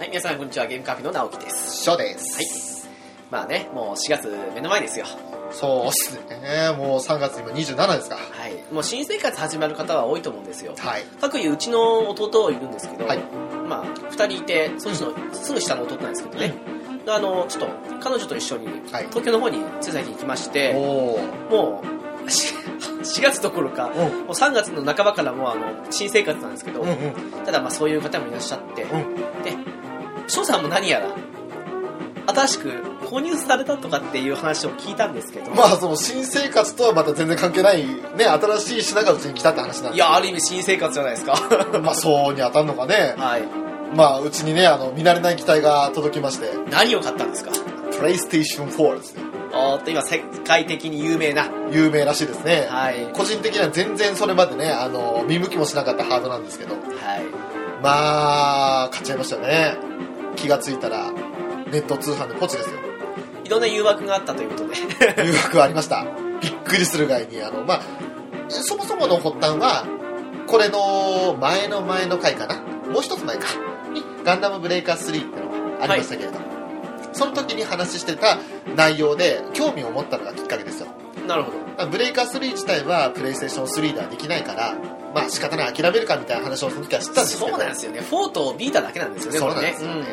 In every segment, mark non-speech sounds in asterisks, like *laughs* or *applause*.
はい、皆さんこんにちは。ゲームカフェの直樹です。ショーです。まあね、もう4月目の前ですよ。そうっすね。もう3月今27ですか。はい。もう新生活始まる方は多いと思うんですよ。はい。各いううちの弟いるんですけど、はいまあ、2人いて、その人のすぐ下の弟なんですけどね。あの、ちょっと彼女と一緒にはい東京の方につい最近行きまして、おー。もう、*laughs* し4月どころか、もうん。う3月の半ばからもうあの、新生活なんですけど、うんうん。ただまあそういう方もいらっしゃって、うん。で、翔さんも何やら、新しく購入されたとかっていう話を聞いたんですけど、まあ、その新生活とはまた全然関係ない、ね、新しい品がうちに来たって話なんでいや、ある意味新生活じゃないですか。*laughs* まあ、そうに当たるのかね。はい。まあ、うちにね、あの、見慣れない機体が届きまして、何を買ったんですか？PlayStation 4ですね。おーっと、今世界的に有名な。有名らしいですね。はい。個人的には全然それまでね、あの、見向きもしなかったハードなんですけど、はい。まあ、買っちゃいましたよね。気がついたら、ネット通販でポチですよ。いろんな誘惑があったということで。*laughs* *laughs* 誘惑ありました。びっくりするぐらいに、あの、まあ、そもそもの発端は、これの前の前の回かなもう一つ前か。に、ガンダムブレイカー3ってのがありましたけれども、その時に話してた内容で興味を持ったのがきっかけですよ。なるほど。ブレイカー3自体はプレイステーション3ではできないから、まあ仕方ない諦めるかみたいな話をその時は知ったんですけど。そうなんですよね。フォーとビータだけなんですよね、そうなんですよね。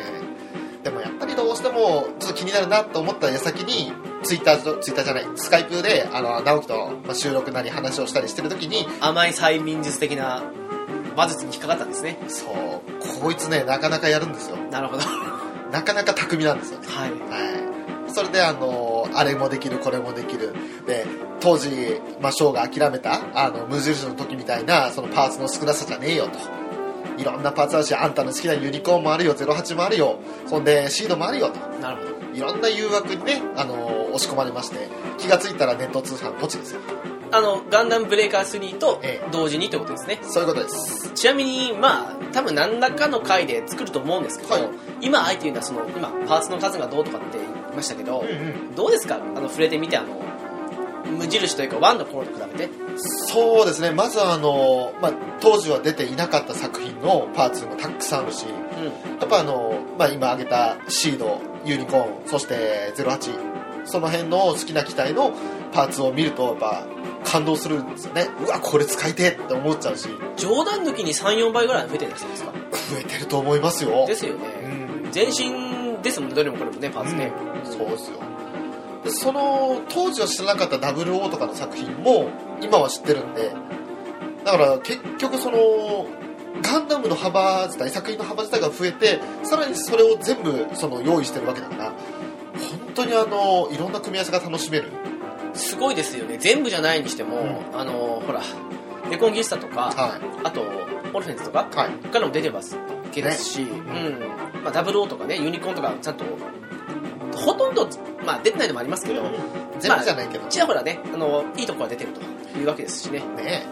でもやっぱりどうしてもちょっと気になるなと思った矢先にツイッターとツイッターじゃないスカイプであの直樹とまあ収録なり話をしたりしてる時にうん。甘い催眠術的な話術に引っかかったんですね。そうこいつねなかなかやるんですよなるほど。はなかなか巧みなんですよねい。はいそれであのあれもできるこれもできる。で当時、まあ、ショーが諦めたあの無印の時みたいなそのパーツの少なさじゃねえよと。いろんなパーツあるしあんたの好きなユニコーンもあるよ08もあるよ。そんでシードもあるよと。なるほど。いろんな誘惑にね、あの押し込まれまして気がついたらネット通販ポチですよ。あの、ガンダムブレイカー3とええ。同時にってことですね。そういうことです。ちなみに、まあ、多分何らかの回で作ると思うんですけど、はい。今、あえて言うのは、その、今、パーツの数がどうとかってましたけど、んどうですか？あの、触れてみて、あの、無印というか、ワンの頃と比べて。そうですね。まずはあの、まあ、当時は出ていなかった作品のパーツもたくさんあるしうん。やっぱあの、まあ、今挙げたシードユニコーンそして08その辺の好きな機体のパーツを見るとやっぱ感動するんですよね。うわこれ使いてえって思っちゃうし。冗談抜きに3、4倍ぐらい増えてるんですか？増えてると思いますよ。ですよね。うん。全身ですもんね、どれもこれもね、パーツね。そうですよ。でその当時は知らなかった00とかの作品も今は知ってるんでだから結局そのガンダムの幅自体作品の幅自体が増えてさらにそれを全部その用意してるわけだから本当にあのいろんな組み合わせが楽しめる。すごいですよね。全部じゃないにしても、うあの、ほら、レコンギスタとか、はあと、オルフェンズとか、いはい。他のも出てますけですし、うん。まあ、ダブルオーとかね、ユニコーンとかちゃんと、ほとんど、まあ、出てないのもありますけど、全部じゃないけど、ちらほらね、あの、いいとこは出てるというわけですしね。ね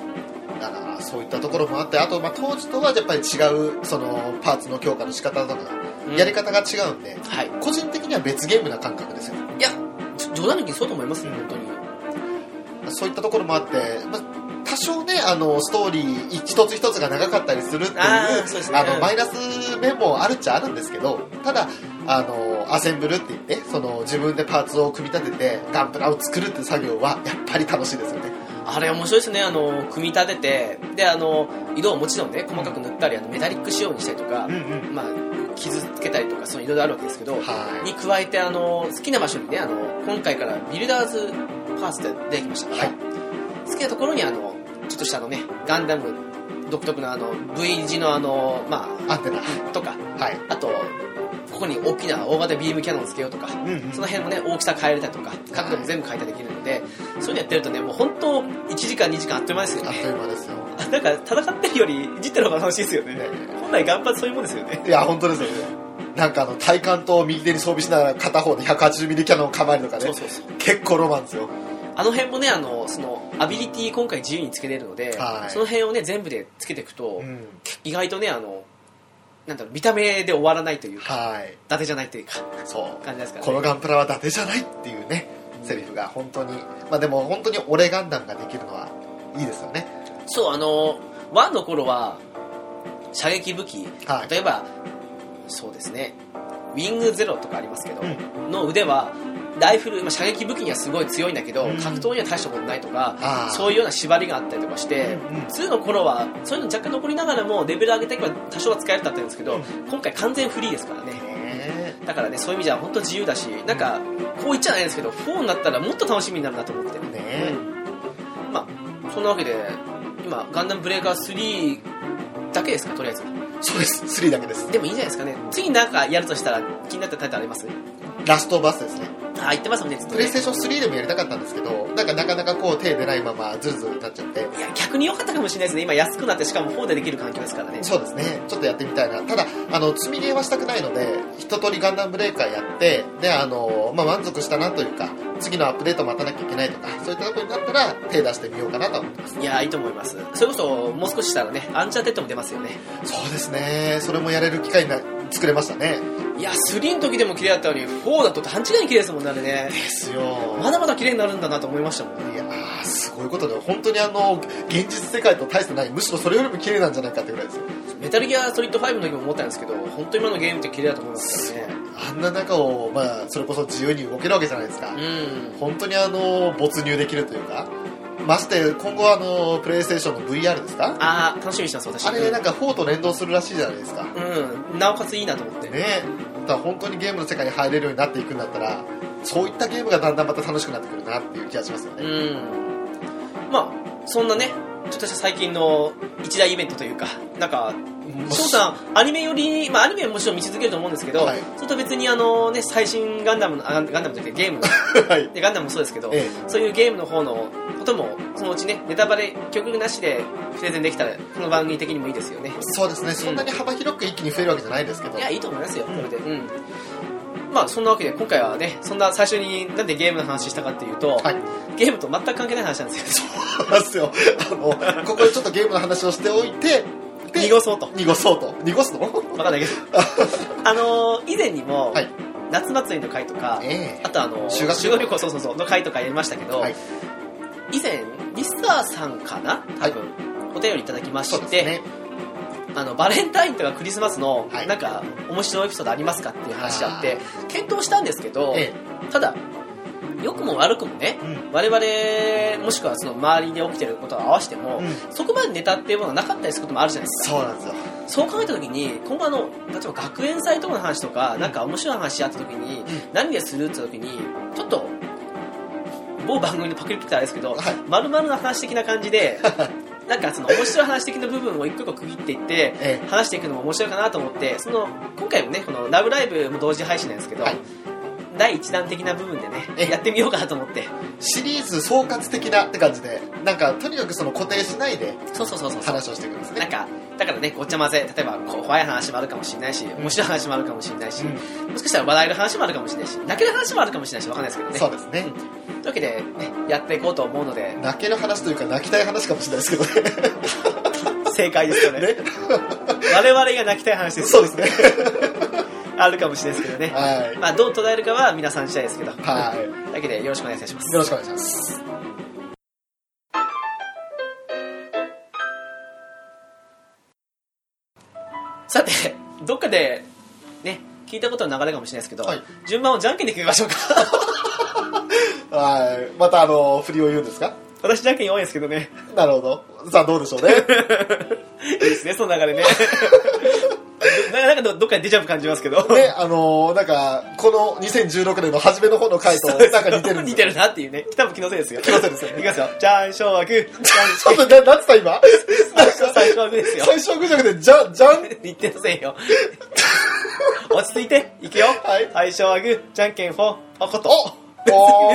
だからそういったところもあってあとまあ当時とはやっぱり違うそのパーツの強化の仕方とかうんやり方が違うんで、はい。個人的には別ゲームな感覚ですよいや、冗談抜きにそうと思いますね、本当に。そういったところもあって、まあ、多少ねあのストーリー一つ一つが長かったりするっていうあねあのマイナス面もあるっちゃあるんですけどただあのアセンブルって言ってその自分でパーツを組み立ててガンプラを作るって作業はやっぱり楽しいですよね。あれ面白いですね、あの、組み立てて、で、あの、色をもちろんね、細かく塗ったり、あの、メタリック仕様にしたりとか、んまあ、傷つけたりとか、そういういろいろあるわけですけど、はい。に加えて、あの、好きな場所にね、あの、今回からビルダーズパーツで出てきました。から、はい。好きなところに、あの、ちょっとしたあのね、ガンダム独特のあの、V 字のあの、まアンテナ。あ、とか、はい、あと、ここに大きな大型ビームキャノンをつけようとか、うんうんその辺のね、大きさ変えれたりとか、角度も全部変えたりできるので、そういうのやってるとね、もう本当、1時間、2時間あっという間ですよあっね。という間ですよ、あ *laughs* なんか、戦ってるより、いじってる方が楽しいですよね。ね本来、頑張ってそういうもんですよね。いや本当ですよねなんかあの体幹と右手に装備しながら片方で180ミリキャノン構えるとかね。結構ロマンですよあの辺もね、あの、その、アビリティ今回自由につけれるので、はいその辺をね、全部でつけていくと、うん意外とね、あの、なんだろう、見た目で終わらないというか、はい。伊達じゃないというか、そう。感じですからね。このガンプラは伊達じゃないっていうねセリフが本当に。まあでも本当に俺ガンダムができるのはいいですよね。そう、あの、1の頃は、射撃武器、はい。例えば、そうですねウィングゼロとかありますけど、うの腕はライフル、まあ、射撃武器にはすごい強いんだけど、うん。格闘には大したことないとかそういうような縛りがあったりとかして、うんうん。2の頃はそういうの若干残りながらもレベル上げていけば多少は使えるだったんですけど、うん。今回完全フリーですからね。ねだからねそういう意味じゃ本当自由だしなんかこう言っちゃないですけど4になったらもっと楽しみになるなと思って。ねうん。まあそんなわけで今ガンダムブレーカー3だけですかとりあえずそうです。3だけです。でもいいんじゃないですかね。次なんかやるとしたら気になったタイトルあります？ラストバスですね。あ言ってますもんねずっとね。プレイステーション3でもやりたかったんですけどなんかなかなかこう手出ないままズルズルになっちゃって。いや逆に良かったかもしれないですね。今安くなってしかも4でできる環境ですからね。そうですね。ちょっとやってみたいな。ただあの積みゲーはしたくないので一通りガンダムブレーカーやってであの、まあ、満足したなというか次のアップデート待たなきゃいけないとかそういったところになったら手出してみようかなと思ってます。いやいいと思います。それこそもう少ししたらねアンチャーテッドも出ますよね。そうですね。それもやれる機会にな作れましたね。いや3の時でも綺麗だったのに4だと段違いに綺麗ですもんねあれね。ですよ。まだまだ綺麗になるんだなと思いましたもん。いやーすごいことで本当にあの現実世界と大してないむしろそれよりも綺麗なんじゃないかってぐらいですよ。メタルギアソリッド5の時も思ったんですけど本当に今のゲームって綺麗だと思いますからね。あんな中を、まあ、それこそ自由に動けるわけじゃないですか、うん。本当にあの没入できるというかまして今後あのプレイステーションの VR ですか？ああ楽しみにしてます私。あれなんか4と連動するらしいじゃないですか。うん。なおかついいなと思って。ねだから本当にゲームの世界に入れるようになっていくんだったらそういったゲームがだんだんまた楽しくなってくるなっていう気がしますよね、うん。まあそんなねちょっとした最近の一大イベントというかなんか翔さんアニメより、まあ、アニメはもちろん見続けると思うんですけど、はい。それと別にあの、ね、最新ガンダムのあガンダムというかゲームの。*laughs* はい。でガンダムもそうですけど、えそういうゲームの方のこともそのうちねネタバレ極力なしでプレゼンできたらこの番組的にもいいですよね。そうですね。そんなに幅広く一気に増えるわけじゃないですけど、いやいいと思いますようんこれで。うん。まあそんなわけで今回はねそんな最初になんでゲームの話したかっていうと、はい。ゲームと全く関係ない話なんですよ。そうなんですよ。あのここでちょっとゲームの話をしておいてで濁そうと。濁そうと。濁すの？わかんないけど。*laughs* あのー以前にも、はい。夏祭りの会とか、ええ。あとあのー修学旅行。そうそうそうの会とかやりましたけど、はい。以前リスターさんかな？多分、お便りいただきまして、ね。あのバレンタインとかクリスマスの、はい。なんか面白いエピソードありますかっていう話あって検討したんですけど、え。ただ良くも悪くもねえうん。我々もしくはその周りで起きてることを合わせても、うん。そこまでネタっていうものがなかったりすることもあるじゃないですか。そうなんですよ。そう考えた時に今後あの例えば学園祭とかの話とか、なんか面白い話あった時に、何でするって時にちょっと某番組のパクリってあれですけど、はい。丸々の話的な感じで *laughs* なんかその面白い話的な部分を一個一個区切っていってえ。話していくのも面白いかなと思ってその今回もねこの「ラブライブ!」も同時配信なんですけど、はい第一弾的な部分でねえ。やってみようかなと思って。シリーズ総括的なって感じでなんかとにかくその固定しないでそうそうそうそう。話をしていくんですね。なんかだからねごっちゃ混ぜ例えば怖い話もあるかもしれないし面白い話もあるかもしれないし、うん。もしかしたら笑える話もあるかもしれないし泣ける話もあるかもしれないしわかんないですけどね。そうですね。というわけで、ね、やっていこうと思うので。泣ける話というか泣きたい話かもしれないですけどね。正解ですよね。ね。我々が泣きたい話ですそうですね *laughs* あるかもしれないですけどね、はい。まあ、どう捉えるかは皆さん次第ですけど、はい。というわけでよろしくお願いします。よろしくお願いします。さてどっかでね聞いたことの流れかもしれないですけど、はい。順番をじゃんけんで決めましょうか。*laughs* はい。またあの振りを言うんですか？私じゃんけん弱いですけどね。なるほど。さあどうでしょうね。*laughs* いいですねその流れね。*laughs* ななんかどどっかに出ちゃう感じますけど。ねあのなんかこの2016年の初めの方の回となんか似てるんです似てるなっていうね。多分気のせいですよ。気のせいですよいきますよ。じゃんしょうはグーじちょっとななんつった今？*laughs* 最初はグーですよ。最初はぐちゃぐちゃでじゃじゃん？言ってませんよ。落ち着いていくよ、はい。最初はグー。じゃんけんフォー。あこと。おー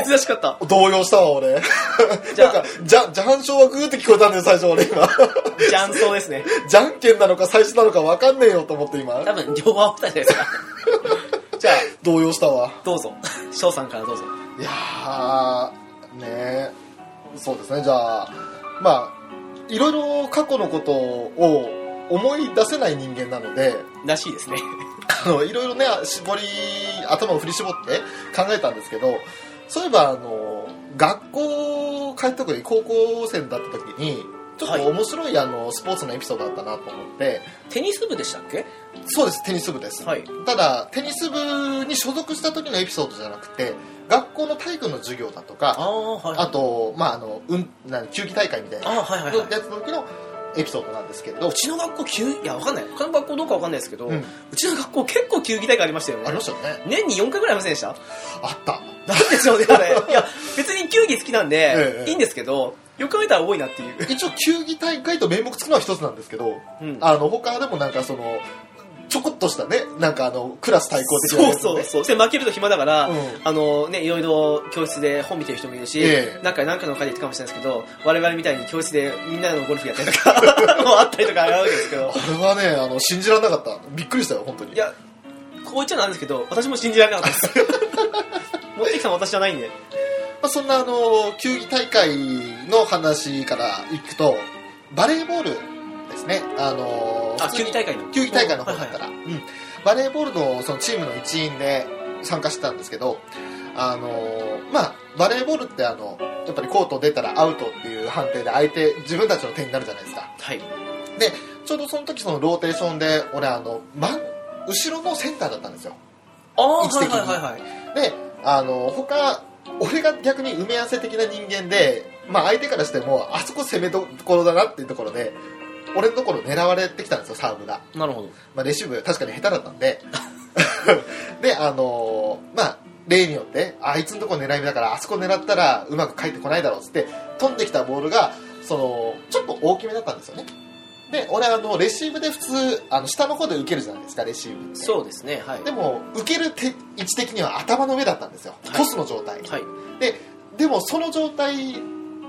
珍しかった。動揺したわ俺。*laughs* じゃあ。じゃじゃんしょうはグーって聞こえたんだよ最初俺今。じゃんそうですね。じゃんけんなのか最初なのか分かんねえよと思って今。多分両方あったじゃないですか。*laughs* じゃあ動揺したわ。どうぞ。翔さんからどうぞ。いやーね。そうですね。じゃあまあいろいろ過去のことを思い出せない人間なのでらしいですね。あのいろいろね絞り頭を振り絞って考えたんですけどそういえばあの学校帰った時に高校生だった時にちょっと面白いあのスポーツのエピソードだったなと思って。テニス部でしたっけ？そうですテニス部です、はい。ただテニス部に所属した時のエピソードじゃなくて学校の体育の授業だとかああはいあとまああの、うん、なん球技大会みたいなあはいはいはい。やつの時のエピソードなんですけどうちの学校球いやわかんない。他の学校どうかわかんないですけど、ううんちの学校結構球技大会ありましたよねありましたよね年に4回ぐらいありませんでした？あった。なんでしょうねあれいや別に球技好きなんで、*laughs* ええ。いいんですけどよく考えたら多いなっていう、一応球技大会と名目つくのは一つなんですけどうん。あの他でもなんかそのちょこっとしたねなんかあのクラス対抗的なそうそうそう。で負けると暇だから、うん。あのねいろいろ教室で本見てる人もいるし、ええ。なんか何かの会で言ったかもしれないですけど我々みたいに教室でみんなのゴルフやったりとか *laughs* もあったりとかあるわけですけど。あれはねあの信じられなかった。びっくりしたよ本当に。いやこう言っちゃなんですけど私も信じられなかったです。持ってきたの私じゃないんで。まあ、そんなあの球技大会の話からいくとバレーボールですね。あのあ普通に球技大会の。球技大会の方だったら、はいうん。バレーボールのそのチームの一員で参加してたんですけどあのまあバレーボールってあのやっぱりコート出たらアウトっていう判定で相手自分たちの手になるじゃないですか。はい。でちょうどその時そのローテーションで俺あの真ん後ろのセンターだったんですよ。ああ位置的に。はいはいはいはい。であの他俺が逆に埋め合わせ的な人間で、まあ、相手からしてもあそこ攻めどころだなっていうところで俺のところ狙われてきたんですよサーブが、なるほど。まあ、レシーブ確かに下手だったんで。*laughs* であのまあ例によってあいつのところ狙い目だからあそこ狙ったらうまく返ってこないだろうっつって飛んできたボールがそのちょっと大きめだったんですよね。で俺あのレシーブで普通あの下の方で受けるじゃないですかレシーブって。そうですねはい。でも受ける手位置的には頭の上だったんですよ、はい。トスの状態。はい。ででもその状態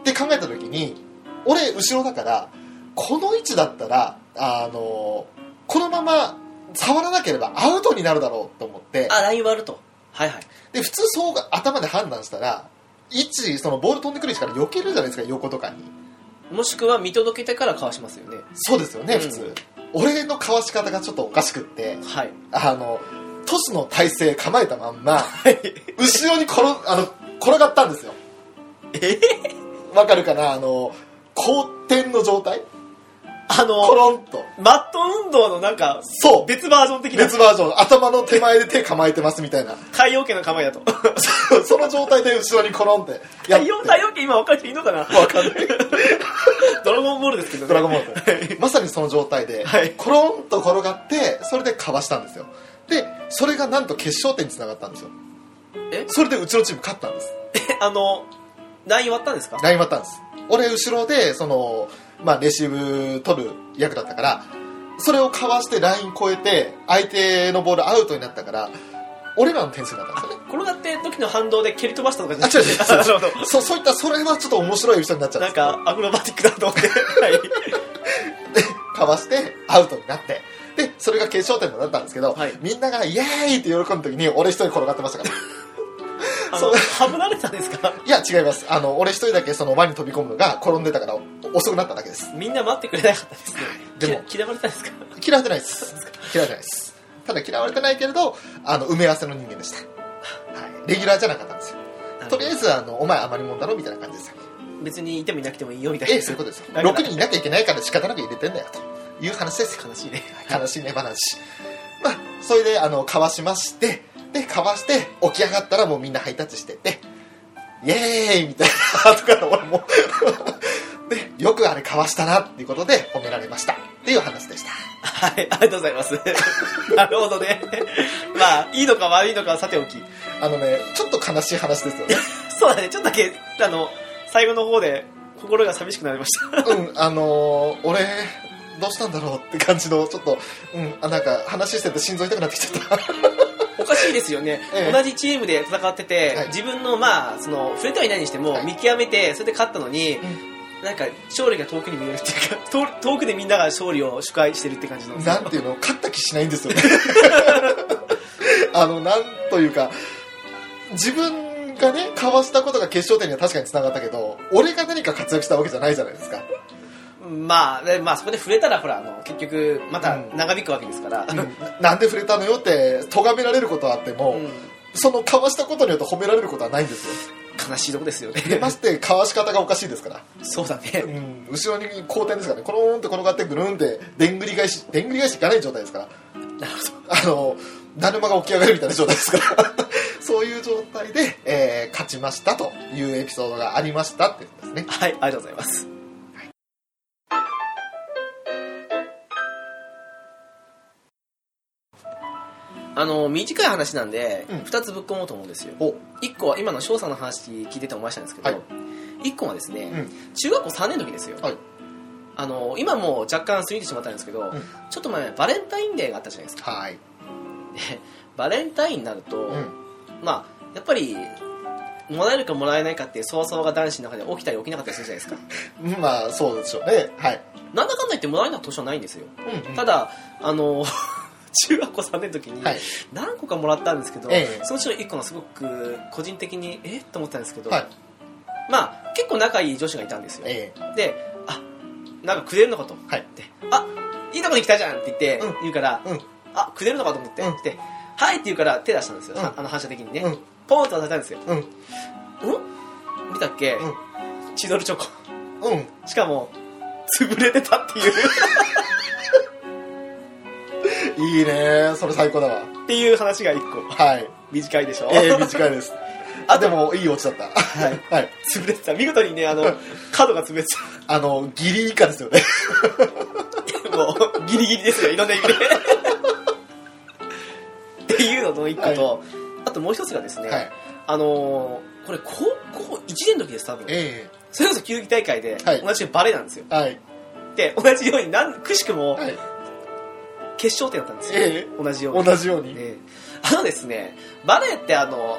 で考えた時に俺後ろだからこの位置だったらあのこのまま触らなければアウトになるだろうと思ってあライン割ると。はいはい。で普通そうが頭で判断したら位置そのボール飛んでくる位置から避けるじゃないですか横とかに。もしくは見届けてからかわしますよね。そうですよね、うん。普通。俺のかわし方がちょっとおかしくってはい。あのトスの体勢構えたまんまはい。後ろに転あの転がったんですよ。えわかるかな？あの後転の状態？あのコロンと。マット運動のなんかそう。別バージョン的な。別バージョン。頭の手前で手構えてますみたいな。太陽系の構えだと。*laughs* その状態で後ろにコロンって太陽太陽系今分かっていいのかな？わかんない。ドラゴンボールですけどね。ドラゴンボール。まさにその状態で、はい。コロンと転がってそれでかわしたんですよ。でそれがなんと決勝点につながったんですよ。え？それでうちのチーム勝ったんです。あのライン割ったんですか？ライン割ったんです。俺後ろでその、まあ、レシーブ取る役だったからそれをかわしてライン越えて相手のボールアウトになったから俺らの点数になったんですよね。転がって時の反動で蹴り飛ばしたとかじゃあ違う違う。*laughs* そそういったそれはちょっと面白いエピソードになっちゃうんなんかアクロバティックだと思ってはい。*laughs* でかわしてアウトになって。でそれが決勝点になったんですけど、はい。みんながイエーイって喜ぶ時に俺一人転がってましたから。そう。はぶられたんですか？いや違います。あの俺一人だけその輪に飛び込むのが転んでたから遅くなっただけです。みんな待ってくれなかったですね。でも。嫌嫌われたんですか？嫌われてないです。嫌われてないです。ただ嫌われてないけれどあの埋め合わせの人間でした、はい、レギュラーじゃなかったんですよ。とりあえずあのお前余り者だろみたいな感じですよ。別にいてもいなくてもいいよみたいな。ええそういうことですよ。だから6人いなきゃいけないから仕方なく入れてんだよと。いう話ですよ。悲しい。ね悲しいね話。まあそれであのかわしまして。でかわして起き上がったらもうみんなハイタッチしてて。イエーイみたいな。*laughs* 後から俺もでよくあれかわしたなっていうことで褒められました。っていう話でした。はい、ありがとうございます。*laughs* なるほどね。まあ、いいのか悪いのかはさておき。あのねちょっと悲しい話ですよね。*laughs* そうだね、ちょっとだけ、あの、最後の方で心が寂しくなりました。うんあのー俺どうしたんだろうって感じのちょっとうんあなんか話してて心臓痛くなってきちゃった。*laughs* おかしいですよね、ええ。同じチームで戦ってて、はい。自分の、まあ、その、触れてはいないにしても、はい。見極めて、それで勝ったのに、なんか、勝利が遠くに見えるっていうか、*laughs* 遠遠くでみんなが勝利を主会してるって感じなんですよなんていうの？勝った気しないんですよね。*laughs* あのなんというか自分がねかわしたことが決勝点には確かにつながったけど俺が何か活躍したわけじゃないじゃないですか。まあ、でまあ、そこで触れたら、ほら、あの、結局、またうん。長引くわけですから。ななんで触れたのよって咎められることはあっても、うん。そのかわしたことによって褒められることはないんですよ悲しいとこですよね。でましてかわし方がおかしいですから、そうだうねん、後ろに後転ですから。ねコローンって転がってぐるんってでんぐり返しでんぐり返しいかない状態ですから。なるほど。あのだるまが起き上がるみたいな状態ですから。*laughs* そういう状態で、えー勝ちましたというエピソードがありましたっていうことですね。はいありがとうございますあの短い話なんで、うん。2つぶっ込もうと思うんですよ。お。1個は今の翔さんの話聞いてて思いましたんですけど、はい。1個はですね、うん。中学校3年の時ですよ、はい。あの今もう若干過ぎてしまったんですけど、ん。ちょっと前バレンタインデーがあったじゃないですか。はい、でバレンタインになると、うん、まあやっぱりもらえるかもらえないかっていうそわそわが男子の中で起きたり起きなかったりするじゃないですか。*laughs* まあそうでしょうね。はい、なんだかんだ言ってもらえな年はないんですよ。うんうん。ただあの中学校3年の時にはい。何個かもらったんですけど、ええ。そのうちの1個がすごく個人的にえっと思ったんですけど、はい。まあ結構仲いい女子がいたんですよ。えであなんかくれるのかと。思はい。って、あいいとこに来たじゃんって言って、うん。言うから、うん。あくれるのかと思って、うん。ではいって言うから手出したんですよ、うん。あの反射的にね、うん。ポンと渡したんですよ。うん。うん見たっけ、うん。チドルチョコ。うん。しかも潰れてたっていう *laughs* いいね。それ最高だわ。っていう話が1個。はい。短いでしょ、ええ短いです。*laughs* あでもいいオチだった。はい。*laughs* はい。潰れてた。見事にねあの *laughs* 角が潰れてあのギリ以下ですよね。たもうギリギリですよ。いろんな意味で。っていうのの1個と、あともう一つがですね、はい。あのーこれ高校1年の時です多分。えそれこそ球技大会ではい。同じバレーなんですよ、えはい。で同じようになんくしくもはい決勝点だったんですよ、え同じように。同じように、ええ。あのですねバレーってあの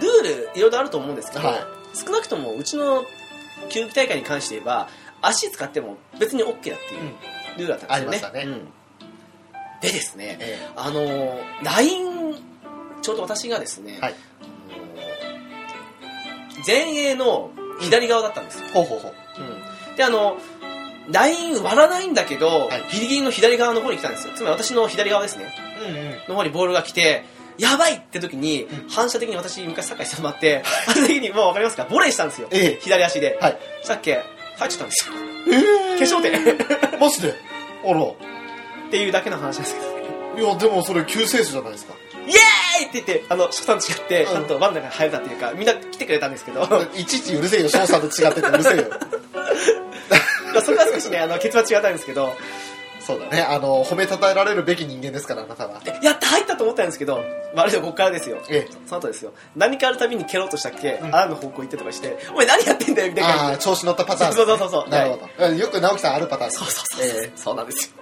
ルールいろいろあると思うんですけど、はい。少なくともうちの球技大会に関して言えば足使っても別に OK だっていうルールだったんですよね、ありましたね。うん。でですねえあの LINE ちょうど私がですね、はい。前衛の左側だったんですよ、えほうほうほう。うん。であの LINE 割らないんだけど、はい。ギリギリの左側の方に来たんですよ。つまり私の左側ですね。うんうん。の方にボールが来てやばいって時に、うん。反射的に私昔サッカーしてもらって反射的にもう分かりますか？ボレーしたんですよ。ええ。左足で、はい。さっき入っちゃったんですよ。ええ。決勝点っマジで？あら。ていうだけの話ですけど。いやでもそれ救世主じゃないですか。イエーイって言ってあの初さんと違ってうん。ちゃんと輪の中に入れたっていうかみんな来てくれたんですけど。いちいちうるせえよ。翔さんと違っててうるせえよ *laughs* それは少しねあの結末違ったんですけど。そうだね。あの褒めたたえられるべき人間ですからあなたは。でやった入ったと思ったんですけどまるでここからですよ。ええ。その後ですよ。何かあるたびに蹴ろうとしたっけ、うん。あらの方向行ってとかしてお前何やってんだよみたいな。あ感あ調子乗ったパターン。そうそうそうそう。なるほど、よく直樹さんあるパターン。そうそうそうそう、えそうなんですよ。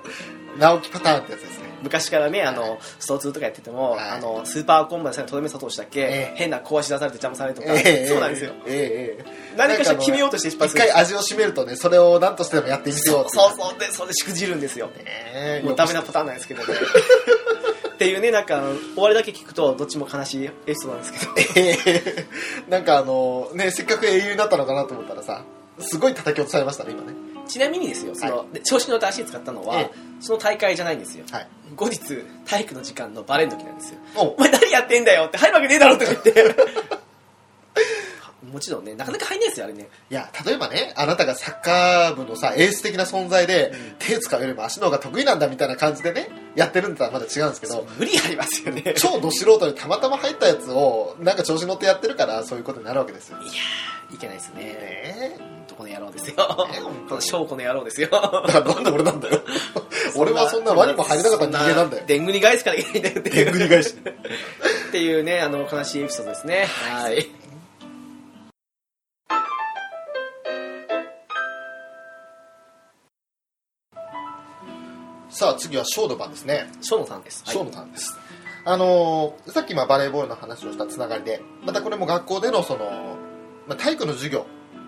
え直樹パターンってやつです。ね昔からねあのスト2とかやってても、はい。あのスーパーコンボで最後とどめ佐藤したっけ、ええ。変な壊し出されて邪魔されるとか、ええそうなんですよ。ええええ。何かしら決めようとして失敗する。一回味を占めるとねそれを何としてでもやってみせよう。そうそうでそれでしくじるんですよ。ねえもうダメなパターンなんですけど。ねっていうねなんか終わりだけ聞くとどっちも悲しいエピソードなんですけど。ええ。なんかあのねせっかく英雄になったのかなと思ったらさすごい叩き落とされましたね今ねちなみにですよその、はで調子に乗って足使ったのは、えその大会じゃないんですよ。はい。後日体育の時間のバレンの時なんですよ。お。お前何やってんだよって入るわけねえだろとか言って *laughs* もちろんねなかなか入んないですよあれね。いや例えばねあなたがサッカー部のさエース的な存在で、うん。手使うよりも足の方が得意なんだみたいな感じでねやってるんだったらまだ違うんですけど無理ありますよね。超ど素人にたまたま入ったやつをなんか調子乗ってやってるからそういうことになるわけですよ。いやーいけないですね。ね。どこの野郎ですよ。ねこの証拠の野郎ですよ。だからなんで俺なんだよ。俺はそんな輪にも入れなかった人間なんだよ。でんぐり返すからいけないんだよでんぐり返し。*laughs* っていうねあの悲しいエピソードですね。はいさあ次はショーの番ですね。ショーノさんです、はい。ショーのターンです、あのーさっきまあバレーボールの話をしたつながりでまたこれも学校でのその、まあ、体育の授業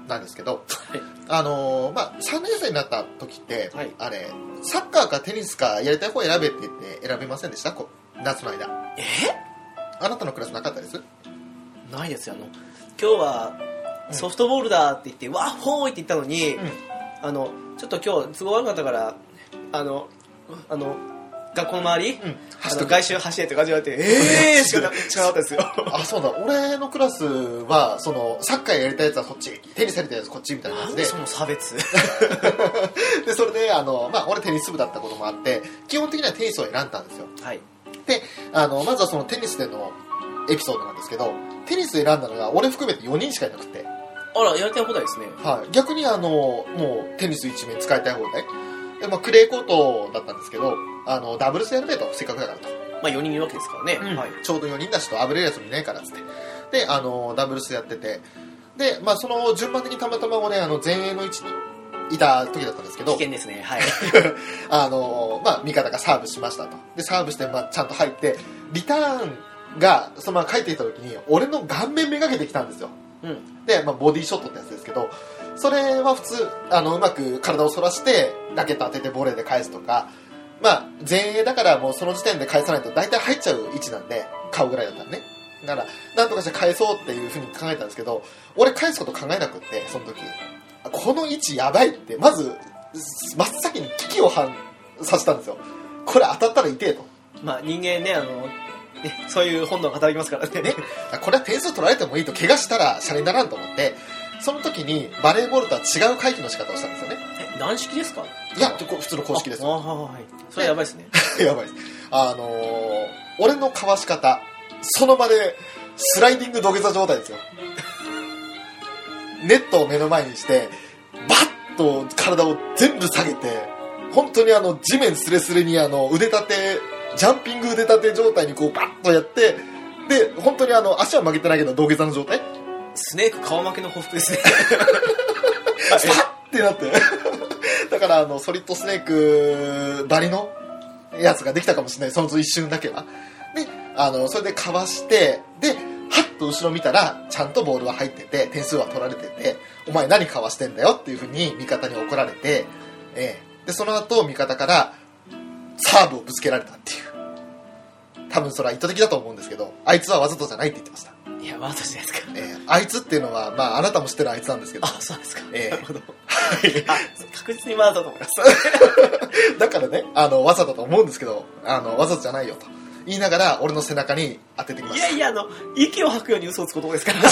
なんですけど、はい。あのーまあ、3年生になった時って、はい。あれサッカーかテニスかやりたい方選べって言って選べませんでした？こ夏の間。え？あなたのクラスなかったです？ないですよ。あの今日はソフトボールだって言って、わっほーいって言ったのに、ん。あのちょっと今日都合悪かったからあのあの学校の周り、うん。あ走ってくの外周走れって感じで言われて、えーしかなしかなかったですよ。あそうだ。俺のクラスはそのサッカーやりたいやつはそっち。テニスやりたいやつはこっちみたいなやつで。なんでその差別。*laughs* でそれであの、まあ、俺テニス部だったこともあって基本的にはテニスを選んだんですよ。はい。であのまずはそのテニスでのエピソードなんですけどテニス選んだのが俺含めて4人しかいなくて、あら、やりたい放題ですね。はい、逆にあのもうテニス一面使いたい放題で、まあ、クレーコートだったんですけどあのダブルスやるべとせっかくだからとまあ4人いるわけですからね。はい。ちょうど4人だしとあぶれるやつもいないからっつってであのダブルスやっててで、まあ、その順番的にたまたま俺あの前衛の位置にいた時だったんですけ危ど険ですね。はい。*laughs* あの、まあ、味方がサーブしましたとでサーブして、まあ、ちゃんと入ってリターンがそのまま帰っていった時に俺の顔面めがけてきたんですようん。で、まあ、ボディーショットってやつですけどそれは普通あのうまく体を反らしてラケット当ててボレーで返すとかまあ前衛だからもうその時点で返さないと大体入っちゃう位置なんで顔ぐらいだったらね。だからなんとかして返そうっていうふうに考えたんですけど俺返すこと考えなくってその時。この位置やばいってまず真っ先に危機を反させたんですよ。これ当たったら痛えと。まあ人間ね、あの、ね、そういう本能が働きますからね。ね、これは点数取られてもいいと怪我したらシャレにならんと思ってその時にバレーボールとは違う回避の仕方をしたんですよね。え、軟式ですか？いやこ普通の公式ですよ。ああ、はい。それやばいですね。*laughs* やばいです。あのー俺のかわし方その場でスライディング土下座状態ですよ。ネットを目の前にしてバッと体を全部下げて本当にあの地面スレスレにあの腕立てジャンピング腕立て状態にこうバッとやってで本当にあの足は曲げてないけど土下座の状態スネーク顔負けの報復ですね。スパッってなって。*laughs* だからあのソリッドスネークばりのやつができたかもしれない。その一瞬だけは。であのそれでかわしてではっと後ろ見たらちゃんとボールは入ってて点数は取られててお前何かわしてんだよっていうふうに味方に怒られて、ええ。でその後味方からサーブをぶつけられたっていう。多分それは意図的だと思うんですけどあいつはわざとじゃないって言ってました、いや、わざとじゃないですか。ええあいつっていうのは、まあ、あなたも知ってるあいつなんですけどあ、そうですか。ええなるほど。はいあ、確実にわざとだと思います。*laughs* だからね、あの、わざだと思うんですけど、あの、わざとじゃないよと。言いながら、俺の背中に当ててきました。いやいや、あの、息を吐くように嘘をつく男ですから。*laughs*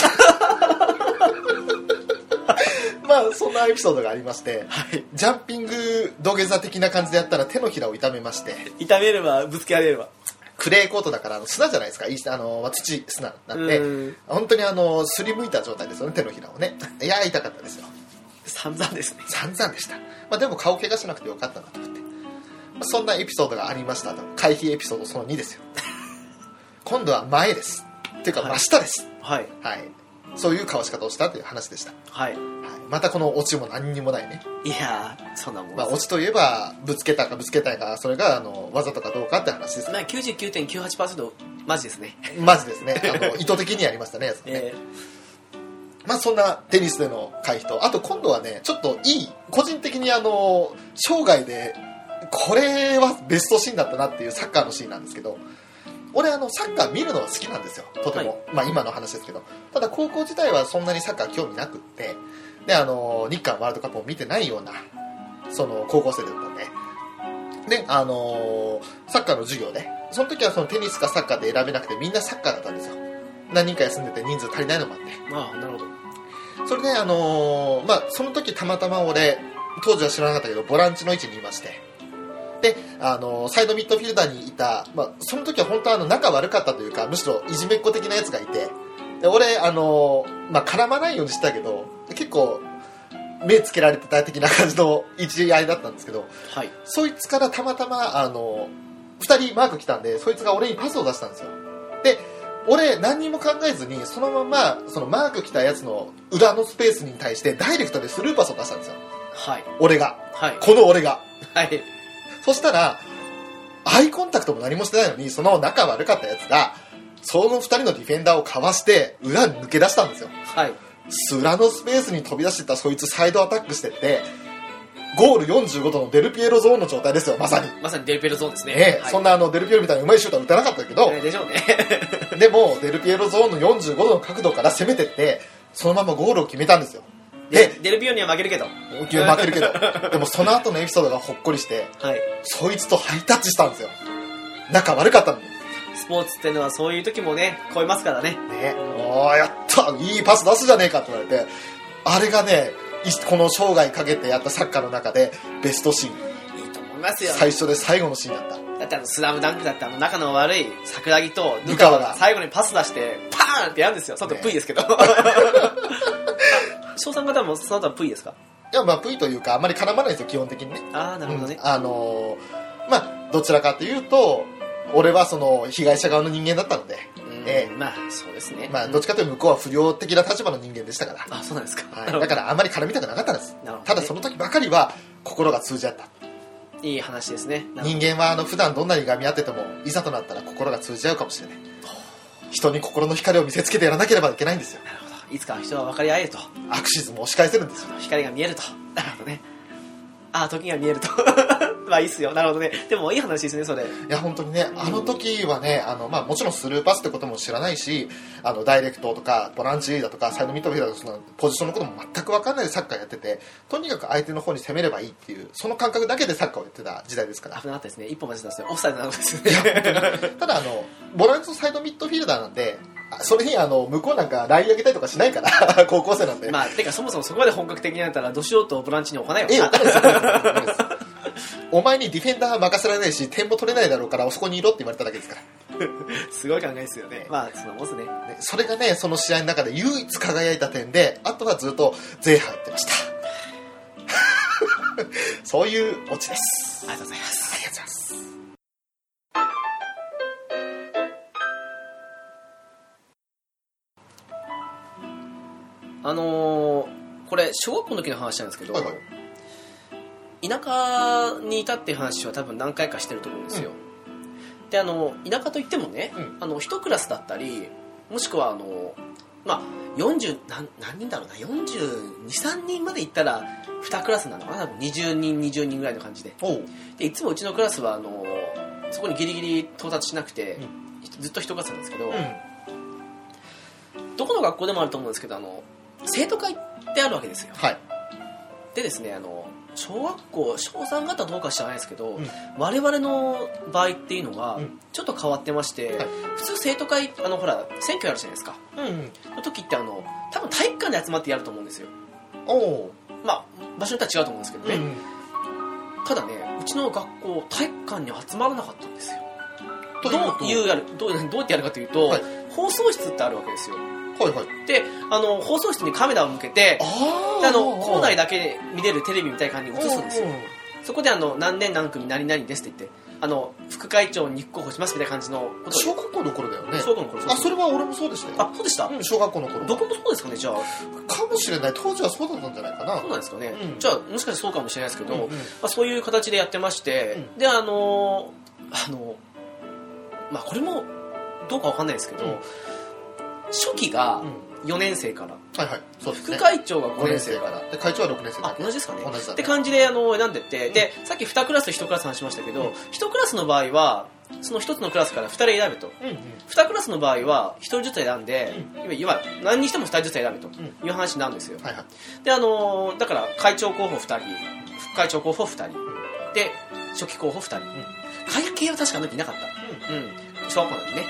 まあ、そんなエピソードがありまして、はい。ジャンピング土下座的な感じでやったら手のひらを痛めまして、痛めれば、ぶつけられれば。クレーコートだから、あの砂じゃないですか。あの、まあ土、砂なんでうん、本当にあの、すりむいた状態ですよね、手のひらをね。いや、痛かったですよ。散々ですね。散々でした。まあ、でも顔怪我しなくてよかったなと思って。まあ、そんなエピソードがありましたと。回避エピソードその2ですよ。*laughs* 今度は前です。っていうか、はい真下です。はい。はい。そういう交わし方をしたという話でした。はい。はい。またこのオチも何にもないね。いやー、そんなもんまあ。オチといえば、ぶつけたかぶつけたか、それが、あの、わざとかどうかって話です。まあ、99.98%マジですね。マジですね。*laughs* あの、意図的にやりましたね、やつね。えまあ、そんなテニスでの回避と、あと今度はね、ちょっといい、個人的にあの、生涯で、これはベストシーンだったなっていうサッカーのシーンなんですけど、俺あの、サッカー見るのは好きなんですよ、とても。まあ今の話ですけど。ただ高校時代はそんなにサッカー興味なくって、で、あの、日韓ワールドカップを見てないような、その高校生だったんで。で、あのサッカーの授業で、その時はそのテニスかサッカーで選べなくてみんなサッカーだったんですよ。何人か休んでて人数足りないのもあって。ー、まあ、なるほど。それで、あのーまあ、その時たまたま俺、当時は知らなかったけど、ボランチの位置にいまして。で、あのーサイドミッドフィルダーにいた、まあ、その時は本当はあの仲悪かったというか、むしろいじめっ子的なやつがいて、で俺、あのーまあ、絡まないようにしてたけど、結構、目つけられてた的な感じの一合いだったんですけど、はい。そいつからたまたま、あの、二人マーク来たんで、そいつが俺にパスを出したんですよ。で、俺何にも考えずに、そのまま、そのマーク来たやつの裏のスペースに対して、ダイレクトでスルーパスを出したんですよ。はい。俺が。はい。この俺が。はい。そしたら、アイコンタクトも何もしてないのに、その仲悪かったやつが、その二人のディフェンダーをかわして、裏に抜け出したんですよ。はい。裏のスペースに飛び出してたそいつサイドアタックしてって、ゴール45度のデルピエロゾーンの状態ですよ、まさに。まさにデルペルゾーンですね。ねえ、はいそんなあのデルピエロみたいなうまいシュートは打たなかったけど、えーでしょうね。でもデルピエロゾーンの45度の角度から攻めてってそのままゴールを決めたんですよでで、デルピオには負けるけど。負けるけど *laughs* でもその後のエピソードがほっこりしてはい。そいつとハイタッチしたんですよ仲悪かったのに。スポーツってのはそういう時もね、超えますからね。ね、おー、やったいいパス出すじゃねえかって言われて、あれがね、いこの生涯かけてやったサッカーの中でベストシーン。いいと思いますよ。最初で最後のシーンだった。だってあの、スラムダンクだってあの、仲の悪い桜木とヌカワが最後にパス出して、パーンってやるんですよ。ちょっと V ですけど。*laughs* 翔さん方もその後は V ですか？いや、まあ、V というか、あんまり絡まないですよ、基本的にね。ああ、なるほどねうん。あのーまあ、どちらかというと、俺はその、被害者側の人間だったので、うんええまあ、そうですね。まあ、どっちかというと向こうは不良的な立場の人間でしたから。あ、そうなんですか。はい、だからあんまり絡みたくなかったんです。ねただその時ばかりは心が通じ合った。いい話ですね。人間はあの普段どんなにがみ合ってても、いざとなったら心が通じ合うかもしれない。人に心の光を見せつけてやらなければいけないんですよ。どなるほど。いつかは人は分かり合えると。アクシズも押し返せるんですよ。光が見えると。なるほどね。ああ、時が見えると。まあいいっすよ。なるほどね。でもいい話ですね、それ。いや、本当にね、あの時はね、あの、まあ、もちろんスルーパスってことも知らないし、あの、ダイレクトとか、ボランチだとか、サイドミッドフィールダーそのポジションのことも全く分かんないでサッカーやってて、とにかく相手の方に攻めればいいっていう、その感覚だけでサッカーをやってた時代ですから。危なかったですね。一歩間違ったですね。オフサイドなかったですね。ただあのボランチとサイドミッドフィルダーなんであそれにあの向こうなんかライン上げたりとかしないから *laughs* 高校生なんで、まあ、てかそもそもそこまで本格的になったら、ど素人ボランチに置かないわええ *laughs* お前にディフェンダーは任せられないし点も取れないだろうからそこにいろって言われただけですから、*laughs* すごい考えですよね。まあ、そのもんすね。ねそれがねその試合の中で唯一輝いた点であとはずっと税入ってました *laughs* そういうオチですありがとうございます。ありがとうございますあのーこれ、小学校の時の話なんですけど、はいはい田舎にいたっていう話は多分何回かしてると思うんですよ。で、あの、田舎といってもね、うんあの、一クラスだったり、もしくはあの、まあ、40、何何人だろうな、42、3人まで行ったら、2クラスなのかな、多分20人、20人ぐらいの感じで。で、いつもうちのクラスは、あの、そこにギリギリ到達しなくて、ずっと一クラスなんですけど、うんどこの学校でもあると思うんですけど、あの、生徒会ってあるわけですよ。はいでですね、あの、小学校、小3型どうか知らないですけど、うん我々の場合っていうのはうん、ちょっと変わってまして、はい普通生徒会、あの、ほら、選挙あるじゃないですか。うんの時って、あの、多分体育館で集まってやると思うんですよ。おうまあ、場所によっては違うと思うんですけどね。うんただね、うちの学校、体育館に集まらなかったんですよ。とどういうやる、どうどうやってやるかというと、はい放送室ってあるわけですよ。はいはい。で、あの、放送室にカメラを向けて、あの、校内だけで見れるテレビみたいな感じに映すんですよ。うそこであの、何年何組何々ですって言って、あの、副会長に立候補しますみたいな感じのことを小学校の頃だよね。小学校の頃あそれは俺もそうでしたよ。あ、そうでした、うん小学校の頃。どこもそうですかね、じゃあ。かもしれない。当時はそうだったんじゃないかな。そうなんですかね。うん。じゃあ、もしかしてそうかもしれないですけど、うんうん。まあ、そういう形でやってまして、うで、あのーあの、まあ、これも、どうかわかんないですけど、うん初期がうん。4年生から、はいはい。そうですね。副会長が5 5年生か。ら。らで会長は6年生だあ、け同じですかね。同じだね。って感じで、あの、選んでって、で、さっき2クラス1クラス話しましたけど、1クラスの場合は、その1つのクラスから2人選べと。うんうん。2クラスの場合は1人ずつ選んで、いわゆる何にしても2人ずつ選べとういう話なんですよ。はいはい。で、あのーだから会長候補2人、副会長候補2人、で、初期候補2人。会計は確かあの時いなかった。うん。小学校なんでね。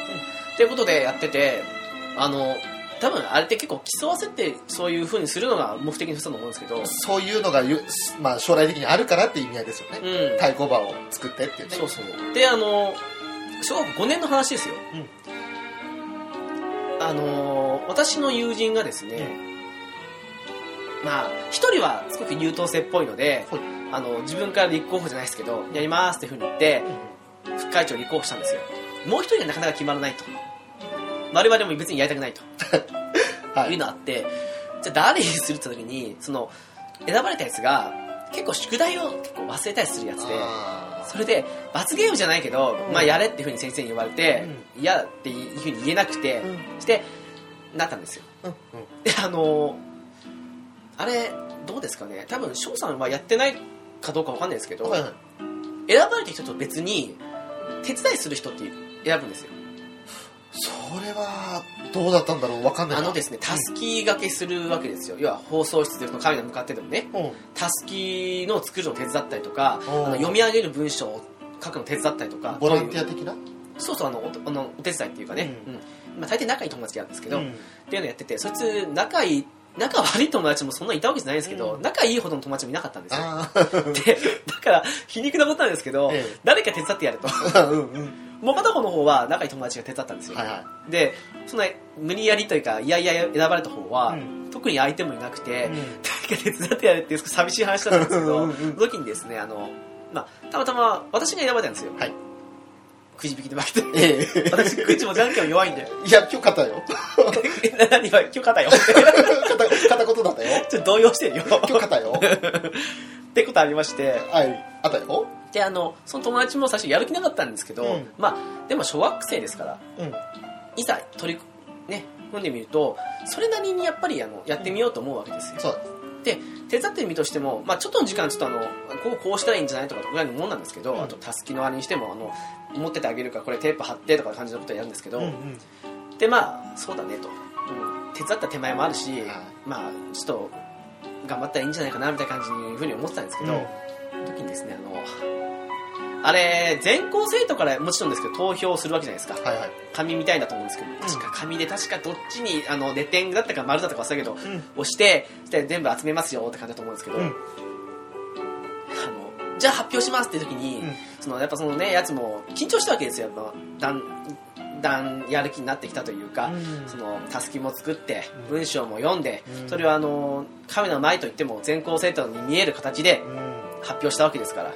ということでやってて、あの、多分あれって結構競わせてそういう風にするのが目的の一つだと思うんですけど、そういうのがゆ、まあ、将来的にあるからっていう意味合いですよね、うん。対抗馬を作ってっていうねそうそう。で、あの、小学校5年の話ですよ。あの、私の友人がですね、まあ、一人はすごく優等生っぽいので、はいあの、自分から立候補じゃないですけど、やりますっていうふうに言って、副会長に立候補したんですよ。もう一人がなかなか決まらないと。我々も別にやりたくないと。はいいうのあって、じゃあ誰にするって時に、その、選ばれたやつが、結構宿題を結構忘れたりするやつで、それで、罰ゲームじゃないけど、うんまあやれっていうふうに先生に言われて、嫌っていうふうに言えなくて、ーして、なったんですよ。うんうんで、あのあれ、どうですかね多分、翔さんはやってないかどうかわかんないですけど、はいはい選ばれた人と別に、手伝いする人って選ぶんですよ。それはどうだったんだろうわかんないな。あのですね、たすき掛けするわけですよ。要は放送室でそのカメラに向かってでもね、うん。たすきの作るのを手伝ったりとか、あの読み上げる文章を書くの手伝ったりとかボランティア的な？そうそうあのおあのお手伝いっていうかね、うん。まあ、大抵仲いい友達なんですけど、っていうのやっててそいつ仲いい仲悪い友達もそんなにいたわけじゃないんですけど、うん。仲いいほどの友達もいなかったんですよ。あでだから皮肉なことなんですけど、ええ。誰か手伝ってやると。あ *laughs* うんうんもう片方の方は仲いい友達が手伝ったんですよ、はいはでその無理やりというかいやいや選ばれた方は、うん。特に相手もいなくて、うん。誰か手伝ってやれっていう寂しい話だったんですけどうんうんその時にですねあの、まあ、たまたま私が選ばれたんですよ、はい。くじ引きで負けて。ええ。私くじもじゃんけんも弱いんで *laughs* いや今日勝ったよ。*laughs* 何は今日勝ったよ。*laughs* 勝ったことだったよ。ちょっと動揺してるよ。今日勝ったよってことありまして。はい。あったよ。であのその友達も最初やる気なかったんですけど、うん。まあでも小学生ですからうん。いざ取りね組んでみるとそれなりにやっぱりあのやってみようと思うわけですよ。そう。で手伝ってみるとしても、まあ、ちょっとの時間ちょっとあのこうこうしたらいいんじゃないとかぐらいのもんなんですけど、うん。あとたすきのあれにしてもあの持っててあげるからこれテープ貼ってとか感じのことをやるんですけど、うんうん。でまあそうだねと、うん、手伝った手前もあるし、はい。まあちょっと頑張ったらいいんじゃないかなみたいな感じにふうに思ってたんですけど、うん。時にですねあのあれ全校生徒からもちろんですけど投票するわけじゃないですか。はいはい。紙みたいだと思うんですけど確か紙で確かどっちにあのレ点だったか丸だったか忘れたけど、うん。押してそして全部集めますよって感じだと思うんですけど、うん。あのじゃあ発表しますって時に、うん。そのやっぱそのねやつも緊張したわけですよやっぱだんだんやる気になってきたというか、うん。そのたすきも作ってうん。文章も読んで、うん。それはあのカメラの前といっても全校生徒に見える形でうん。発表したわけですから、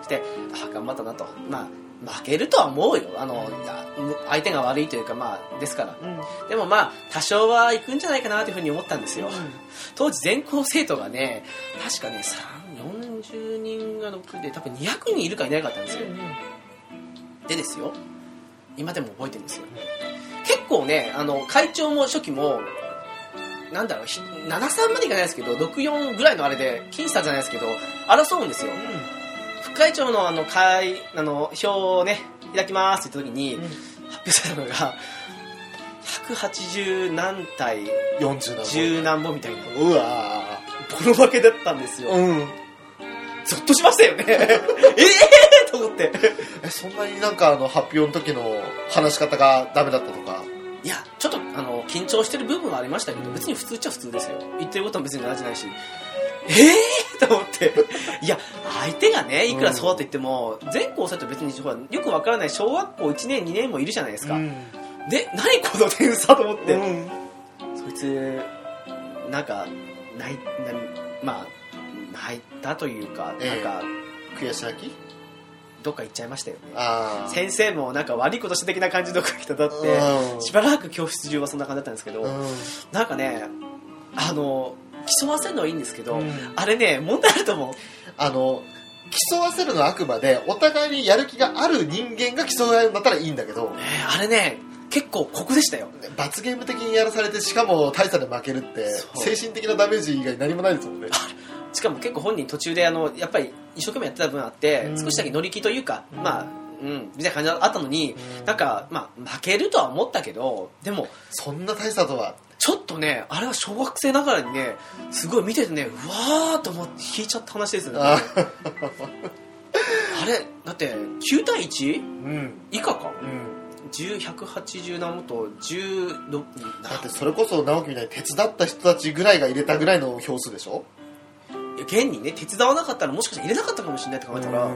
そしてあ頑張ったなと。まあ負けるとは思うよ。あの、相手が悪いというかまあですから。うん。でもまあ多少は行くんじゃないかなというふうに思ったんですよ、当時全校生徒がね確かね3 40人が6で多分200人いるかいないかったんですよ。でですよ今でも覚えてるんですよ。結構ねあの会長も初期もなんだろうひ73までいかないですけど64ぐらいのあれで僅差じゃないですけど争うんですよ。副会長のあの会あの表をね開きますって言った時に、発表されたのが180何対40な10何本みたいな。うわボロ負けだったんですよ、ーうんゾッとしましたよね。え *laughs* えー、と思って。えそんなになんかあの発表の時の話し方がダメだったとか？いやちょっとあの緊張してる部分はありましたけど別に普通っちゃ普通ですよ。言ってることも別に同じないし。ええー、と思って。いや相手がねいくらそうだと言っても、全校生徒別にほらよくわからない小学校1年2年もいるじゃないですか、うん。で何この点差と思って、うん。そいつなんか泣いなまあ泣いたというか、ええ。なんか悔し泣き？どっか行っちゃいましたよね。先生もなんか悪いことした的な感じの人だってうん。しばらく教室中はそんな感じだったんですけど、うん。なんかねあの競わせるのはいいんですけど、うん。あれね問題あると思う。あの競わせるのはあくまでお互いにやる気がある人間が競い合うんだったらいいんだけどねあれね結構酷でしたよ。罰ゲーム的にやらされてしかも大差で負けるって精神的なダメージ以外何もないですもんねしかも結構本人途中であのやっぱり一生懸命やってた分あって、うん。少しだけ乗り気というか、うん。まあうんみたいな感じがあったのに、うん。なんかまあ負けるとは思ったけどでもそんな大差とは。ちょっとねあれは小学生ながらにねすごい見ててねうわーっと思って引いちゃった話ですよね。ああれだって9対 1? うん。以下か？うん。180何もと16だってそれこそ直樹みたいに手伝った人たちぐらいが入れたぐらいの票数でしょ？現にね手伝わなかったらもしかしたら入れなかったかもしれないって考えたら、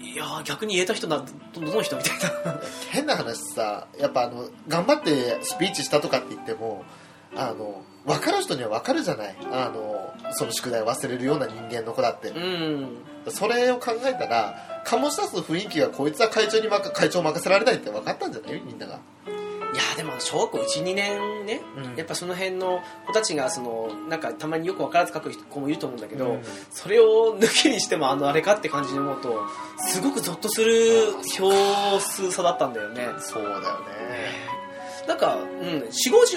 いやー逆に入れた人などどの人みたいな変な話さやっぱあの頑張ってスピーチしたとかって言ってもあの分かる人には分かるじゃないあのその宿題を忘れるような人間の子だってうんそれを考えたら醸し出す雰囲気がこいつは会長に任会長を任せられないって分かったんじゃないみんながいやーでも小学校12年ね、うん。やっぱその辺の子たちがそのなんかたまによく分からず書く子もいると思うんだけど、うん。それを抜きにしてもあのあれかって感じに思うとすごくゾッとする票数差だったんだよね。そうだよね。なんか、うん、4 5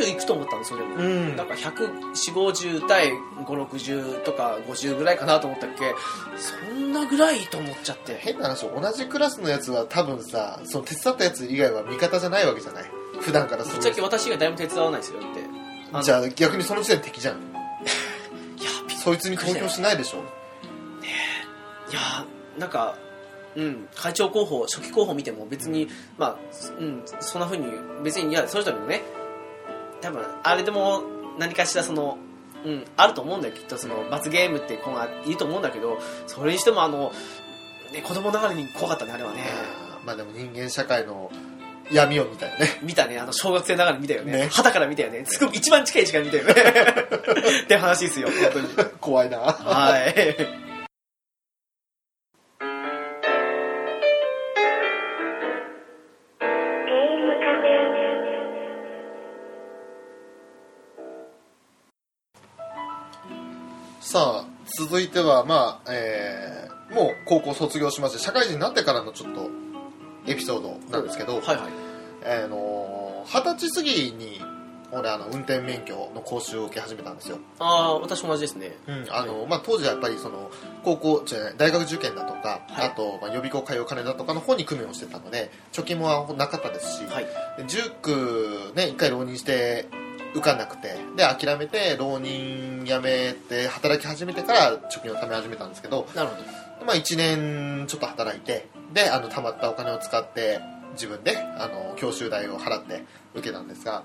0いくと思ったんですよでも、うん。なんか14050対560とか50ぐらいかなと思ったっけ。そんなぐらいと思っちゃって。変な話同じクラスのやつは多分さその手伝ったやつ以外は味方じゃないわけじゃない普段からす。ぶっちゃけ私がだいぶ手伝わないですよって。じゃあ逆にその時点で敵じゃん。*laughs* いやそいつに投票しないでしょ。いやなんかうん、会長候補初期候補見ても別に、まあ、うん、そんなふうに別にいやそれぞれのね多分あれでも何かしらその、うん、あると思うんだよきっと。その罰ゲームって子がいると思うんだけどそれにしてもあの、ね、子供ながらに怖かったねあれはね。まあでも人間社会の闇を見たよね。見たね。あの小学生ながらに見たよね。ね。肌から見たよね。すごく一番近い時間に見たよね。*laughs* って話ですよ本当に。怖いな。はい。さあ続いてはまあえーもう高校卒業しまして社会人になってからのちょっとエピソードなんですけど、はいはい。あの二十歳過ぎに俺あの運転免許の講習を受け始めたんですよ、ああ私も同じですね。うんあのまあ、当時はやっぱりその高校じゃない大学受験だとか、はい。あと、まあ、予備校通う金だとかの方に工面をしてたので貯金もなかったですし、はい。で塾ね一回浪人して受かんなくてで諦めて浪人辞めて働き始めてから貯金を貯め始めたんですけど、なるほどまあ、1年ちょっと働いてであの貯まったお金を使って自分であの教習代を払って受けたんですが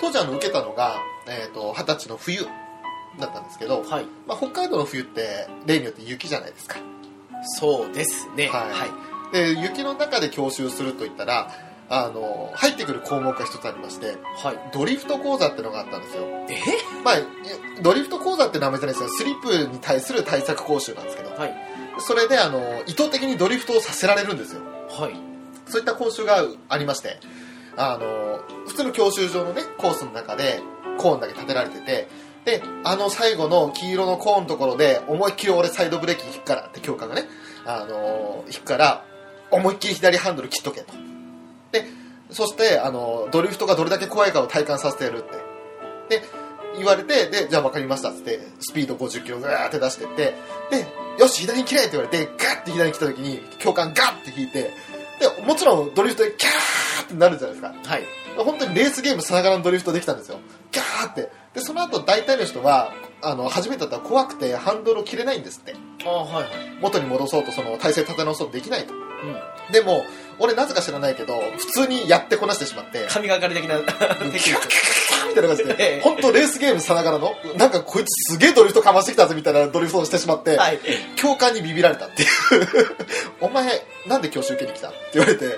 当時あの受けたのがえーと二十歳の冬だったんですけど、はい。まあ、北海道の冬って例によって雪じゃないですか。そうですね。はい。はい。で雪の中で教習するといったらあの入ってくる項目が一つありましてはい。ドリフト講座ってのがあったんですよ。え？まあドリフト講座って名前じゃないですよスリップに対する対策講習なんですけどはい。それであの意図的にドリフトをさせられるんですよ。はい。そういった講習がありましてあの普通の教習場のねコースの中でコーンだけ立てられててであの最後の黄色のコーンのところで思いっきり俺サイドブレーキ引くからって教官がねあの引くから思いっきり左ハンドル切っとけとでそしてあのドリフトがどれだけ怖いかを体感させてやるって。で言われてでじゃあ分かりましたっつってスピード50キロぐーって出してってでよし左に切れって言われてガッて左に来た時に教官ガッて引いてでもちろんドリフトでキャーってなるじゃないですか。はい。本当にレースゲームさながらのドリフトできたんですよ。キャーって。でその後大体の人はあの初めてだったら怖くてハンドルを切れないんですってはいはい。元に戻そうとその体勢立て直そうとできないと。うん。でも俺なぜか知らないけど普通にやってこなしてしまって。神がかり的なテクニックみたいな感じええで本当レースゲームさながらのなんかこいつすげえドリフトかましてきたぜみたいなドリフトをしてしまって、はい教官にビビられたっていうお前なんで教習受けに来たって言われてで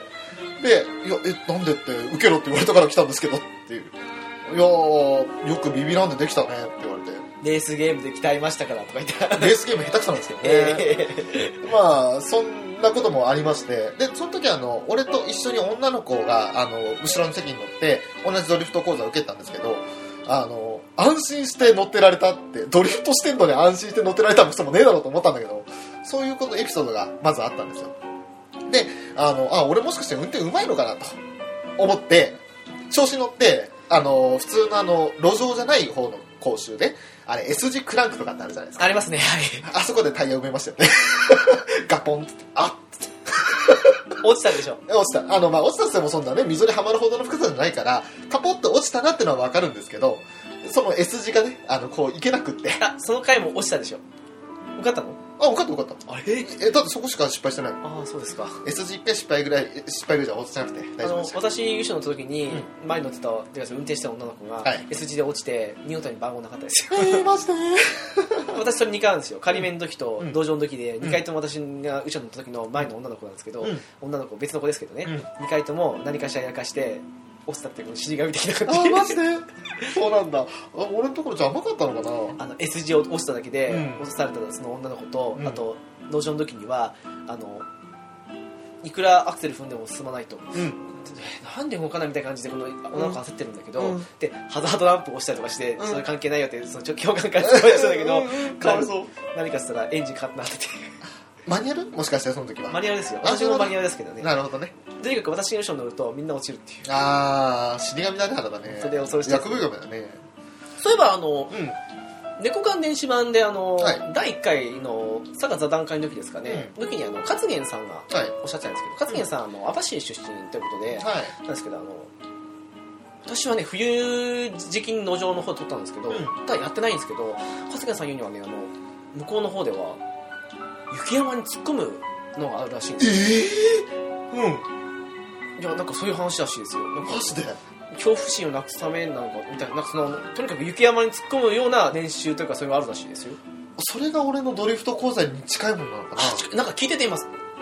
「いやえなんでって受けろって言われたから来たんですけど」っていう「いやーよくビビらんでできたね」って言われてレースゲームで鍛えましたからとか言って。レースゲーム下手くそなんですけどね、えまあそんなこともありまして。でその時あの俺と一緒に女の子があの後ろの席に乗って同じドリフト講座を受けたんですけどあの安心して乗ってられたってドリフトしてんのに安心して乗ってられた人もねえだろうと思ったんだけどそういうことエピソードがまずあったんですよ。であのあ俺もしかして運転うまいのかなと思って調子に乗ってあの普通のあの路上じゃない方の講習であれ S 字クランクとかってあるじゃないですかありますねはいあそこでタイヤ埋めましたよね。*laughs* ガポンって。あ落ちたでしょ？っ *laughs* 落ちた。あの、まあ、落ちたとしてもそんなね、溝にはまるほどの深さじゃないから、カポッと落ちたなってのはわかるんですけど、その S 字がね、あの、こう、いけなくって。あその回も落ちたでしょ受かったの？あ、分かった分かった。あれ？え、だってそこしか失敗してない。ああそうですか。S 字1回失敗ぐらい、失敗ぐらいじゃ落ちてなくて大丈夫でした。私優勝の時に前に乗ってたてか運転してた女の子がはい。S 字で落ちて見事に番号なかったですよ。えー、マジで？*laughs* 私それ2回あるんですよ。仮面の時とうん。道場の時で2回とも私が後ろに乗った時の前の女の子なんですけど、うん。女の子別の子ですけどね、うん。2回とも何かしらやらかして落ちたっていう死神的なあ感じマジで？そうなんだ。あ俺のところじゃ甘かったのかな？あの S 字を落ちただけでうん。落とされたその女の子と、うん。あと道場の時にはあのいくらアクセル踏んでも進まないと。うん。えなんで動かないみたいな感じでこの女の子焦ってるんだけど、うん。でハザードランプを押したりとかして、うん。それ関係ないよってその *laughs* 教官から伝えしたんだけどうんうんかわいそう。何かっつったらエンジンかかってなってて。マニュアル？もしかしてその時は。マニュアルですよ。あ私もマニュアルですけどね。なるほどね。とにかく私が後ろに乗るとみんな落ちるっていうあー、死神だね、原だね。それ恐ろしい薬部神だね。そういえばあのうん。猫缶電子版であの、はい第1回の佐賀座談会の時ですかね、う時にあの勝元さんがはい。おっしゃってたんですけど勝元さんあの網走出身ということで、はい。なんですけどあの私はね冬時期に農場の方で撮ったんですけど、うんただやってないんですけど春日さん言うにはねあの向こうの方では雪山に突っ込むのがあるらしいんですえよえうんいやなんかそういう話らしいですよ。なんかマジで？恐怖心をなくすためなのかみたいななんかそのとにかく雪山に突っ込むような練習というかそれがあるらしいですよ。それが俺のドリフト講座に近いものなのかな？あなんか聞いてて今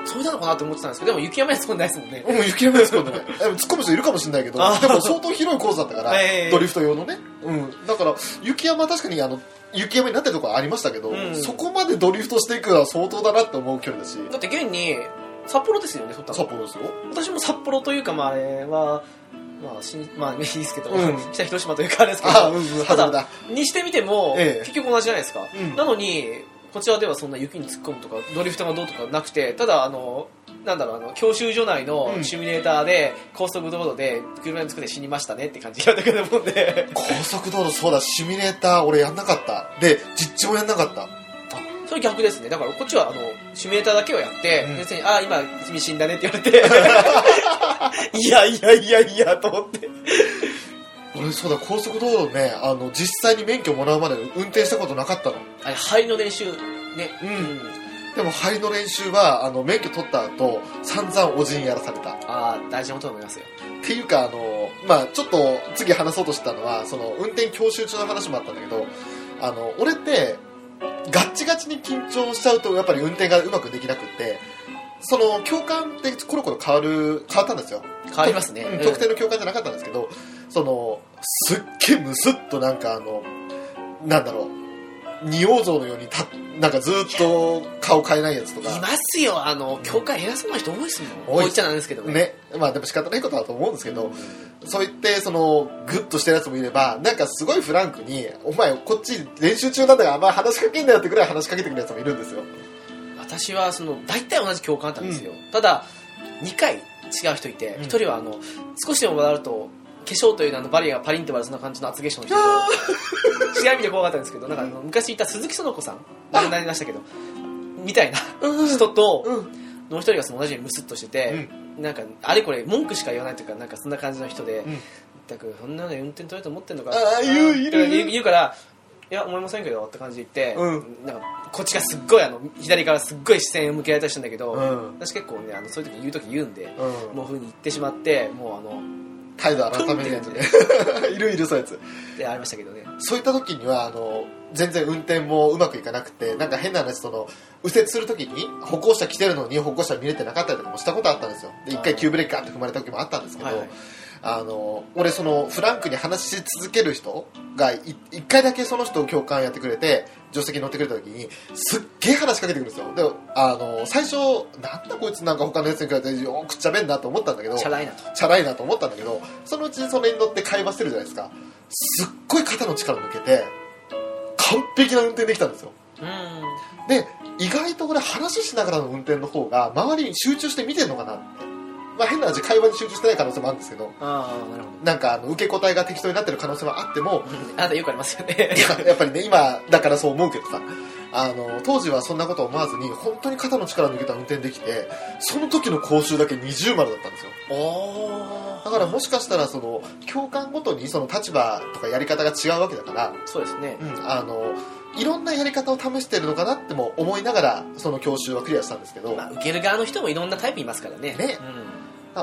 それなのかなって思ってたんですけどでも雪山には突っ込んでないですもんね。うん、雪山に突っ込んでない。*laughs* 突っ込む人いるかもしれないけど、あでも相当広いコースだったから、*laughs* ええドリフト用のね。うん。だから、雪山は確かにあの、雪山になってるところありましたけど、うん。そこまでドリフトしていくのは相当だなって思う距離だし、だって現に札幌ですよね撮ったの札幌ですよ。私も札幌というかまああれはまあしんまあいいですけど、うん北広島というかあれですけどうん、うん、ただ。にしてみても、ええ結局同じじゃないですか、うんなのにこちらではそんな雪に突っ込むとかドリフトがどうとかなくてただあのなんだろうあの教習所内のうんシミュレーターで高速道路で車に作って死にましたねって感じだったけどもんで高速道路そうだ、シミュレーター俺やんなかった。で、実地もやんなかった。それ逆ですね。だからこっちはあのシミュレーターだけをやって、うん。別にああ今君死んだねって言われて。*laughs* いやいやいやいやと思って。俺そうだ、高速道路ね、あの、実際に免許もらうまで運転したことなかったの。あれ入りの練習ね。うん。でも、針の練習は、あの、免許取った後、散々おじんやらされた。ああ大事なことだと思いますよ。っていうか、あの、まあちょっと次話そうとしてたのは、その、運転教習中の話もあったんだけど、あの、俺って、ガッチガチに緊張しちゃうと、やっぱり運転がうまくできなくって、その、教官ってコロコロ変わる、変わったんですよ。変わりますね、うんうん特定の教官じゃなかったんですけど、その、すっげえムスッとなんかあの、なんだろう、仁王像のようにた、なんかずっと顔変えないやつとか。いますよ。あの教会偉そうな人多いですもん。多いっちゃなんですけどね。ね。まあでも仕方ないことだと思うんですけど、そう言って、その、グッとしてるやつもいれば、なんかすごいフランクに、お前こっち練習中なんだからあんま話しかけんなよってくらい話しかけてくるやつもいるんですよ。私はその大体同じ教官だったんですよ、ただ2回違う人いて、うん。1人はあの少しでも笑うと化粧という名のバリアがパリンって割るそんな感じの厚化粧の人と違う意味で怖かったんですけどなんか昔いた鈴木園子さん亡くなりましたけどみたいな人と、うん。もう一人がその同じようにムスッとしてて、なんかあれこれ文句しか言わないというかなんかそんな感じの人で、うん。全くそんなの運転取れると思ってんのかああ言うか言う言うからいや思いませんけどって感じで言って、うん。なんかこっちがすっごいあの左からすっごい視線を向けられたりしたんだけど、うん。私結構ねあのそういう時言う時言うんで、うん。もうふうに言ってしまってもうあの態度改めるやつね。*laughs* いるいるそういうやつ。でありましたけどねそういった時には、あの、全然運転もうまくいかなくて、なんか変な話、その、右折する時に、歩行者来てるのに歩行者見れてなかったりとかもしたことあったんですよ。で、一回急ブレーキガーって踏まれた時もあったんですけど、はいはいあの、俺その、フランクに話し続ける人が、い一回だけその人を共感やってくれて、助手席に乗ってくれた時に、すっげえ話しかけてくるんですよ。で、あの、最初、なんだこいつなんか他のやつに比べてよくっちゃべんなと思ったんだけど、チャラいなと。チャラいなと思ったんだけどそのうちにそれに乗って会話してるじゃないですか。すっごい肩の力抜けて完璧な運転できたんですよ。うん。で意外とこれ話しながらの運転の方が周りに集中して見てるのかなってまあ変な話会話に集中してない可能性もあるんですけどああなるほなんかあの受け答えが適当になってる可能性はあってもどあなたよくありますよね。いや *laughs* やっぱりね今だからそう思うけどさあの当時はそんなこと思わずに本当に肩の力抜けた運転できてその時の講習だけ二重丸だったんですよ。おだからもしかしたらその教官ごとにその立場とかやり方が違うわけだから、そうですね。うん、あのいろんなやり方を試してるのかなっても思いながらその教習はクリアしたんですけど、まあ、受ける側の人もいろんなタイプいますからね。ね。うん。あ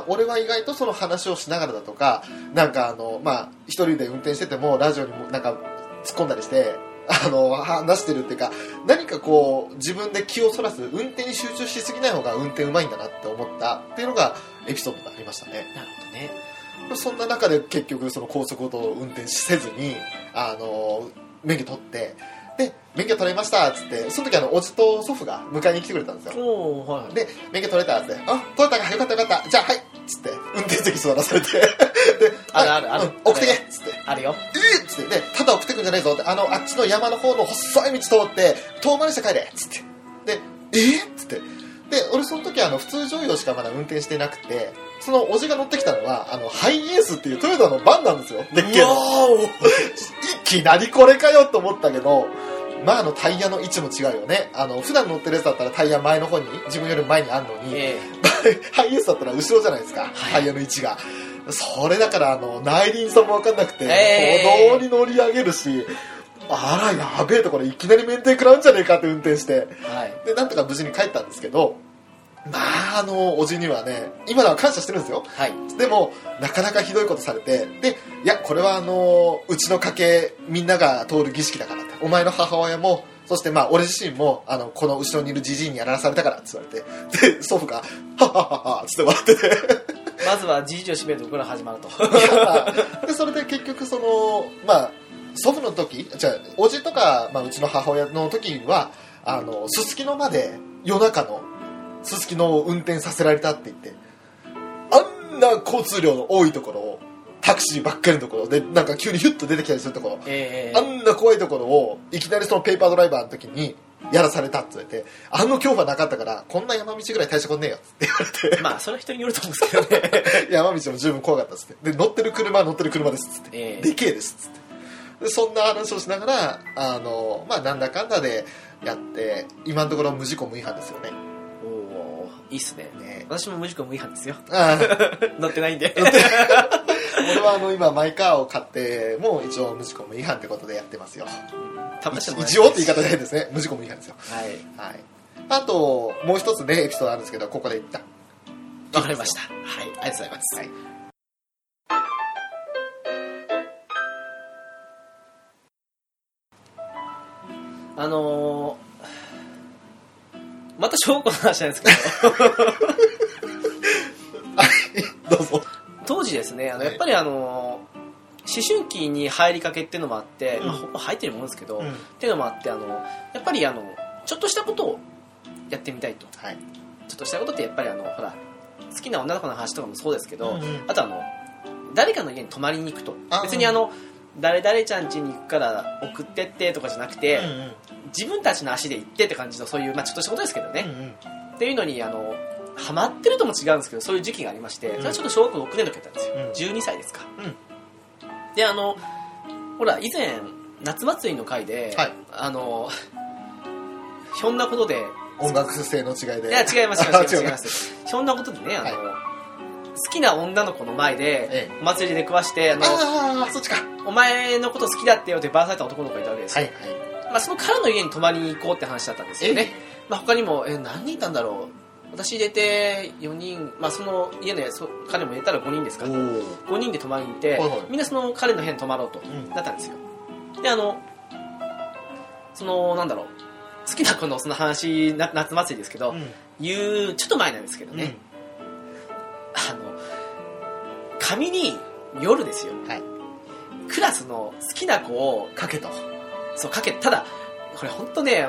俺は意外とその話をしながらだとかなんかあのまあ一人で運転しててもラジオにもなんか突っ込んだりしてあの話してるっていうか何かこう自分で気をそらす運転に集中しすぎない方が運転うまいんだなって思ったっていうのがエピソードがありましたね。なるほどね。そんな中で結局その高速道路を運転せずにあの免許取ってで免許取れましたっつってその時あのおじと祖父が迎えに来てくれたんですよ。はい。で免許取れたっつってあ取れたかよかったよかった。じゃあはいっつって運転席座らされて。であるあるある。うん送ってけっつって。あるよ。えっつって。でただ送ってくんじゃないぞ。ってあのあっちの山の方の細い道通って遠回りして帰れっつって。でえっつって。で俺その時はあの普通乗用しかまだ運転してなくてそのおじが乗ってきたのはあのハイエースっていうトヨタのバンなんですよ。でっけえの。いきなりこれかよと思ったけどまああのタイヤの位置も違うよね。あの普段乗ってるやつだったらタイヤ前の方に自分より前にあるのに、えハイエースだったら後ろじゃないですか、タイヤの位置が。それだからあの内輪差も分かんなくて、えー歩道に乗り上げるしあらやべえとこれいきなり免停食らうんじゃねえかって運転して。えはい。でなんとか無事に帰ったんですけどまああのおじにはね今では感謝してるんですよ。はい。でもなかなかひどいことされてでいやこれはあのうちの家系みんなが通る儀式だからってお前の母親もそしてまあ俺自身もあのこの後ろにいるじじいにやらされたからって言われてで祖父が「はっはっはっは」っつって笑ってて。まずはじいじを締めるところから始まると。*laughs* でそれで結局そのまあ祖父の時じゃあおじとか、まあ、うちの母親の時はあのすすきのまで夜中のすすきのを運転させられたって言ってあんな交通量の多いところをタクシーばっかりのところでなんか急にヒュッと出てきたりするところえあんな怖いところをいきなりそのペーパードライバーの時にやらされたって言われてあの恐怖はなかったからこんな山道ぐらい大したことねえよって言われてまあそれは人によると思うんですけどね。*laughs* 山道も十分怖かったっつって。で乗ってる車は乗ってる車ですっつって、ええ。でけえですっつって。でそんな話をしながらあのまあなんだかんだでやって今のところ無事故無違反ですよねいいっすね。ね私も無事故無違反ですよ。ああ。*laughs* 乗ってないんで。俺はあの今マイカーを買ってもう一応無事故無違反ってことでやってますよ。一応って言い方ないですね。無事故無違反ですよ。はい。はい。あともう一つねエピソードあるんですけどここで言ったわかりました。はい。ありがとうございます、はい。あのーまた小学校の話なんですけど。*laughs* どうぞ。当時ですねあのはい。やっぱりあのー思春期に入りかけっていうのもあって、うん。まあ、ほぼ入ってるもんですけど、うん。っていうのもあってあのやっぱりあのちょっとしたことをやってみたいと。はい。ちょっとしたことってやっぱりあのほら好きな女の子の話とかもそうですけど、うんうん。あとあの誰かの家に泊まりに行くと。あ別にあの誰々ちゃん家に行くから送ってってとかじゃなくて、うんうん自分たちの足で行ってって感じのそういう、まあ、ちょっとしたことですけどね、うんうん。っていうのにあのハマってるとも違うんですけどそういう時期がありまして、それはちょっと小学校6年の時だったんですよ、うん。12歳ですか、うん。であのほら以前夏祭りの会で、はい。あのひょんなことで音楽性の違いで。いや違います違いますあ違います。ひょんなことでねあの、はい。好きな女の子の前でええ。お祭りで食わしてあのああそっちか。お前のこと好きだってよってバーされた男の子がいたわけですよ、はいはいまあ、その彼の家に泊まりに行こうって話だったんですよね、まあ、他にもえ何人いたんだろう？私入れて4人、まあ、その家のそ彼も入れたら5人ですか。おお5人で泊まりに行って、はいはい。みんなその彼の部屋に泊まろうと、ん。なったんですよ。であのそのなんだろう。好きな子のその話な夏祭りですけど、うん。言うちょっと前なんですけどね、あの紙に夜ですよ。はい。クラスの好きな子をかけとそうかけただこれ本当ね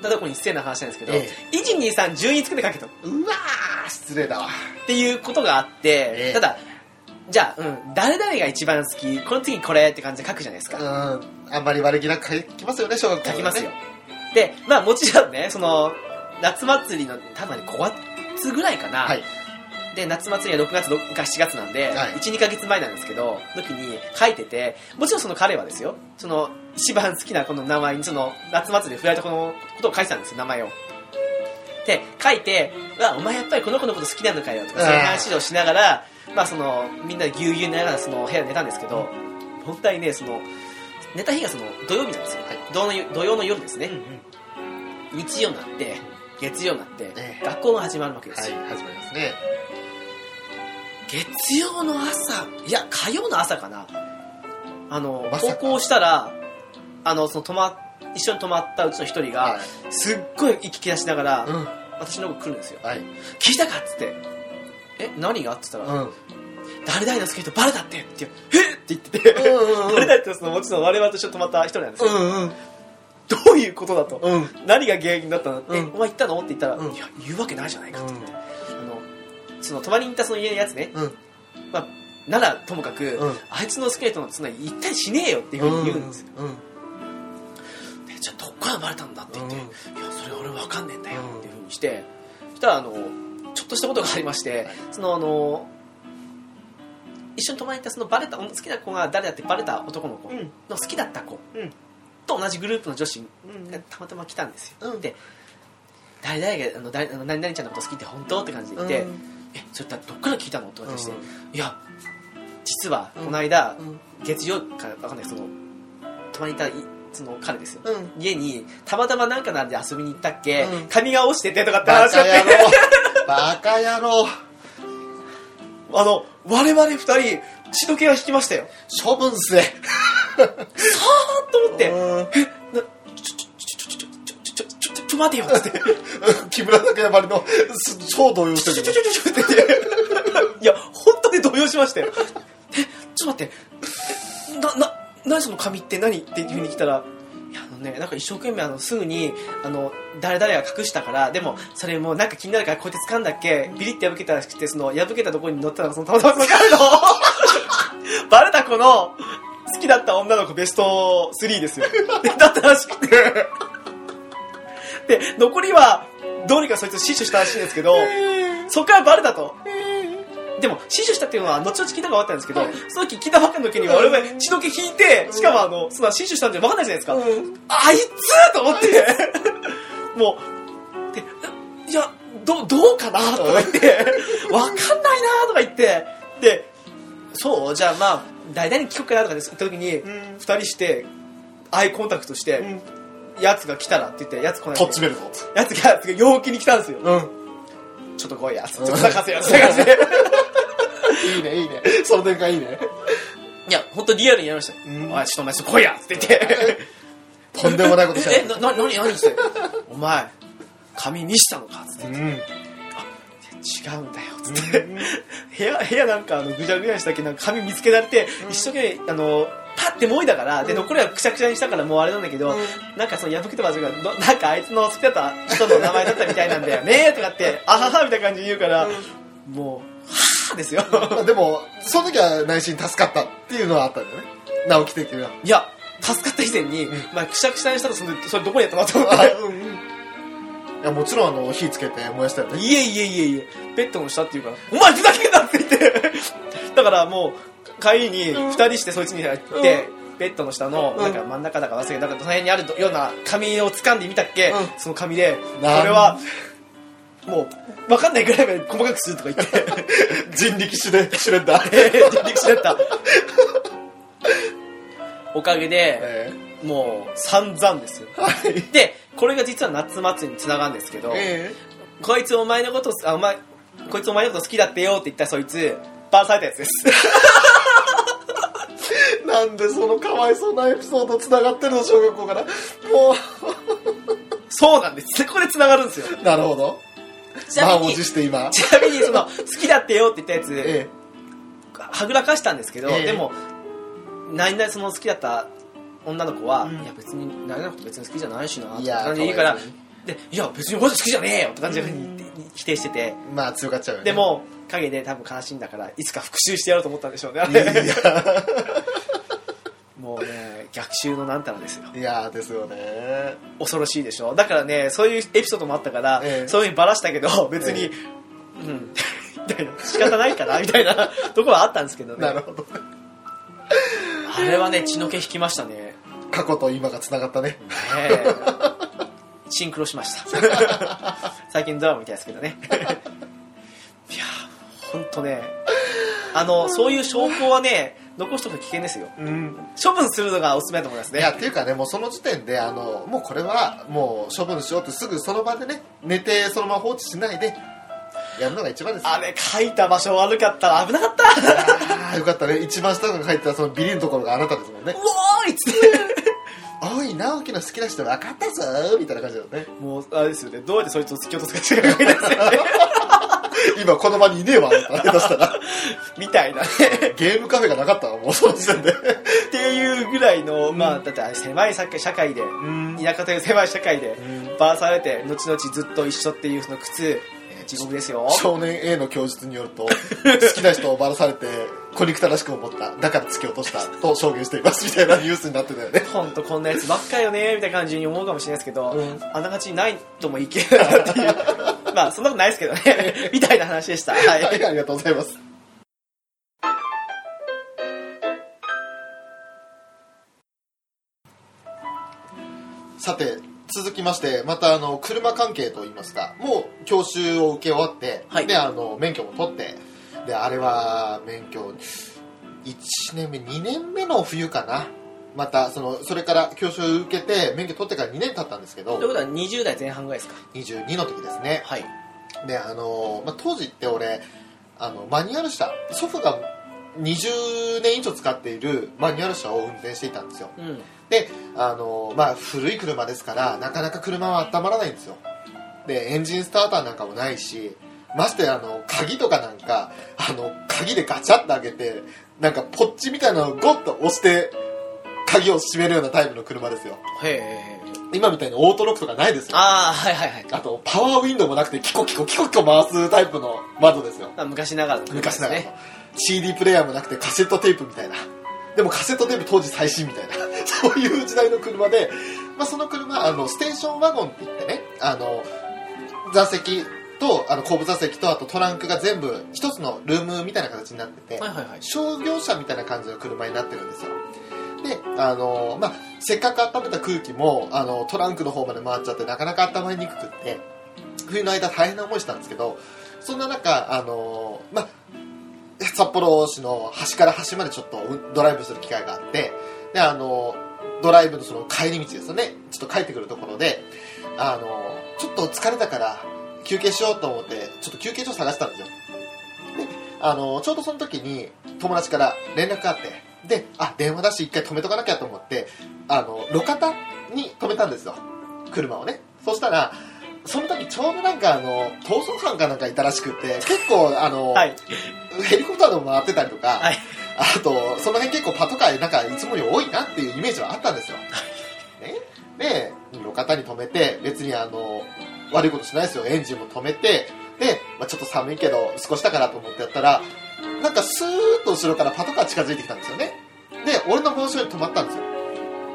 女の子に失礼な話なんですけど、え123順位つけてかけとっうわー失礼だわ。ていうことがあって、ええ。ただじゃあ、うん、誰々が一番好きこの次これって感じで書くじゃないですうか、んあんまり悪気なく書きますよね小学校書きますよ。でまあもちろんねその夏祭りの多分ね5月ぐらいかな、はいで夏祭りは6月か7月なんで、はい。12ヶ月前なんですけど時に書いててもちろんその彼はですよその一番好きなこの名前にその夏祭りで振られたこのことを書いてたんですよ名前を。で書いて「うわお前やっぱりこの子のこと好きなのかよ」とかそういう話をしながらまあそのみんなでぎゅうぎゅうになりながらその部屋で寝たんですけど本当にねその寝た日がその土曜日なんですよ、はい。土曜の夜土曜の夜ですね。うん、うん。日曜になって月曜になって、ええ。学校が始まるわけではいすよ、始まりますね月曜の朝。いや火曜の朝かな。あのまさか。登校したらあのその泊ま一緒に泊まったうちの一人が、はい。すっごい息切らしながら、うん。私の方来るんですよ。はい。聞いたかっつって。え何が？って言ったら、うん。誰々の好きな人バレたってってえっ！って言ってて、うんうんバレたってそのもちろん我々と一緒に泊まった一人なんですよ、うんうんどういうことだと、うん。何が原因だったの、えうん。お前行ったの？って言ったら、うん。いや言うわけないじゃないかって言って、あのその泊まりに行ったその家のやつね、うん。まあ、ならともかく、うん。あいつのスケートのつなぎ一体しねえよっていうふうに言うんですよ、うん。でじゃあどっからバレたんだって言って、うん。いやそれ俺分かんねえんだよっていうふうにしてそしたらあのちょっとしたことがありまして、そのあの一緒に泊まりに行ったそのバレた好きな子が誰だってバレた男の子うん。の好きだった子うん。と同じグループの女子うん。がたまたま来たんですよ、うん。で誰々があの誰あの何々ちゃんのこと好きって本当って感じで言って、うんえそれどっから聞いたの？って私して、うん。いや実はこの間、うん。月曜か分かんないその泊まりに行ったいその彼ですよ、うん。家にたまたまなんかなんで遊びに行ったっけ、うん。髪が落ちててとかってバカ話をって野郎。*laughs* バカ野郎。あの我々二人血の気が引きましたよ。処分せ。*laughs* さーっと思って。うちょ待てよっつって。*laughs* 木村拓哉ばりのす超動揺してるちょちょちょちょっていや本当に動揺しましたよえちょっと待ってえなな何その紙って何っていうふうに来たらいやあのねなんか一生懸命あのすぐにあの誰々が隠したからでもそれもうなんか気になるからこうやって掴んだっけビリって破けたらしくてその破けたところに乗ったのがそのたまたまそのカードバレた子の好きだった女の子ベスト3ですよでだったらしくてで残りはどうにかそいつを死守したらしいんですけどそこからバレたと。でも死守したっていうのは後々聞いたか分かったんですけど、その時聞いたばっかの時には俺は血の気引いて、しかもあのその死守したんじゃ分かんないじゃないですか、あいつと思って。*laughs* もうでいやどどうかなとか言って *laughs* 分かんないなとか言ってでそうじゃあまあ大々に聞こうかなとか言った時に、ん。二人してアイコンタクトして、やつが来たらって言ってやつ来ない。とっちめるぞ。やつが陽気に来たんですよ。うん。ちょっと来いや。つって探せよ。探せ *laughs* いいねいいね。その展開いいね。いや本当リアルにやりました。よ、うん。おいちょっとお前来いやって言って。*laughs* とんでもないことした *laughs* えなな何何ってお前髪見したのか？つって。うん。違うんだよ。つって。部屋部屋なんかあのぐちゃぐちゃにしたっけなんか髪見つけられて、一生懸命あのパッてもいだから、で残りはくしゃくしゃにしたからもうあれなんだけど、なんかその破けた場所がどなんかあいつの好きだった人の名前だったみたいなんだよねとかってあははみたいな感じで言うから、もうはぁですよ。ま *laughs* あでもその時は内心助かったっていうのはあったんだよね。直樹的には。いや助かった以前に、まあ、くしゃくしゃにしたらそれそれどこにやったのと思っあていやもちろんあの火つけて燃やしたよね。いえいえいえいえベッドの下っていうから「お前ふざけんな!」って言って。だからもう帰りに2人してそいつに入って、ベッドの下のなんか真ん中だか忘れてなんかその辺にあるような紙を掴んでみたっけ、うん。その紙でこれはもう分かんないぐらいまで細かくするとか言って。*laughs* 人力シュレシュレッダーえー人力車だった。*laughs* おかげでえもう散々ですよ。ーはい。でこれが実は夏祭りにつながるんですけど、えこいつお前のことあお前こいつお前のこと好きだってよって言ったそいつバラされたやつです。ー *laughs* なんでそのかわいそうなエピソードつながってるの小学校から。も *laughs* そうなんです。ここでつながるんですよ。うなるほど。ちなみに満を持して今。ちなみにその好きだってよって言ったやつ、えはぐらかしたんですけど、ええ。でも何々その好きだった女の子は、うん。いや別に何々のこと別に好きじゃないしなっていや感じで言うからでいや別に俺好きじゃねえよって感じで否定してて、えまあ強がっちゃうよね。でも陰で多分悲しいんだからいつか復讐してやろうと思ったんでしょうね。*laughs* もうね逆襲のなんたらですよ。いやですよね。恐ろしいでしょ。だからねそういうエピソードもあったから、ええ。そういうふうにバラしたけど別に、えうん。みたいな仕方ないかなみたいな *laughs* ところはあったんですけどね。なるほど。あれはね血の気引きましたね。ね過去と今がつながったねえ。シンクロしました。*laughs* 最近ドラマみたいですけどね本当ねあのそういう証拠はね残しとくと危険ですよ。うん。処分するのがおすすめだと思いますね。いやっていうかねもうその時点であのもうこれはもう処分しようってすぐその場でね寝てそのまま放置しないでやるのが一番ですよ。あれ書いた場所悪かったら危なかった。あーよかったね。一番下が書いてたそのビリのところがあなたですもんね。うおーいっつ。っておい直樹の好きな人分かったぞみたいな感じだよね。もうあれですよね。どうやってそいつを突き落とすか違うみたいですよね *laughs* 今この場にいねえわしたら。*laughs* みたいな。ねゲームカフェがなかったわもうその時点で。っていうぐらいの、まあだって狭い社会で。うん。田舎という狭い社会でん。バラされて後々ずっと一緒っていうその苦痛。えー地獄ですよ。少年 A の供述によると好きな人をバラされて小憎たらしく思った。だから突き落としたと証言していますみたいなニュースになってたよね。ほんとこんなやつばっかよねみたいな感じに思うかもしれないですけど、うん。あながちないともいけないなっていう。*laughs* まあそんなことないですけどね。*laughs* みたいな話でした。はい。はいありがとうございます。さて続きましてまたあの車関係といいますかもう教習を受け終わって、はい。であの免許も取ってであれは免許1年目2年目の冬かな。またそのそれから教習を受けて免許取ってから2年経ったんですけどということは20代前半ぐらいですか。22の時ですね。はい。であの、まあ、当時って俺あのマニュアル車祖父が20年以上使っているマニュアル車を運転していたんですよ。うん。であの、まあ、古い車ですからなかなか車は温まらないんですよ。でエンジンスターターなんかもないしましてあの鍵とかなんかあの鍵でガチャッと開けてなんかポッチみたいなのをゴッと押して鍵を閉めるようなタイプの車ですよ。へえ。今みたいにオートロックとかないですよ。ああはいはいはい。あとパワーウィンドウもなくてキコキコキコキコ回すタイプの窓ですよ。あ昔ながらの車です昔ながらの。ね CD プレイヤーもなくてカセットテープみたいな。でもカセットテープ当時最新みたいな。*laughs* そういう時代の車で、まあ、その車あのステーションワゴンって言ってねあの座席とあの後部座席とあとトランクが全部一つのルームみたいな形になってて、はいはいはい。商業車みたいな感じの車になってるんですよ。であの、まあ、せっかく温めた空気もあのトランクの方まで回っちゃってなかなか温まりにくくって冬の間大変な思いしたんですけどそんな中あの、まあ、札幌市の端から端までちょっとドライブする機会があってであのドライブのその帰り道ですよね。ちょっと帰ってくるところであのちょっと疲れたから休憩しようと思ってちょっと休憩所探したんですよ。であのちょうどその時に友達から連絡があってであ電話だし一回止めとかなきゃと思ってあの路肩に止めたんですよ。車をね。そしたらその時ちょうどなんかあの逃走犯かなんかいたらしくて結構あの、はい。ヘリコプターでも回ってたりとか、はい。あとその辺結構パトカーなんかいつもより多いなっていうイメージはあったんですよ、ね、で路肩に止めて別にあの悪いことしないですよ。エンジンも止めてで、まあ、ちょっと寒いけど少しだからと思ってやったらなんかスーッと後ろからパトカー近づいてきたんですよね。で俺の真後ろに止まったんですよ。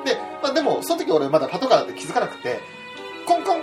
で、まあ、でもその時俺まだパトカーだって気づかなくてコンコン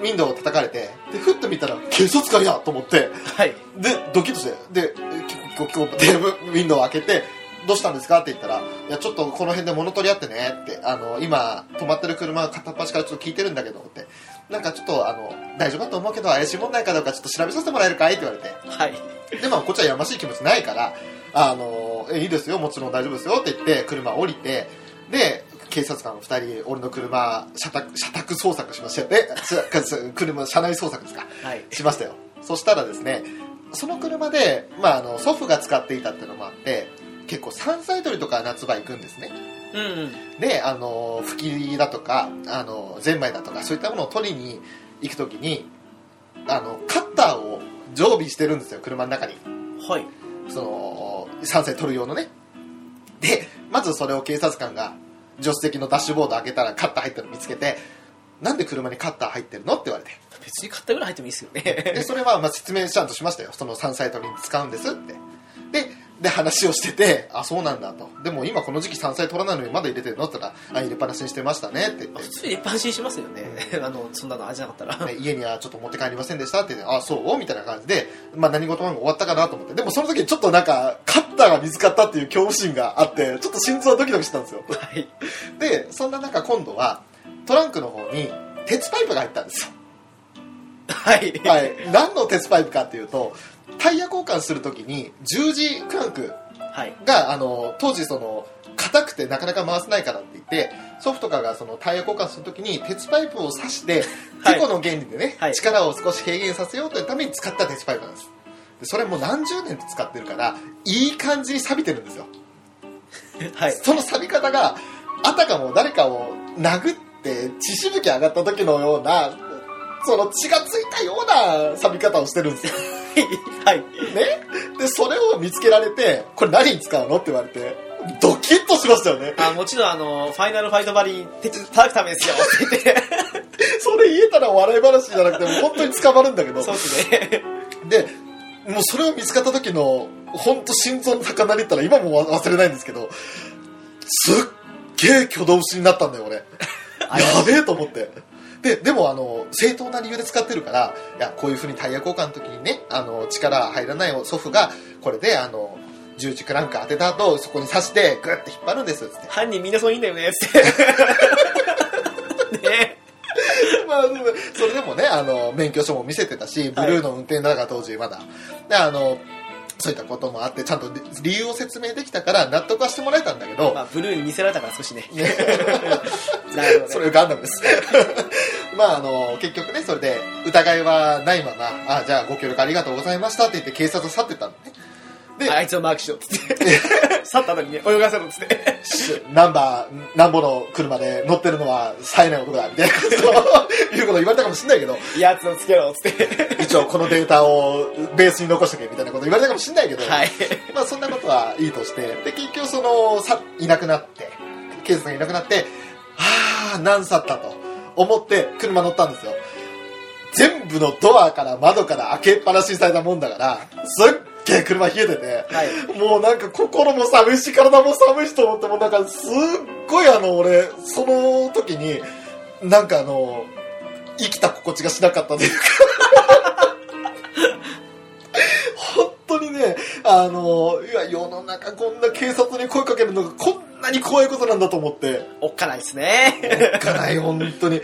ウィンドウを叩かれてでふっと見たら警察官やと思ってはい。でドキッとしてでキコキコキコってウィンドウを開けてどうしたんですか？って言ったら、いや、ちょっとこの辺で物取り合ってねって、あの、今、止まってる車が片っ端からちょっと聞いてるんだけどって、なんかちょっと、あの、大丈夫だと思うけど、怪しい問題かどうかちょっと調べさせてもらえるか？いって言われて、はい。で、まあ、こっちはやましい気持ちないから、あの、えいいですよ、もちろん大丈夫ですよって言って、車降りて、で、警察官2人、俺の車、車宅、車宅捜索しましたよ車、車内捜索ですか？はいしましたよ。そしたらですね、その車で、まあ、あの、祖父が使っていたっていうのもあって、結構山菜採りとか夏場行くんですね。うんうんで、あの、吹きだとか、あの、ゼンマイだとか、そういったものを取りに行くときに、あの、カッターを常備してるんですよ、車の中に。はいその、山菜取る用のね。で、まずそれを警察官が、助手席のダッシュボード開けたらカッター入ってるの見つけて、なんで車にカッター入ってるのって言われて。別に買ったぐらい入ってもいいですよでねそれはまあ説明ちゃんとしましたよ。その山菜採りに使うんですって。でで話をしててあそうなんだと。でも今この時期山菜取らないのにまだ入れてるのって言ったらあ入れっぱなしにしてましたねって言っ普通に一般心しますよね。*laughs* あのそんなの味なかったら。て、ね家にはちょっと持って帰りませんでしたって言ってあそう？みたいな感じで、まあ、何事も終わったかなと思って。でもその時にちょっとなんかカッターが見つかったっていう恐怖心があってちょっと心臓ドキドキしたんですよ。はい。でそんな中今度はトランクの方に鉄パイプが入ったんですよ。はい。はい、何の鉄パイプかっていうとタイヤ交換するときに十字クランクはい。があの当時その硬くてなかなか回せないからって言ってソフトカーがそのタイヤ交換するときに鉄パイプを刺してはい。テコの原理でね、はい。力を少し軽減させようというために使った鉄パイプなんです。でそれも何十年と使ってるからいい感じに錆びてるんですよ。*laughs* はい。その錆び方があたかも誰かを殴って血しぶき上がった時のようなその血がついたような錆び方をしてるんですよ。*laughs* はい。ね？でそれを見つけられてこれ何に使うの？って言われてドキッとしましたよね。あもちろんあのファイナルファイトバリー鉄叩くためですよ。って言って。それ言えたら笑い話じゃなくてもう本当に捕まるんだけど。そうですね。でもうそれを見つかった時の本当心臓の高鳴りったら今も忘れないんですけどすっげえ挙動不審になったんだよ俺。*laughs* やべえと思ってででもあの正当な理由で使ってるからいやこういうふうにタイヤ交換の時にねあの力入らない祖父がこれであの十字クランク当てた後そこに刺してグッて引っ張るんですっつって。犯人みんなそういいんだよねっつって。*laughs* ね。まあ、それでもねあの免許証も見せてたしブルーの運転だから当時まだ。であのそういったこともあってちゃんと理由を説明できたから納得はしてもらえたんだけど、まあブルーに似せられたから少しね。*laughs* ね。それガンダムですまああの結局ねそれで疑いはないままあじゃあご協力ありがとうございましたって言って警察を去ってったのねであいつをマークしろっつって。*laughs* 去ったのにね泳がせろっつって。ナンバーなんぼの車で乗ってるのは冴えない男だみたいなこと。*laughs* いうこと言われたかもしれないけど。やつをつけろっつって。一応このデータをベースに残しとけみたいなこと言われたかもしれないけど、はい。まあそんなことはいいとして。で結局そのさいなくなって。警察がいなくなってああ何去ったと。思って車乗ったんですよ。全部のドアから窓から開けっぱなしにされたもんだからすっ車冷えてて、はい。もうなんか心も寒いし体も寒いしと思ってもうなんかすっごいあの俺その時になんかあの生きた心地がしなかったというか。*laughs* 本当にねあのいや世の中こんな警察に声かけるのがこんなに怖いことなんだと思って。おっかないですね。おっかない本当に。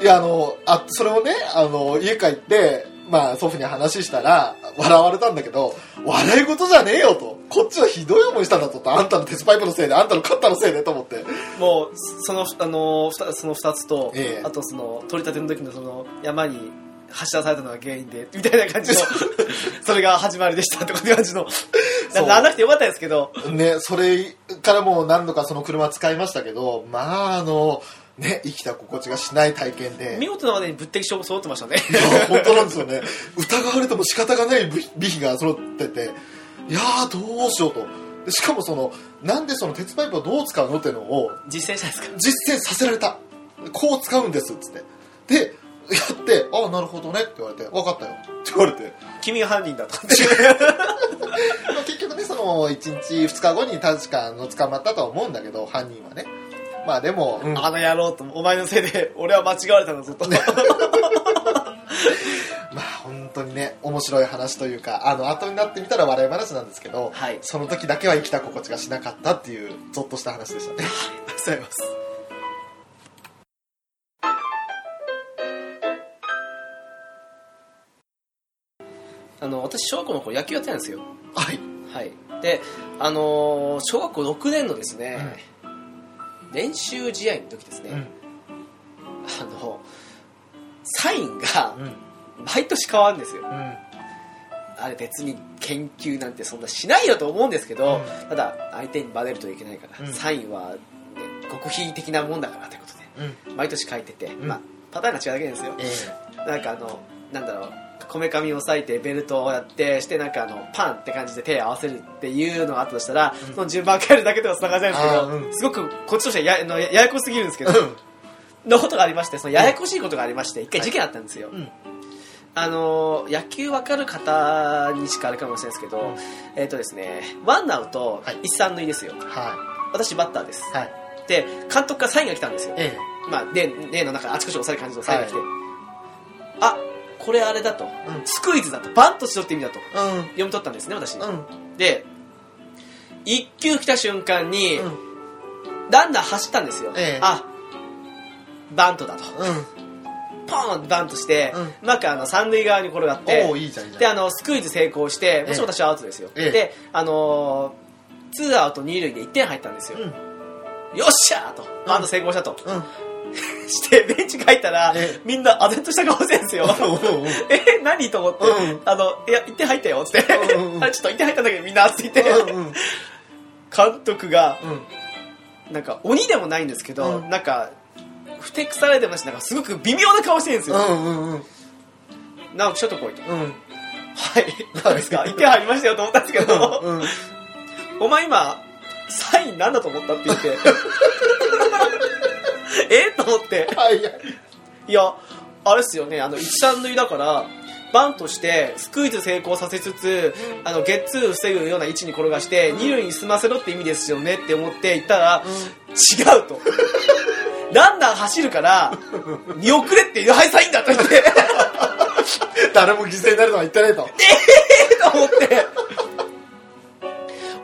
いやあのあそれをねあの家帰ってまあ祖父に話したら笑われたんだけど笑い事じゃねえよと。こっちはひどい思いしたんだと。あんたの鉄パイプのせいであんたのカッターのせいでと思って。もうそのあのその2つと、ええ。あとその取り立ての時のその山に走らされたのが原因でみたいな感じの *laughs* それが始まりでしたとかって感じの。*laughs* なななくてよかったですけど。ねそれからもう何度かその車使いましたけどまああのね生きた心地がしない体験で。見事なまでに物的証拠揃ってましたね。いや本当なんですよね。疑われても仕方がない備備費が揃ってていやーどうしようと。でしかもそのなんでその鉄パイプをどう使うのっていうのを実践したんですか？実践させられた。こう使うんですっつって。でやって「ああなるほどね」って言われて「分かったよ」って言われて。君が犯人だと。*laughs* まあ結局ねその1日2日後に確かあの捕まったとは思うんだけど犯人はねまあでも、うん。あの野郎とお前のせいで *laughs* 俺は間違われたんだぞと、*laughs* まあ本当にね面白い話というかあの後になってみたら笑い話なんですけど、はい。その時だけは生きた心地がしなかったっていうゾッとした話でしたね。ありがとうございます。あの私小学校の頃野球やってたんですよ。はい。はい。であのー小学校6年のですね、練習試合の時ですね、うん。あのサインがうん。毎年変わるんですよ。うん。あれ別に研究なんてそんなしないよと思うんですけど、うただ相手にバレるといけないから、うん。サインは、ね、極秘的なもんだからということでうん。毎年書いてて、んまあ、パターンが違うだけですよ。え。なんかあのなんだろうこめかみを押さえてベルトをやってしてなんかあのパンって感じで手を合わせるっていうのがあったとしたら、うん。その順番変えるだけでは繋がらないんですけど、うん。すごくこっちとしてはやあのやややこしすぎるんですけど、のことがありましてそのややこしいことがありまして一回事件あったんですよ、うん。あの野球わかる方にしかあれかもしれないですけど、うん。えっ、とですねワンアウトはい。一三塁ですよ。は私バッターです。いはい。で監督からサインが来たんですよ。えまあ例例の中あちこち押さえる感じのサインが来て、あこれあれだと、うん。スクイズだと。バントしろって意味だと。えうん。読み取ったんですね私、うん。で一球来た瞬間に、うん。ランナー走ったんですよ、ええ。あバントだと。うん。ポーンってバントして、うまくあの三塁側に転がっておおいいじゃんであのスクイズ成功してもちろん私はアウトですよ、ええ。であのー、ツーアウト二塁で1点入ったんですよ、うん。よっしゃーと。バント成功したと、うんしてベンチ帰ったら、ええみんなあぜんとした顔してるんですよ。*laughs* *laughs* え何と思って、うん。あのいや1点入ったよっつって、*laughs* ちょっと1点入ったんだけどみんなって。言って、監督がうん。なんか鬼でもないんですけど、うん。なんかふてくされてましなんかすごく微妙な顔してるんですよ、うんうんうん。直樹ちょっと来いと。うん。はい。何ですか？1点入りましたよと思ったんですけど、うんお前今サインなんだと思ったって言って *laughs* え？と思って。はいはい。いやあれっすよね。あの一三塁だからバントしてスクイズ成功させつつあのゲッツー防ぐような位置に転がして二塁に進ませろって意味ですよねって思って言ったら、違うと。*laughs* ランナー走るから見送れっていうはいサインだと言って。*laughs* 誰も犠牲になるのは言ってないと。と思って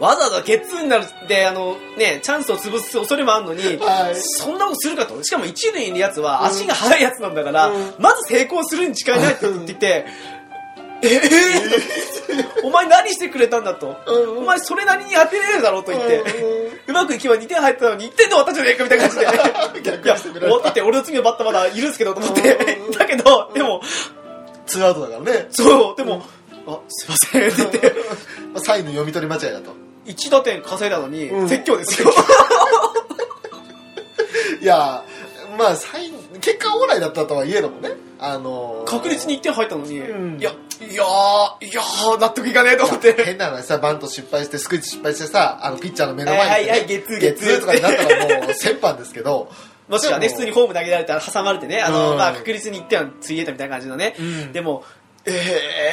わざわざゲッツーになるってあのねチャンスを潰す恐れもあるのに、*laughs* はい。そんなことするかと。しかも一塁にいるやつは足が速いやつなんだから、うん。まず成功するに違いないって言ってて、え *laughs* えお前何ししてくれたんだと。うん。お前それなりに当てれるだろうと言って、ううまくいけば2点入ったのに1点で終わったじゃねえかみたいな感じで。*laughs* 逆いや、終わったって俺の次のバッターまだいるんですけどと思ってうん。だけど、でも、ツーアウトだからね。そう、でも、あ、すいません。って言って、まあサインの読み取り間違いだと1打点稼いだのに、うん。絶叫ですよ。*laughs* いやまあサイン結果オーライだったとはいえどもね。あのー確実に1点入ったのに、うん。いや、いやー、いやー、納得いかねえと思って。変な話さバント失敗してスクイッチ失敗してさあのピッチャーの目の前に、ねはいはいはいゲッツーゲッツーとかになったらもう先般ですけど。もしくはね、でも普通にホーム投げられたら挟まれてね、あの、うん。まあ確実に1点はついえたみたいな感じのね。うん。でも、え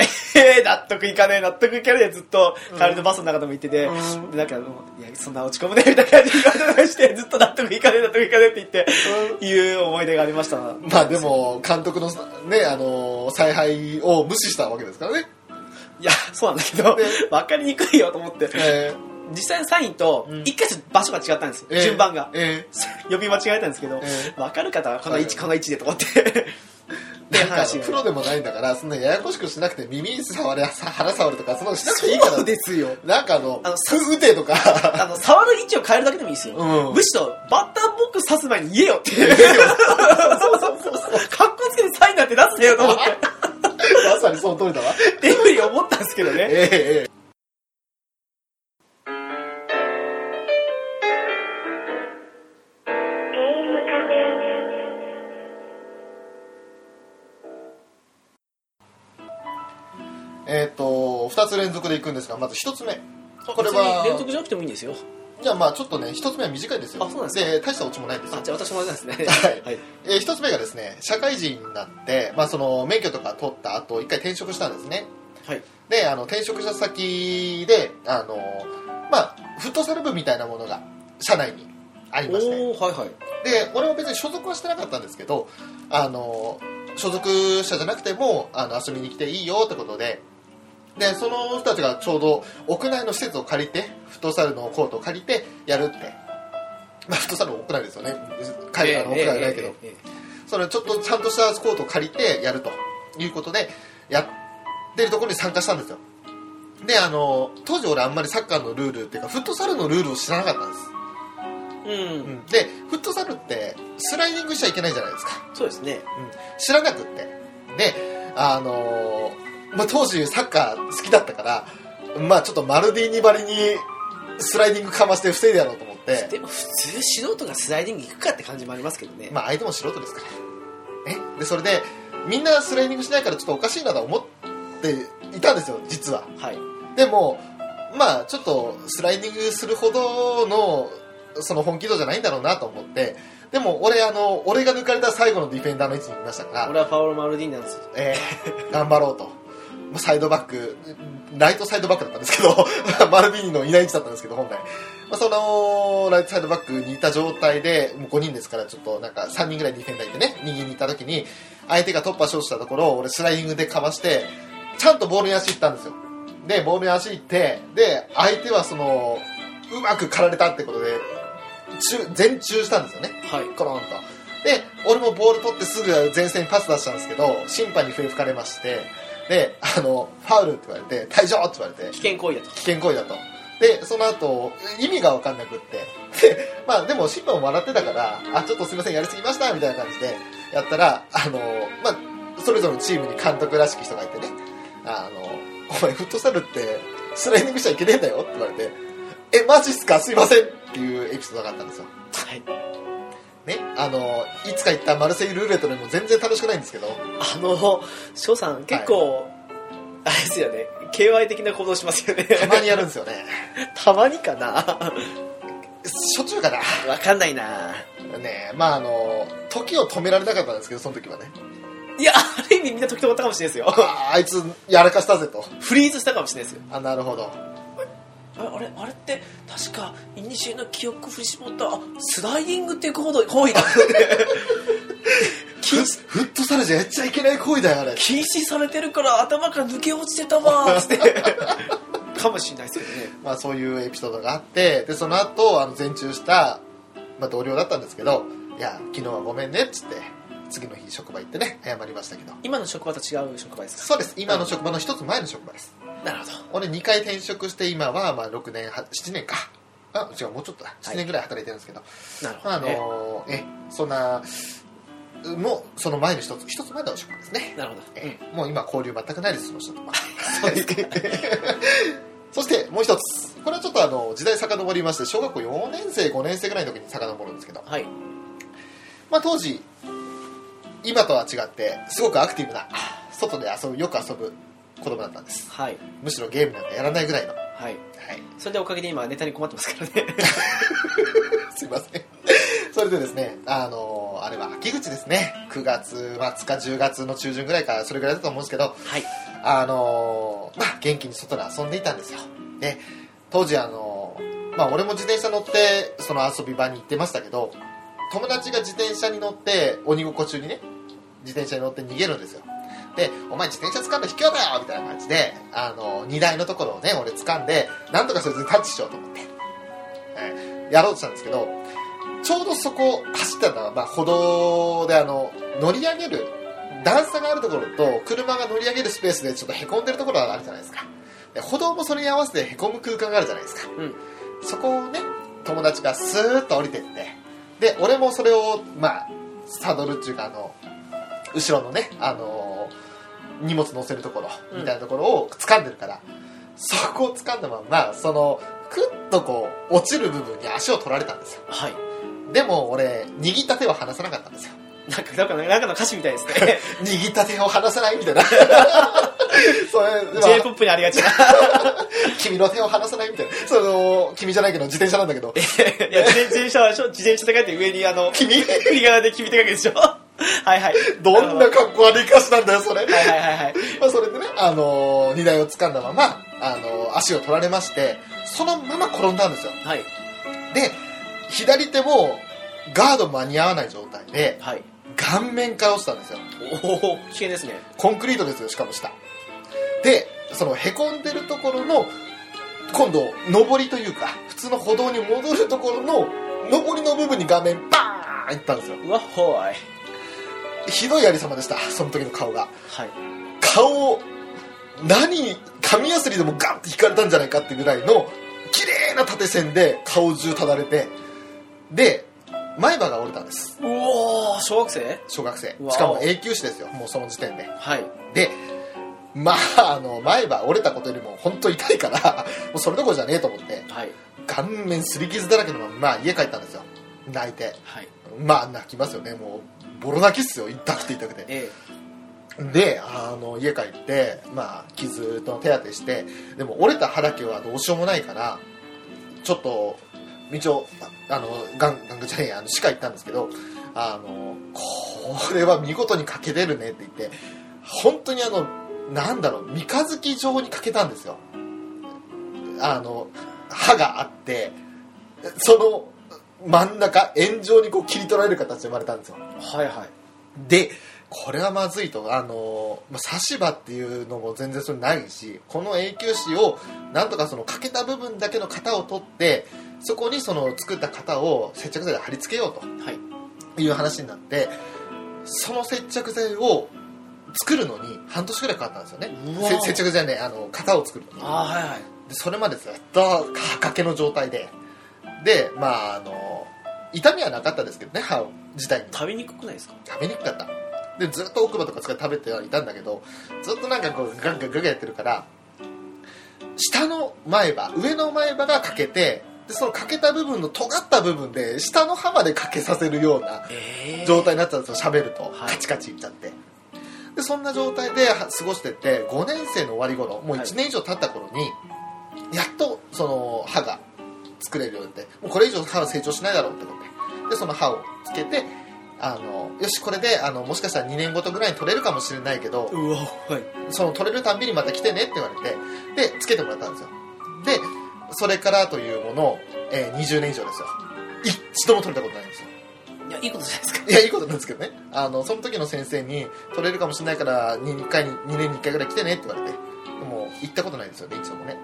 ー、納得いかねえ、納得いかねえ、ずっと、帰りのバスの中でも言ってて、うん。でなんかもう、いや、そんな落ち込むね、みたいな感じで言して、*laughs* ずっと納得いかねえ、納得いかねえって言って、いう思い出がありました。まあで、も監督のねあのー采配を無視したわけですからね、いや、そうなんだけどね、わかりにくいよと思って。え実際のサインとうん、一回ちょっと場所が違ったんです順番が。え *laughs* 呼び間違えたんですけどえ、わかる方はこの位置、はいこの位置でと思って。って話プロでもないんだからそんなややこしくしなくて耳に触れ腹触るとかそんなのしなくていいからそうですよ。なんかあのあのふ打てとかあの、触る位置を変えるだけでもいいですよ。うんむしろ、バッターボックス刺す前に言えよって。*laughs* そうそうそう。かっこつけてサインなんて出すなよと思って。*laughs* まさにその通りだわっていうふうに思ったんですけどね。ええええ2つ連続でいくんですがまず1つ目これは連続じゃなくてもいいんですよ。じゃあまあちょっとね1つ目は短いですよあそうなんですか大したオチもないんですよあ、じゃあ私もなんですね。はいはい。えー一つ目がですね社会人になって、まあ、その免許とか取った後一回転職したんですねはい。であの転職した先であの、まあ、フットサル部みたいなものが社内にありましておー、はいはい。で俺は別に所属はしてなかったんですけどあの所属者じゃなくてもあの遊びに来ていいよってことででその人たちがちょうど屋内の施設を借りてフットサルのコートを借りてやるって。まあフットサルも屋内ですよね。海外の屋外はないけど、それちょっとちゃんとしたコートを借りてやるということでやってるところに参加したんですよ。であの当時俺あんまりサッカーのルールっていうかフットサルのルールを知らなかったんです、えうん。でフットサルってスライディングしちゃいけないじゃないですか、そうですね。知らなくって。であのまあ、当時サッカー好きだったからまあちょっとマルディーニばりにスライディングかまして防いでやろうと思って。でも普通素人がスライディング行くかって感じもありますけどね。まあ相手も素人ですから。ねでそれでみんなスライディングしないからちょっとおかしいなと思っていたんですよ実は。はい。でもまあちょっとスライディングするほどのその本気度じゃないんだろうなと思って。でも俺あの俺が抜かれた最後のディフェンダーの位置にいましたから。俺はパオロ・マルディーニなんですよ。えー頑張ろうと。まあサイドバックライトサイドバックだったんですけど *laughs* マルディーニのいない位置だったんですけど本来、まあ、そのライトサイドバックにいた状態でもう5人ですからちょっとなんか3人ぐらいディフェンダーいてね右にいた時に相手が突破しようとしたところを俺スライディングでかわしてちゃんとボールに足いったんですよ。でボールに足いってで相手はそのうまく狩られたってことで中全中したんですよね。はい。コロンと。で俺もボール取ってすぐ前線にパス出したんですけど審判に笛吹かれましてであのファウルって言われて退場って言われて危険行為だと。危険行為だと。でその後意味が分かんなくって。でまあでも審判も笑ってたからあちょっとすいませんやりすぎましたみたいな感じでやったらあのまあそれぞれのチームに監督らしき人がいてね。あのお前フットサルってスライディングしちゃいけねえんだよって言われてえマジっすか？すいませんっていうエピソードがあったんですよ。はい。ね、あのいつか言ったマルセイユルーレットでも全然楽しくないんですけど。あの、翔さん、結構、あれですよね、KY 的な行動しますよね。たまにやるんですよね。*laughs* たまにかな。しょっちゅうかな。わかんないな。ねまああの時を止められなかったんですけどその時はね。いや、ある意味みんな時止まったかもしれないですよ。ああいつやらかしたぜと。フリーズしたかもしれないですよ。あなるほどあれ、あれあれって、確か、イニシエの記憶振り絞った、あ、スライディングっていう行為だって。*laughs* 禁止、フットサルじゃやっちゃいけない行為だよあれ禁止されてるから頭から抜け落ちてたわ、つって。かもしれないですけどね。まあそういうエピソードがあってでその後あの前中した、まあ、同僚だったんですけどいや昨日はごめんねっつって次の日職場行ってね謝りましたけど今の職場と違う職場ですか？そうです今の職場の一つ前の職場ですなるほど。俺2回転職して今はまあ6年は7年か。あ違うもうちょっとだ。7年ぐらい働いてるんですけど、あなるほど、ね。のえそんなもうその前の一つ。一つ前の職場ですね。なるほど、えもう今交流全くないですその人とはそうですか *laughs* そしてもう一つ。これはちょっとあの時代遡りまして小学校4年生5年生ぐらいの時に遡るんですけど、はい。まあ、当時今とは違ってすごくアクティブな外で遊ぶよく遊ぶ子供だったんです。はい。むしろゲームなんかやらないぐらいの。ははい。いそれでおかげで今ネタに困ってますからね。*laughs* すいません。それでですねあのあれは秋口ですね。9月末か10月の中旬ぐらいかそれぐらいだと思うんですけどはい。あのまあ元気に外で遊んでいたんですよ。で当時あのまあ俺も自転車乗ってその遊び場に行ってましたけど友達が自転車に乗って鬼ごっこ中にね自転車に乗って逃げるんですよで「お前自転車掴んで引きよだよ!」みたいな感じであの荷台のところをね俺掴んでなんとかそれでタッチしようと思って、はい。やろうとしたんですけどちょうどそこ走ってたのは、まあ、歩道であの乗り上げる段差があるところと車が乗り上げるスペースでちょっとへこんでるところがあるじゃないですか。で歩道もそれに合わせてへこむ空間があるじゃないですか。うん。そこをね友達がスーッと降りてってで俺もそれをまあサドルっていうかあの後ろのねあの荷物乗せるところみたいなところを掴んでるから、そこを掴んだまんまそのクッとこう落ちる部分に足を取られたんですよ。はい。でも俺握った手を離さなかったんですよ。なんかなんかなんかの歌詞みたいですね。*laughs* 握った手を離さないみたいな。*laughs* それ、まあ j p o p にありがちな。*laughs* 君の手を離さないみたいな。その君じゃないけど自転車なんだけど。いや自転車は自転車って書いて上にあの君？振り仮名で君って書くでしょ *laughs* はいはい。どんな格好悪い歌詞なんだよそれ。はいはいはいはい。*laughs* まあ、それでね、あのー荷台を掴んだまま、あのー足を取られましてそのまま転んだんですよ。はい。で左手もガード間に合わない状態ではい。顔面から落ちたんですよ。おお危険ですね。コンクリートですよしかも下。でそのへこんでるところの今度上りというか普通の歩道に戻るところの上りの部分に画面バーンいったんですよ。うわほーいひどいありさまでしたその時の顔が。はい。顔を何紙やすりでもガンって引かれたんじゃないかってぐらいの綺麗な縦線で顔中ただれてで前歯が折れたんです。うおー小学生？小学生。しかも永久歯ですよ。もうその時点で。はい。でまああの前歯折れたことよりも本当痛いから *laughs* もうそれどころじゃねえと思ってはい。顔面すり傷だらけのまま家帰ったんですよ。泣いて。はい。まあ泣きますよねもうボロ泣きっすよ。痛くて痛くて。えであの家帰って、まあ、傷の手当てしてでも折れた歯だけはどうしようもないからちょっと道をああのガンガングじゃねえやあの歯科行ったんですけどあのこれは見事にかけれるねって言って本当にあのなんだろう三日月状にかけたんですよ。あの歯があってその真ん中円状にこう切り取られる形で生まれたんですよ。えはいはい。でこれはまずいと。あのまあ差し歯っていうのも全然それないしこの永久歯をなんとかその欠けた部分だけの型を取ってそこにその作った型を接着剤で貼り付けようはい。という話になってその接着剤を作るのに半年ぐらいかかったんですよね。接着剤ねあの型を作るのに。あーはいはい。でそれまでずっと歯掛けの状態で。でまああの痛みはなかったですけどね歯自体に。食べにくくないですか？食べにくかった。でずっと奥歯とか使って食べてはいたんだけどずっとなんかこうガンガンガンガンやってるから下の前歯上の前歯が欠けてでその欠けた部分の尖った部分で下の歯まで欠けさせるようなええ状態になっちゃうんですよ喋ると。はい。カチカチいっちゃって。でそんな状態では過ごしてって5年生の終わり頃もう1年以上経った頃に、やっとその歯が作れるようになってもうこれ以上歯は成長しないだろうって思ってでその歯をつけてあのよしこれであのもしかしたら2年ごとぐらいに取れるかもしれないけどうわはい。その取れるたんびにまた来てねって言われてでつけてもらったんですよ。でそれからというもの、えー20年以上ですよ。一度も取れたことないんですよ。いやいいことじゃないですか。いやいいことなんですけどね。あのその時の先生に取れるかもしれないから2回に2年に1回ぐらい来てねって言われてでも行ったことないんですよね一度もね。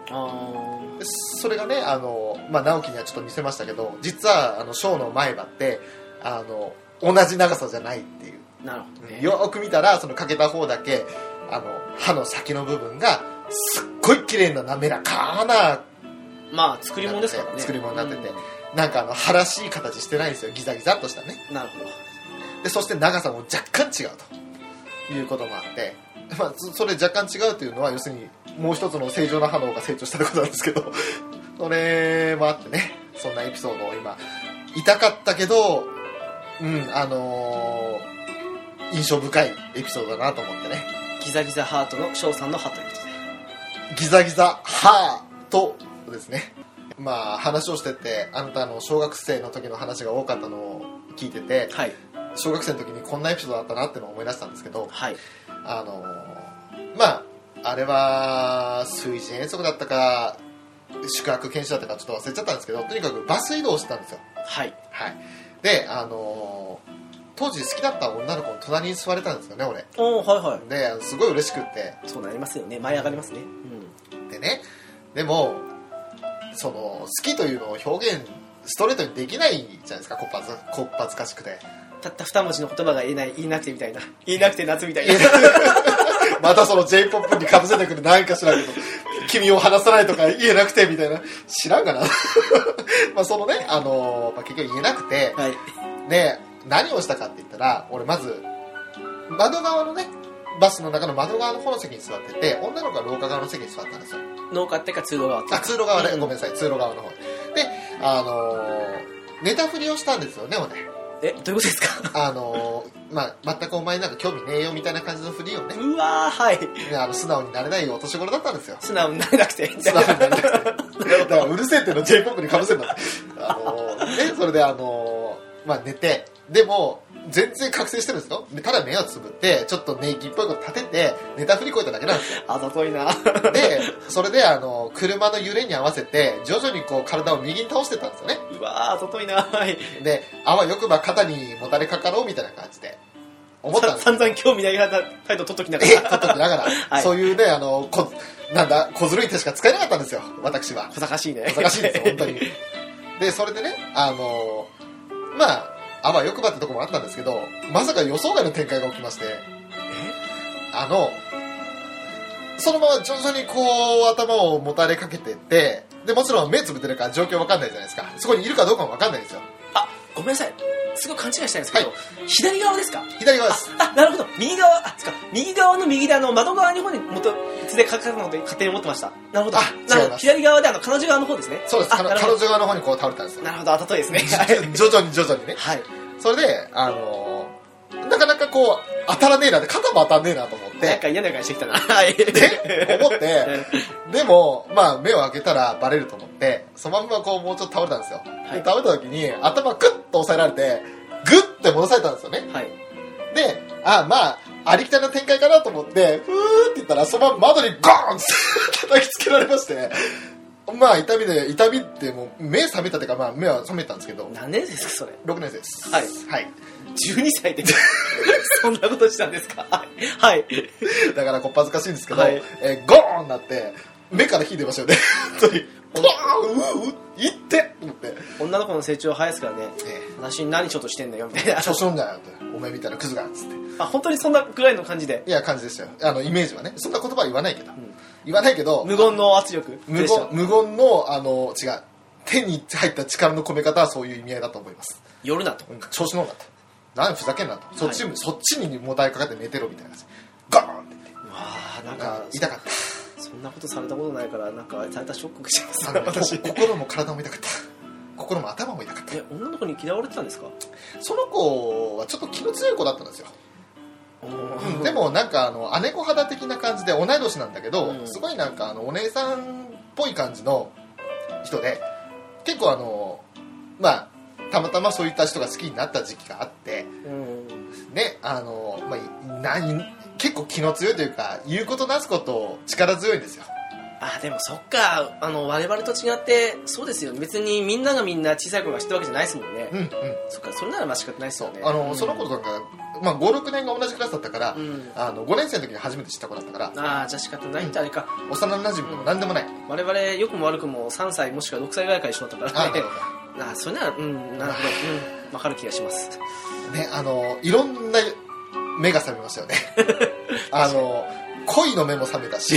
それがねあの、まあ、直樹にはちょっと見せましたけど実はあのショーの前歯ってあの同じ長さじゃないっていう。あなるほどね。よく見たらそのかけた方だけあの歯の先の部分がすっごい綺麗な滑らかなまあ作り物ですからね。作り物になってて、うなんかあの晴らしい形してないんですよギザギザっとしたね。んなるほど。でそして長さも若干違うということもあって、*laughs* まあ、そそれ若干違うというのは要するにもう一つの正常な歯の方が成長したってことなんですけど *laughs* それもあってねそんなエピソードを今痛かったけどうんあのー印象深いエピソードだなと思ってね。ギザギザハートの翔さんの歯ということでギザギザ歯とですね。まあ話をしててあなたの小学生の時の話が多かったのを聞いててはい。小学生の時にこんなエピソードだったなってのを思い出したんですけどはいあのーまああれは水準遠足だったか宿泊研修だったかちょっと忘れちゃったんですけどとにかくバス移動をしてたんですよ。はい。はい。であのー当時好きだった女の子の隣に座れたんですよね俺。おおはいはですごい嬉しくって。いそうなりますよね。舞い上がりますね。うん。でねでもその好きというのを表現ストレートにできないじゃないですかこっぱずこっぱずかしくてたった二文字の言葉が言えない言いなくてみたいな。言いなくて夏みたいな。*laughs* またその j p o p にかぶせてくるなんか知らんけど君を離さないとか言えなくてみたいな。知らんかな。*laughs* まあそのね、あのーまあ、結局言えなくてはい。で何をしたかって言ったら俺まず窓側のねバスの中の窓側の方の席に座ってて女の子が廊下側の席に座ったんですよ。農家っていうか通路側あか通路側ね、うん。ごめんなさい。通路側の方。であのー寝たふりをしたんですよね俺えどういうことですか？あのーまあ全くお前なんか興味ねえよみたいな感じのふりをね。うわーはい。ねあの素直になれないお年頃だったんですよ。素直になれなくて。素直になれなくて。だからうるせえっていうの j p o p にかぶせるんだって。あのーねそれであのーまあ寝て。でも全然覚醒してるんですよ。でただ目をつぶってちょっと寝息っぽいこと立てて寝たふりこいただけなんですよ。あざといな。でそれであの車の揺れに合わせて徐々にこう体を右に倒してたんですよね。うわーあざといな。はいであわよくば肩にもたれかかろうみたいな感じで思ったんですさ散々興味ない態度取っときながえらっと時ながら、*laughs* はい。そういうねあのこなんだ小ずるい手しか使えなかったんですよ。私は。小賢しい。ね小賢しいんですよ本当に。でそれでねあのまああわよくばってとこもあったんですけどまさか予想外の展開が起きまして。あのそのまま徐々にこう頭をもたれかけてってでもちろん目つぶってるから状況わかんないじゃないですか。そこにいるかどうかもわかんないんですよ。あごめんなさい。すごい勘違いしたんですけど、左側ですか？左側です。あなるほど。右側あつか。右側の右であの窓側の方に元つでかかるので勝手に思ってました。なるほど。あ左側であの彼女側の方ですね。そうです。彼女側の方にこう倒れたんですなるほど。あざといですね。*laughs* 徐々に徐々にね。はい。それであのなかなかこう当たらねえなって肩も当たんねえなと思っなんてか嫌な予感してきたな。はいで思ってでもまあ目を開けたらバレると思ってそのまんまこうもうちょっと倒れたんですよ、はい。で倒れた時に頭クッと押さえられてグッて戻されたんですよね。はい。であまあありきたりな展開かなと思ってふーって言ったらそのまま窓にゴーンって叩きつけられましてまあ痛みで痛みってもう目覚めたっていうかまあ目は覚めたんですけど。何年ですかそれ？6年生です。はい。はい。12歳で *laughs* そんなことしたんですか？はい。はい。だからこっぱずかしいんですけど、はい。えーゴーンなって目から火出ましたよね。本当に。ポーンうういってと思って、女の子の成長早いですからねえ私に何ちょっとしてんだよみたいなー、調子乗んだよってお前みたいなクズがっつってあ本当にそんなぐらいの感じでいや感じでしたよあのイメージはねそんな言葉は言わないけど、ん言わないけど無言の圧力？無言無言のあの違う。手に入った力の込め方はそういう意味合いだと思います、寄るなと。うん、調子乗んなと。何ふざけんなと。そっち,、はそっちにもたれかかって寝てろみたいな感じ。ガーンって言って。うわあなんあか痛かった。そんなことされたことないからなんかされたショックします *laughs* 心も体も痛かった。心も頭も痛かった。え女の子に嫌われてたんですか？その子はちょっと気の強い子だったんですよ、でももなんかあの姉子肌的な感じで同い年なんだけど、うん。すごいなんかあのお姉さんっぽい感じの人で結構あのまあたまたまそういった人が好きになった時期があってうん。ねあの、まあ、何結構気の強いというか言うことなすこと力強いんですよあでもそっか。あの我々と違ってそうですよ。別にみんながみんな小さい頃が知ったわけじゃないですもんね、うんうん。そっか。それならまあ仕方ないですよね。あの、うん。その子とか、まあ、56年が同じクラスだったから、うん。あの5年生の時に初めて知った子だったからああじゃあ仕方ないってあれか。幼馴染でも何でもない、我々良くも悪くも3歳もしくは6歳ぐらいから一緒だったからね。あああそれならうんなるほど。うん。分かる気がします。どねあのいろんな目が覚めましたよね。*laughs* あの恋の目も覚めたし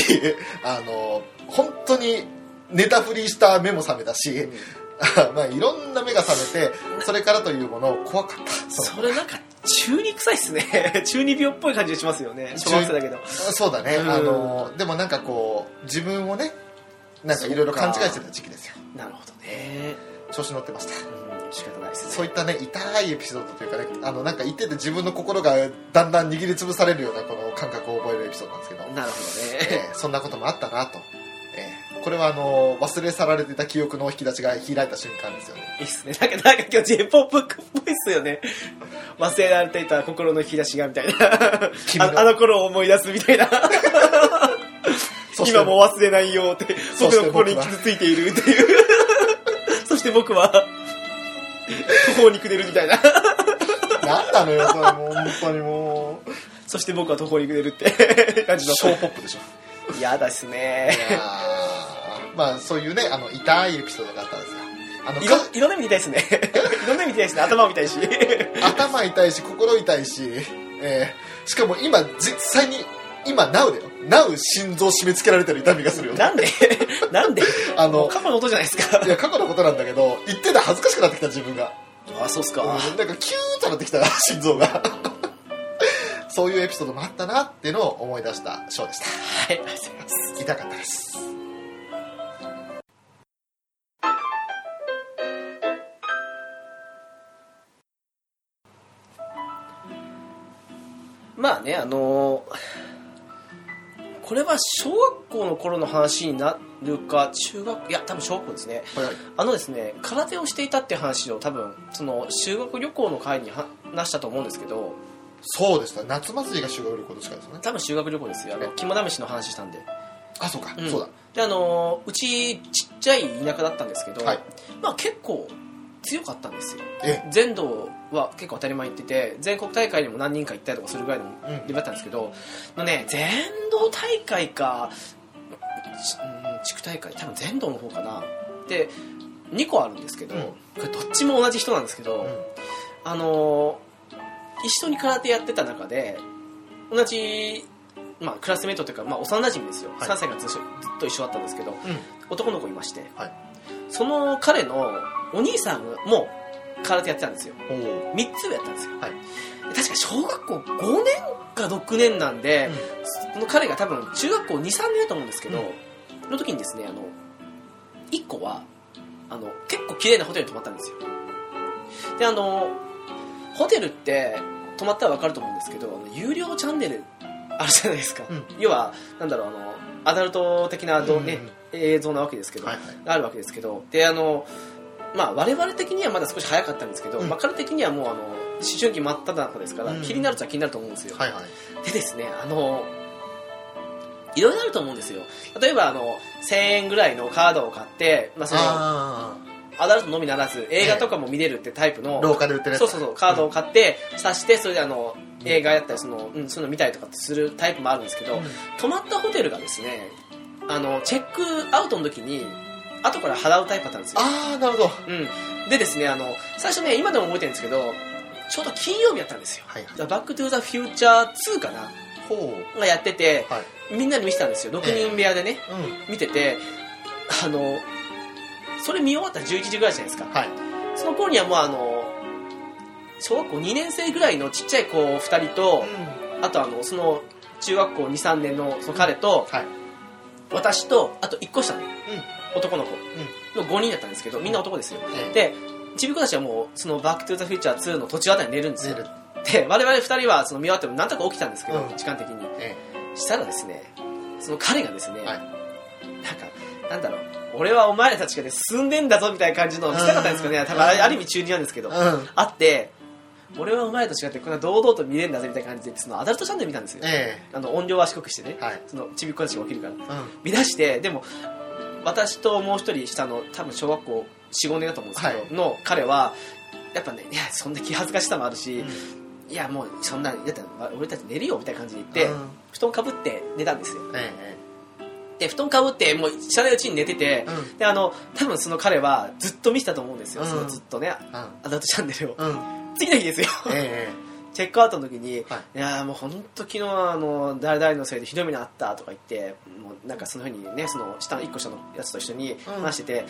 あの本当にネタ振りした目も覚めたし、*laughs* まあいろんな目が覚めてそれからというもの怖かった。それなんか中二臭いっすね。*laughs* 中二病っぽい感じがしますよね。小学生だけど。そうだね、うん。あのでもなんかこう自分をねなんかいろいろ勘違いしてた時期ですよ。なるほどね。調子乗ってました。うん仕方ないですね。そういったね痛いエピソードというかねあのなんか言ってて自分の心がだんだん握りつぶされるようなこの感覚を覚えるエピソードなんですけど、なるほどね。えーそんなこともあったなと、えーこれはあの忘れ去られてた記憶の引き出しが開いた瞬間ですよね。いいっすね。なんかなんか今日 J-POP っぽいっすよね。忘れられていた心の引き出しがみたいな。ああの頃を思い出すみたいな。今も忘れないよって僕の心に傷ついているっていう。そして僕。は途方に暮れるみたいな。なんなのよそれもう本当にもう。そして僕は途方に暮れるって。感じのショーポップでしょ。嫌だっすねまあそういうねあの痛いエピソードがあったんですよ。あのいろかいろんな意味で痛いですね。いろんな意味で痛いですね。頭も痛いし。頭痛いし心痛いし、えーしかも今実際に今 NOW だよ。NOW 心臓締め付けられてる痛みがするよ。なんで？なんで？*laughs* あの過去の音じゃないですか。いや過去のことなんだけど言ってて恥ずかしくなってきた自分が。あそうっすか。うんなんかキューッとなってきた心臓が。そういうエピソードもあったなっていうのを思い出したショーでした。はいありがとうございます。痛かったですまあね、あのーこれは小学校の頃の話になるか、中学、いや、多分小学校ですね。はい。はいあのですね、空手をしていたって話を多分、その、修学旅行の会に話したと思うんですけど、そうでした夏祭りが修学旅行ですからですよね。多分修学旅行ですよ。あの、肝試しの話したんで。あそうか、うん。そうだ。で、あのーうち、ちっちゃい田舎だったんですけど、はい。まあ結構強かったんですよ。え？全道は結構当たり前に行ってて全国大会にも何人か行ったりとかするぐらいのうん。レベルだったんですけど、のね全道大会かちうん地区大会多分全道の方かな。で2個あるんですけど、うん。これどっちも同じ人なんですけど、うん。あのー一緒に空手やってた中で同じ、まあ、クラスメートというか、まあ、幼馴染ですよ、はい。3歳がずっと一緒だったんですけどうん。男の子いまして、はい。その彼のお兄さんも空手やってたんですよ。おー3つ上やったんですよ、はい。で確か小学校5年か6年なんで、その彼が多分中学校23年だと思うんですけど、の時にですねあの1個はあの結構綺麗なホテルに泊まったんですよ。であのホテルって泊まったら分かると思うんですけどあの有料チャンネルあるじゃないですか、うん。要はなんだろうあのアダルト的など、ねうんうん。映像なわけですけど、はいはい。があるわけですけどであのまあ我々的にはまだ少し早かったんですけど、うん。まあ、彼的にはもうあの思春期真っ只中ですから、うん。気になるっちゃ気になると思うんですよ、はいはい。でですねあのいろいろあると思うんですよ。例えばあの1000円ぐらいのカードを買って、まあ、そのあアダルトのみならず映画とかも見れるってタイプの、ー廊下で売ってるそうそうそうカードを買って挿してそれであの映画やったりその、うん、そういうの見たりとかするタイプもあるんですけど、うん。泊まったホテルがですねあのチェックアウトの時に後から払うタイプだったんですよ、ああなるほど。うん、でですねあの最初ね今でも覚えてるんですけどちょうど金曜日やったんですよ。はいバックトゥーザフューチャー2かな。ほう。がやっててはい。みんなで見てたんですよ。6人部屋でね、う見ててあのそれ見終わったら11時ぐらいじゃないですか。んはい。その頃にはもうあの小学校2年生ぐらいのちっちゃい子2人と、あとあのその中学校23年のその彼と、はい。私とあと1個下の。う男の子。の5人だったんですけどみんな男ですよ。でちびっ子たちはもうその「バック・トゥ・ザ・フューチャー2」の途中あたりに寝るんですよ。で我々2人はその見終わってもなんとか起きたんですけど、うん。時間的に。えしたらですねその彼がですね、はい。なんかなんだろう俺はお前らたちがで進んでんだぞみたいな感じの見せたかったんですけどね多分ある意味中二なんですけど、あって俺はお前らと違ってこんな堂々と見れるんだぜみたいな感じでそのアダルトチャンネル見たんですよ、えあの音量は低くしてね。えはい。そのちびっ子たちが起きるから。うん。見出してでも私ともう一人下の多分小学校45年だと思うんですけど、はい。の彼はやっぱねいやそんな気恥ずかしさもあるし、いやもうそんなだっ俺たち寝るよみたいな感じで言って、うん。布団かぶって寝たんですよ。えで布団かぶってもう知らないうちに寝てて、うん。であの多分その彼はずっと見てたと思うんですよ、うん。そのずっとねえうん。アダルトチャンネルを。うん。次の日ですよ。ええチェックアウトの時に、はい。い、やーもう本当昨日はあの誰々のせいでひどい目にあったとか言ってもうなんかそのふうにねその下の1個下のやつと一緒に話してて、いや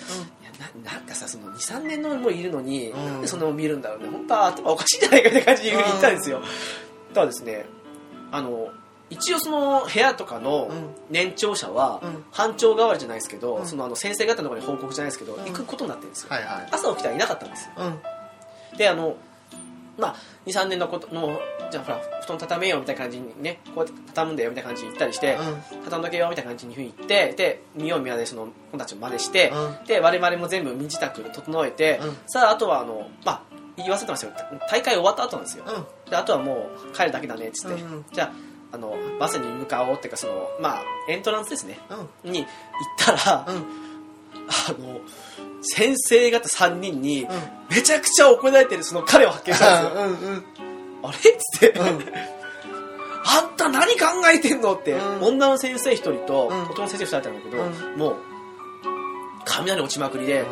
ななんかさその23年のもいるのに、うん。なんでそんなの見るんだろうね。本当は頭おかしいんじゃないかって感じで言ったんですよ、ただですねあの一応その部屋とかのうん。年長者はうん。班長代わりじゃないですけど、うん。そのあの先生方のところに報告じゃないですけど、うん。行くことになってるんですよ、はいはい。朝起きたらいなかったんですよ。うん。であのまあ23年のことのじゃあほら布団畳めよみたいな感じにねこうやって畳むんだよみたいな感じに言ったりして、畳んどけよみたいな感じに言ってで見よう見まねでその子たちを真似して、うん。で我々も全部身支度整えて、うん。さああとはあのまあ言わせてますよ。大会終わった後なんですよ、うん。であとはもう帰るだけだねっつって、うん。じゃああのバスに向かおうっていうかそのまあエントランスですね。うん。に行ったら、うん。あの先生方3人にうん。めちゃくちゃ怒られてるその彼を発見したんですよ、うんうんあれ？っつって、うん。あんた何考えてんの？って、うん。女の先生一人と、うん。男の先生二人いたんだけど、うもう雷落ちまくりで、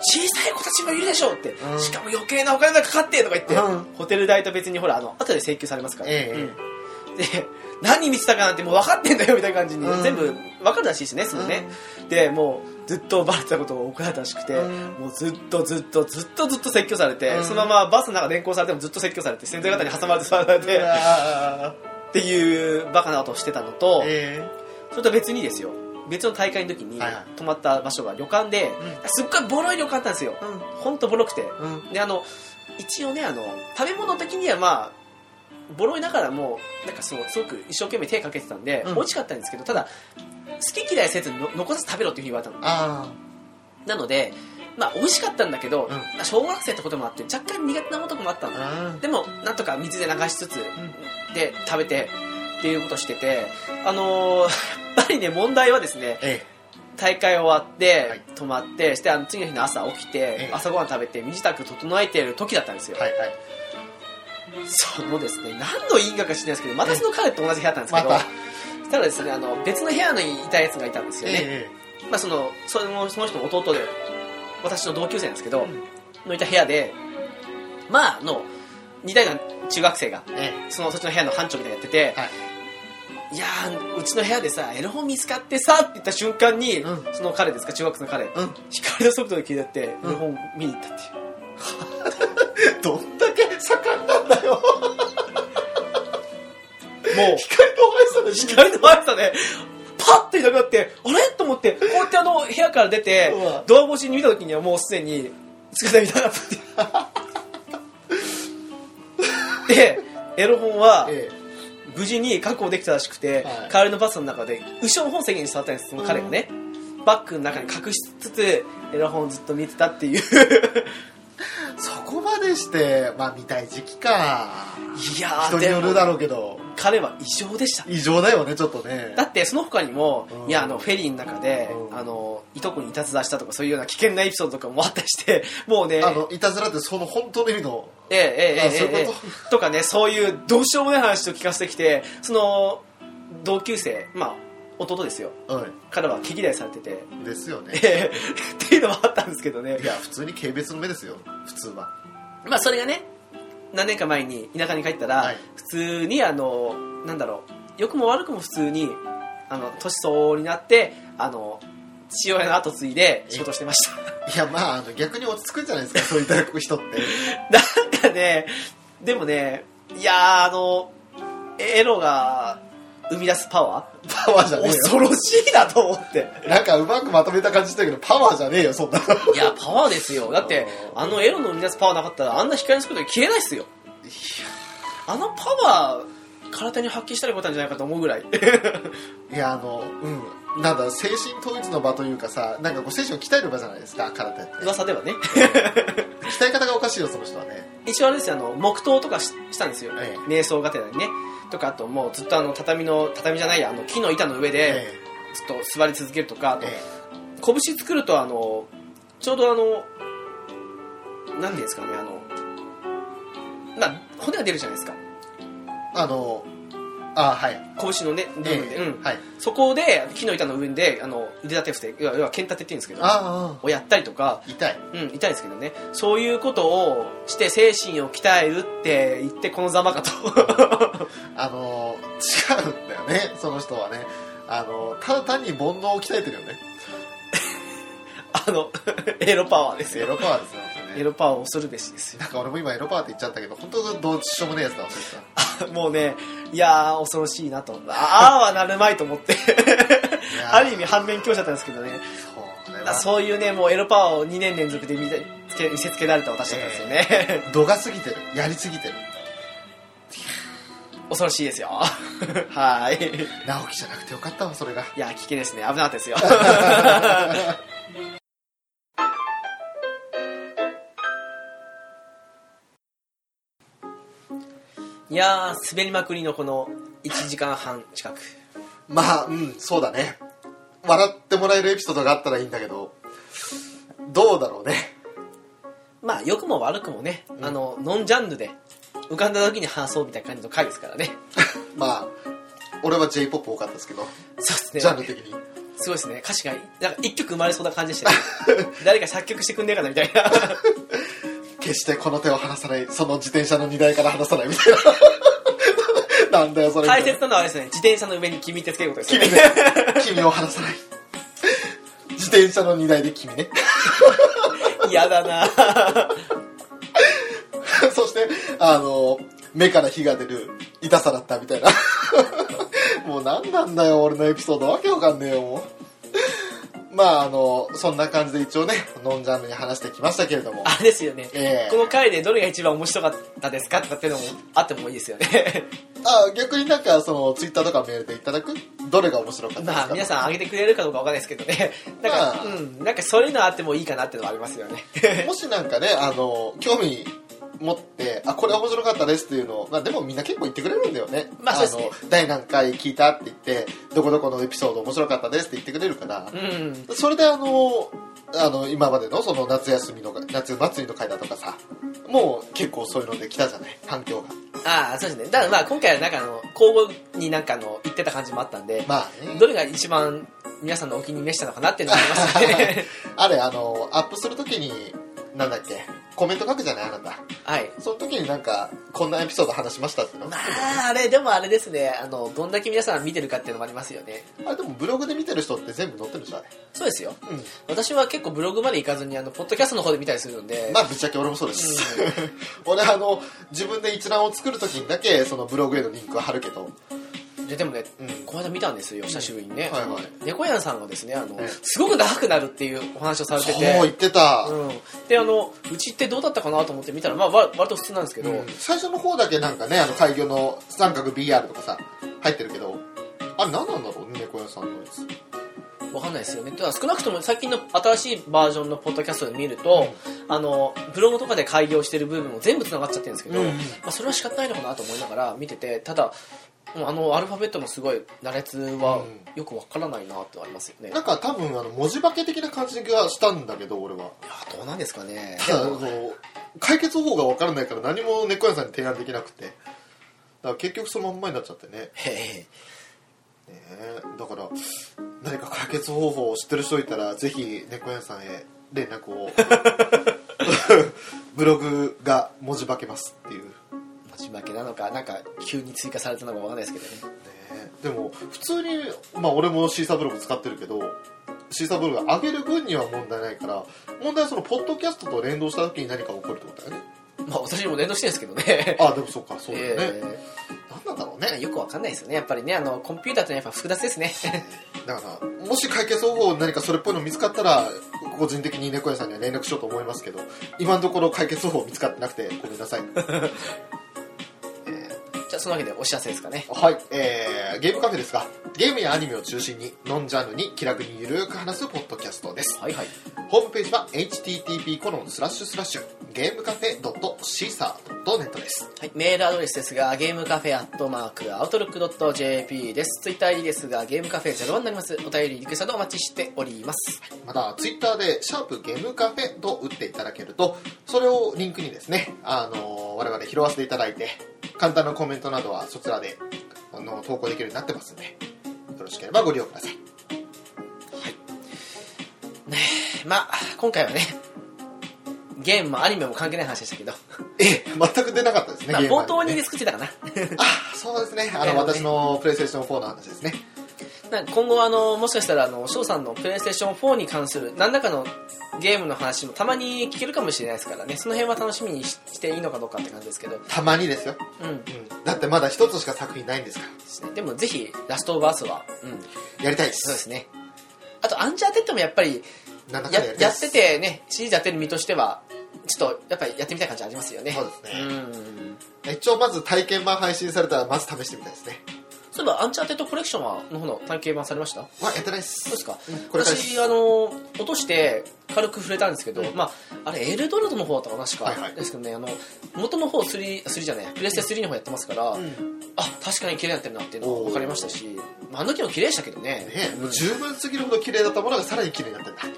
小さい子たちもいるでしょって、うん。しかも余計なお金がかかってとか言って、うん。ホテル代と別にほらあの後で請求されますから、ええ。うん。で何見てたかなんてもう分かってんだよみたいな感じに、うん。全部分かるらしいしねそのね、でもうずっとバレてたことを怒られたらしくて、うん。もうずっとずっとずっとずっと説教されて、うん。そのままバスの中連行されてもずっと説教されて先生方に挟まれて座られて、っていうバカなことをしてたのと、えそれと別にですよ。別の大会の時に泊まった場所が旅館で、すっごいボロい旅館だったんですよ。えうん。ほんとボロくて。うん。であの一応ねあの食べ物的にはまあボロいながらもなんかそうすごく一生懸命手かけてたんで、うん。美味しかったんですけどただ好き嫌いせずにの残さず食べろっていうふうに言われたの。あなのでまあ美味しかったんだけど、ん。まあ小学生ってこともあって若干苦手なものとかもあったの。あうんでもなんとか水で流しつつ、で食べてっていうことをしててあのー *laughs* やっぱりね問題はですねえ大会終わって、はい。泊まってしてあの次の日の朝起きてええ。朝ごはん食べて身支度整えてる時だったんですよ、えはいはいそのですね。何の因果か知らないですけどまたその彼と同じ部屋だったんですけど、また。そしたらですねあの別の部屋にいたやつがいたんですよね、えまあ、そのそのその人の弟で私の同級生なんですけど、うん。のいた部屋でまああの2代の中学生がええ。そのそっちの部屋の班長みたいなのやってて、はい。いやーうちの部屋でさエロ本見つかってさって言った瞬間に、うん。その彼ですか中学生の彼、えうん。光の速度で聞いてってエロ本見に行ったっていう、*laughs* どんだけ盛んなんだよ。もう。光の速さで。光の速さでパッていなくなってあれ？と思ってこうやってあの部屋から出てドア越しに見た時にはもうすでに姿見たかったって *laughs* でエロ本はえ無事に確保できたらしくて、はい。帰りのバスの中で後ろの本席に座ったんですその彼がね、バッグの中に隠しつつエロ本をずっと見てたっていう。えそこまでしてまあ見たい時期か。いやー人によるだろうけど。彼は異常でした。異常だよねちょっとね。だってその他にも、うん。いやあのフェリーの中で、うん。あのいとこにいたずらしたとかそういうような危険なエピソードとかもあったりして *laughs* もうねあのいたずらってその本当の意味の？ええええええ。とかねそういうどうしようもない話を聞かせてきてその同級生まあ弟ですよ。う彼は毛嫌いされてて。んですよね。ええっていうのもあったんですけどね。いや普通に軽蔑の目ですよ。普通は。まあそれがね何年か前に田舎に帰ったら、はい。普通にあのなんだろう。良くも悪くも普通にあの年相応になってあの父親の後継いで仕事してました。いやまああの逆に落ち着くんじゃないですかそういった人って。*laughs* なんかねでもねいやーあのエロが生み出すパワパワーじゃーねえよ。恐ろしいなと思って。なんかうまくまとめた感じしたけどパワーじゃねえよそんなの。いやパワーですよ。だってあのエロの生み出すパワーなかったらあんな光の速度で消えないっすよ。あのパワー体に発揮したらよかったんじゃないかと思うぐらい。いやあのうん。なんだ精神統一の場というかさなんかこう精神を鍛える場じゃないですか空手って。噂ではね。鍛え方がおかしいよその人はね。一応あれですよあの黙祷とかししたんですよ、え。瞑想がてらにねとかあともうずっとあの畳の畳じゃないやあの木の板の上でえずっと座り続けるとかあとえ拳作るとあのちょうどあの何ていうんですかねあのまあ骨が出るじゃないですか。あのあはい。拳のね部分で、ええうん。はい。そこで木の板の上であの腕立て伏せ要は剣立てって言うんですけどあをやったりとかあ痛い。うん、痛いですけどね。そういうことをして精神を鍛えるって言ってこのざまかと。*laughs* あのー違うんだよねその人はね。あのーただ単に煩悩を鍛えてるよね。*laughs* あの *laughs* エロパワーですよ。エロパワーですよね。エロパワーを恐るべしですよ。なんか俺も今エロパワーって言っちゃったけど本当どうしようもねえやつだわそいつは。*laughs* もうねいやー恐ろしいなと。ああはなるまいと思って。ある意味反面教師だったんですけどね。そういうねもうエロパワーを2年連続で見てつけ見せつけられた私だったんですよね、度が過ぎてる。やりすぎてる。恐ろしいですよ。*laughs* はい。直樹じゃなくてよかったわそれが。いや危険ですね。危なかったですよ *laughs* いやー滑りまくりのこの1時間半近く。まあうんそうだね。笑ってもらえるエピソードがあったらいいんだけどどうだろうね。まあ良くも悪くもね、うん。あのノンジャンルで浮かんだ時に話そうみたいな感じの回ですからね。*laughs* まあ俺は j p o p 多かったですけどそうですね。ジャンル的に。すごいですね。歌詞がなんか一曲生まれそうな感じでしたね。*laughs* 誰か作曲してくんねえかなみたいな決してこの手を離さないその自転車の荷台から離さないみたいな。*laughs* なんだよそれ。大切なのはですね自転車の上に君ってつけること。です君。ねね君を離さない。自転車の荷台で君ね。*laughs* 嫌だな。*laughs* そしてあの目から火が出る痛さだったみたいな。もう何なんだよ俺のエピソード。わけわかんねえよもうまああのそんな感じで一応ねノンジャンルに話してきましたけれども。あれですよね、ええ。この回でどれが一番面白かったですかとかっていうのもあってもいいですよね。あ逆になんかそのツイッターとかメールでいただく？どれが面白かったですか、まあ皆さんあげてくれるかどうかわかんないですけどね。なんか、まあ。うんなんかそういうのあってもいいかなっていうのはありますよね。もしなんかねあの興味持ってあこれ面白かったですっていうのを、まあ、でもみんな結構言ってくれるんだよね,、まあそうですね。の第何回聞いたって言ってどこどこのエピソード面白かったですって言ってくれるから。う、ん。それであのあの今までのその夏休みの夏祭りの会だとかさもう結構そういうので来たじゃない？反響が。ああそうですね。だからまあ今回はなんかあの交互になんかあの言ってた感じもあったんで、まあね。どれが一番皆さんのお気に召したのかなっていうのがありますよねあれあのアップするときになんだっけコメント書くじゃないあなた。はい。その時になんかこんなエピソード話しましたっての？まああれでもあれですね。あのどんだけ皆さん見てるかっていうのもありますよね。あれでもブログで見てる人って全部載ってるじゃないそうですよ。うん。私は結構ブログまで行かずにあのポッドキャストの方で見たりするんで、まあぶっちゃけ俺もそうです、*laughs* 俺あの自分で一覧を作る時にだけそのブログへのリンクは貼るけどででもね、うんこの間見たんですよ久しぶりにね、はいはい。猫やんさんがですねあの、ええ。すごく長くなるっていうお話をされてそうて言ってた、うん、であのうちってどうだったかなと思って見たらまあわ割と普通なんですけど、うん。最初の方だけなんかねあの開業の三角 BR とかさ入ってるけどあれ何なんだろうね猫屋さんのやつ。わかんないですよね。ただ少なくとも最近の新しいバージョンのポッドキャストで見ると、あの、ブログとかで開業してる部分も全部繋がっちゃってるんですけど、うん。まあ、それは仕方ないのかなと思いながら見てて、ただ、あの、アルファベットのすごい羅列はうん。よくわからないなってありますよね。いやなんか多分あの文字化け的な感じがしたんだけど俺は。どうなんですかね。ただその解決方法が分からないから何も猫屋さんに提案できなくて。だから結局そのまんまになっちゃってね。へへねえ。だから何か解決方法を知ってる人いたらぜひ猫屋さんへ連絡を。*laughs* ブログが文字化けますっていう、ね文字負けなのか、なんか急に追加されたのかわかんないですけどね。えでも普通にまあ俺もシーサーブログ使ってるけどシーサーブログ上げる分には問題ないから問題はそのポッドキャストと連動した時に何か起こるってことだよねまあ私も連動してるんですけどね。あでもそうかそうだよね、え何なんだろうねーよくわかんないですよね。やっぱりね、あの、コンピューターってやっぱ複雑ですね。だからもし解決方法何かそれっぽいの見つかったら個人的に猫屋さんには連絡しようと思いますけど今のところ解決方法見つかってなくてごめんなさい、え *laughs* じゃあそのわけでお知らせですかね。ーはい、えーゲームカフェですがゲームやアニメを中心にノンジャンルに気楽にゆるーく話すポッドキャストですはいはい。ホームページは http コロンスラッシュスラッシュゲームカフェ .caesar.net ですはい、メールアドレスですが、ゲームカフェアットマーク、アウトロックドット JP です。ツイッター ID ですが、ゲームカフェ01になります。お便り、リクエストお待ちしております。またツイッターで「シャープゲームカフェ」と打っていただけるとそれをリンクにですね、あのー我々拾わせていただいて簡単なコメントなどはそちらであの投稿できるようになってますんでよろしければご利用ください。まあ、今回はね、ゲームもアニメも関係ない話でしたけど、ええ全く出なかったですねまあ、冒頭にで作ってたかな。あそうですね。あの、ええ私のプレイステーション4の話ですねなんか今後あのもしかしたらあの翔さんのプレイステーション4に関する何らかのゲームの話もたまに聞けるかもしれないですからね。その辺は楽しみにししていいのかどうかって感じですけど、たまにですよ、うんうん、だってまだ一つしか作品ないんですかでもぜひラストオブアースは、うん、らやりたいです。そうですね。あとアンチャーテッドもやっぱりなんだかんややっだりたいです。ててねシリーズやってる身としてはちょっとやっぱりやってみたい感じありますよね。そうですね。うん。一応まず体験版配信されたらまず試してみたいですねそういえばアンチャーテッドコレクションはの方の体験版されました？はやってないです。そうですか、うん私あの落として軽く触れたんですけど、まああれエルドラドの方だったかな確か、はいはい。ですけどねあの元の方3 3じゃないプレステ3の方やってますから、うん。ねあ確かに綺麗になってるなっていうのが分かりましたし、まあ、あの時も綺麗でしたけどね。もう十分すぎるほど綺麗だったものがさらに綺麗になってんだね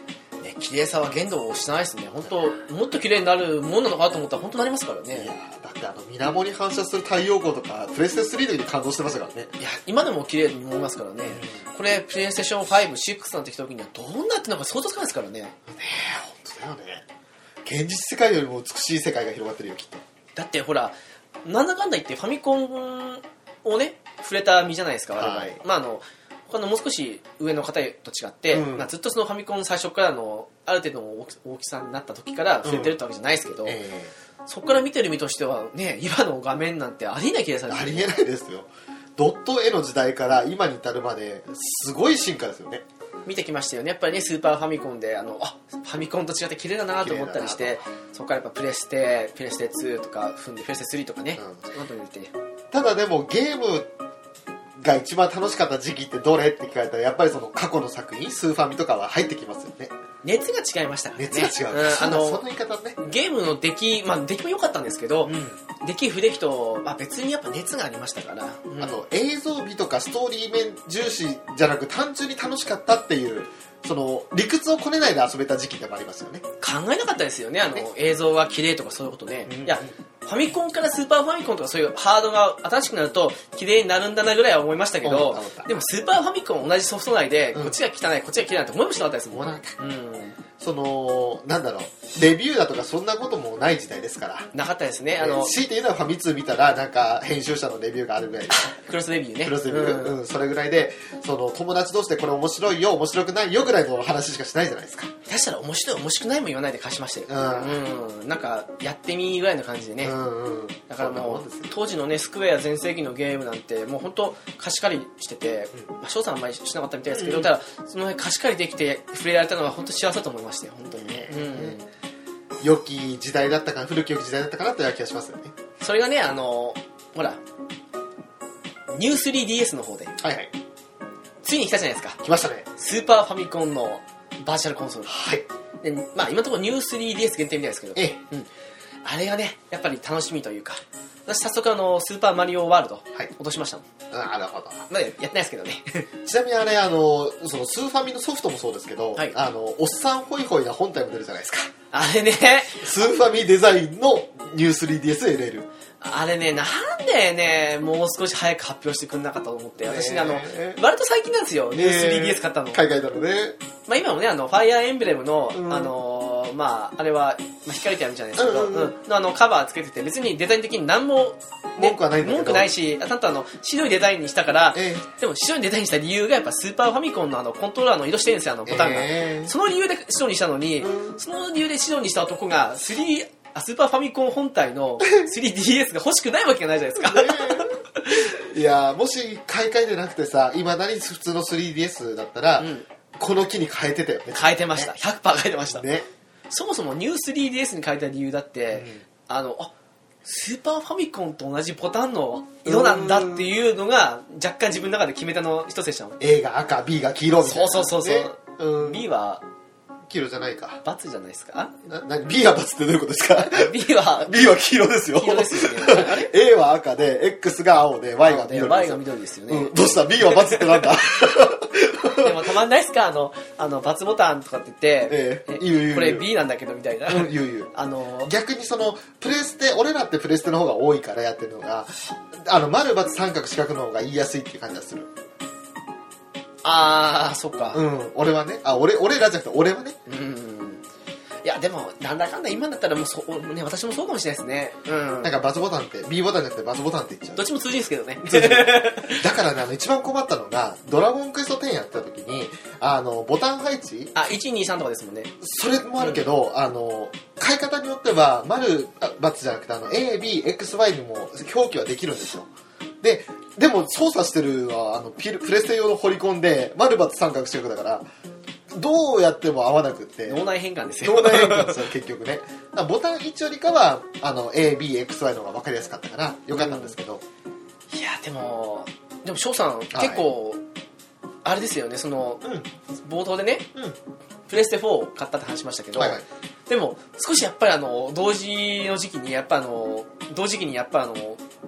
綺麗さは限度をしないですね。本当もっと綺麗になるもんなのかなと思ったら本当なりますからいやねだってあの水面に反射する太陽光とかプレステ3の時に感動してましたからね。いや今でも綺麗に思いますからね。これプレイステーション56なんてきた時にはどんなってのか想像つかないですからね。ねえ本当だよね。現実世界よりも美しい世界が広がってるよきっと。だってほらなんだかんだ言ってファミコンをね触れた身じゃないですかはい。まああの他のもう少し上の方と違って、うん。まあ、ずっとそのファミコン最初からのある程度の大きさになった時から触れてるってわけじゃないですけど、えそこから見てる身としてはね今の画面なんてありえない綺麗さありえないですよ。ドット絵の時代から今に至るまですごい進化ですよね。見てきましたよね。やっぱりねスーパーファミコンであのあファミコンと違って綺麗だなと思ったりしてそこからやっぱプレステプレステ2とか踏んでプレステ3とかね、うん。ただでもゲームが一番楽しかった時期ってどれって聞かれたらやっぱりその過去の作品スーファミとかは入ってきますよね。熱が違いました。からね熱が違う、んあそうだそのの言い方ね。ゲームの出来まあ出来も良かったんですけど、うん。出来不出来と、まあ、別にやっぱ熱がありましたから、うん。あと映像美とかストーリー面重視じゃなく単純に楽しかったっていうその理屈をこねないで遊べた時期でもありますよね。考えなかったですよねあの映像が綺麗とかそういうことね、うん。いやファミコンからスーパーファミコンとかそういうハードが新しくなると綺麗になるんだなぐらいは思いましたけ思どでもスーパーファミコン同じソフト内で、うん。こっちが汚いこっちが綺麗なんて思いもしなかったですもん。うんそのなんだろう。レビューだとかそんなこともない時代ですから。なかったですね。あの強いて言うのはファミ通見たらなんか編集者のレビューがあるぐらい。でクロスレビューね。クロスレビュー、うんうん。それぐらいでその友達同士でこれ面白いよ面白くないよぐらいの話しかしないじゃないですか。下手したら面白い面白くないも言わないで貸しましたよ、ううん。なんかやってみぐらいの感じでね、うんうん。だからもう当時のねスクエア全盛期のゲームなんてもう本当貸し借りしてて、まあ、翔さんはあんまりしなかったみたいですけど、うん。ただその辺貸し借りできて触れられたのは本当幸せだと思いましたよ本当にね、うん。良き時代だったかな古き良き時代だったかなという気がしますよね。それがねあのほらニュー 3DS の方で。はいはい。ついに来たじゃないですか。来ましたね。スーパーファミコンのバーチャルコンソール。はい。でまあ今のところニュー 3DS 限定みたいですけど。ええ。あれがねやっぱり楽しみというか私早速あのスーパーマリオワールドはい。落としましたもんあなるほど。まだやってないですけどね。*laughs* ちなみにあれあのそのスーファミのソフトもそうですけど、はい。あのおっさんホイホイな本体も出るじゃないですか。あれね。スーファミデザインのニュー 3DSLL あれね、なんでね、もう少し早く発表してくんなかったと思って、私ね、あの割と最近なんですよ、ニュー 3DS 買ったの。海外だろうねまあ今もね、あの、ファイアーエンブレムの、うん。あのー、まああれは、まあ、光てあるじゃないですけど、うんうんうん。うん。のあの、カバーつけてて、別にデザイン的に何も、ね文句はない文句ないし、あとあの、白いデザインにしたから、えでも白いデザインにした理由がやっぱスーパーファミコンのあの、コントローラーの色してるんですよ、あの、ボタンが。えーその理由で白にしたのに、うん。その理由で白にした男が、3、あスーパーファミコン本体の *laughs* 3DS が欲しくないわけがないじゃないですか。*laughs* いやもし買い替えてなくてさいまだに普通の 3DS だったら、うん。この機に変えてたよね。変えてました。100%変えてました。ね。そもそもニュー 3DS に変えた理由だって、あの、あ、スーパーファミコンと同じボタンの色なんだっていうのが若干自分の中で決めたの一つでしたもん。A が赤 B が黄色みたいな、そうそうそうそう。ね。うん。B は黄色じゃないか。バツじゃないですか？なな B は×ってどういうことですか？B は *laughs* B は黄色ですよ。黄色ですよね。A は赤で X が青で Y が緑ですよ。Y が緑ですよね、うん、どうした ?B は×ってなんだ？*laughs* でもたまんないっすか？あのあのバツボタンとかって言って、えええ言う言う。これ B なんだけどみたいな、うん言う言う。*laughs* あの逆にそのプレステ俺らってプレステの方が多いからやってるのがあの丸×三角四角の方が言いやすいっていう感じがするああそっか。うん俺はね。あ俺俺らじゃなくて俺はね。うん。いやでもなんだかんだ今だったらもうそう、ね、私もそうかもしれないですね。うん。なんかバツボタンって B ボタンじゃなくてバツボタンって言っちゃう。どっちも通じるんですけどね。だからねあの一番困ったのがドラゴンクエスト10やった時にあのボタン配置あ123とかですもんね。それもあるけど、あの買い方によっては丸バツじゃなくてあの ABXY にも表記はできるんですよ。ででも操作してるのはあのピルプレステ用の掘り込んで丸バツ三角四角だからどうやっても合わなくって。脳内変換ですよ。脳内変換ですよ結局ね。ボタン1よりかはあの ABXY の方が分かりやすかったからよかったんですけど、いやでもでも翔さん、結構あれですよねそのうん。冒頭でねうん。プレステ4を買ったって話しましたけど、はいはい。でも少しやっぱりあの同時の時期にやっぱあの同時期にやっぱあの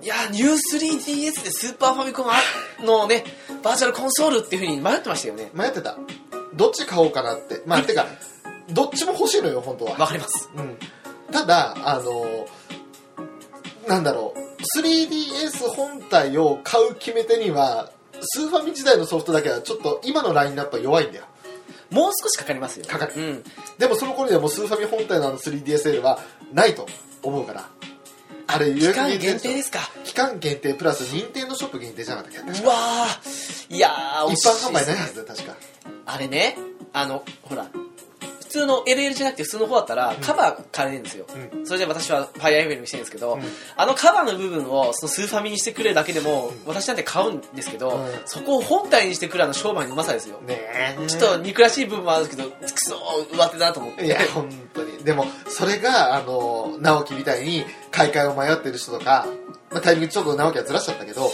いやニュー 3DS でスーパーファミコンのねバーチャルコンソールっていうふうに迷ってましたよね。迷ってた。どっち買おうかなって。まあてかどっちも欲しいのよ本当は。わかります。うん、ただあのなんだろう。3DS 本体を買う決め手にはスーファミ時代のソフトだけはちょっと今のラインナップは弱いんだよ。もう少しかかりますよ。かかる。うん。でもその頃にはもうスーファミ本体のあの 3DSL はないと思うからあれ期間限定ですか？期間限定プラス任天堂ショップ限定じゃなかったっけ？うわーいや一般販売ないですねはずだよ確か。あれねあのほら普通の LL じゃなくて普通の方だったらカバー借りれるんですよ、うそれで私は FireEmblem にしてるんですけど、うん。あのカバーの部分をそのスーファミにしてくれるだけでも、私なんて買うんですけど、うん。そこを本体にしてくるあの商売のうまさですよ、ねえ。ちょっと憎らしい部分もあるんですけどくそ上手だと思って。いや本当に。でもそれがあの直樹みたいに買い替えを迷ってる人とか、まあ、タイミングちょっと直樹はずらしちゃったけど、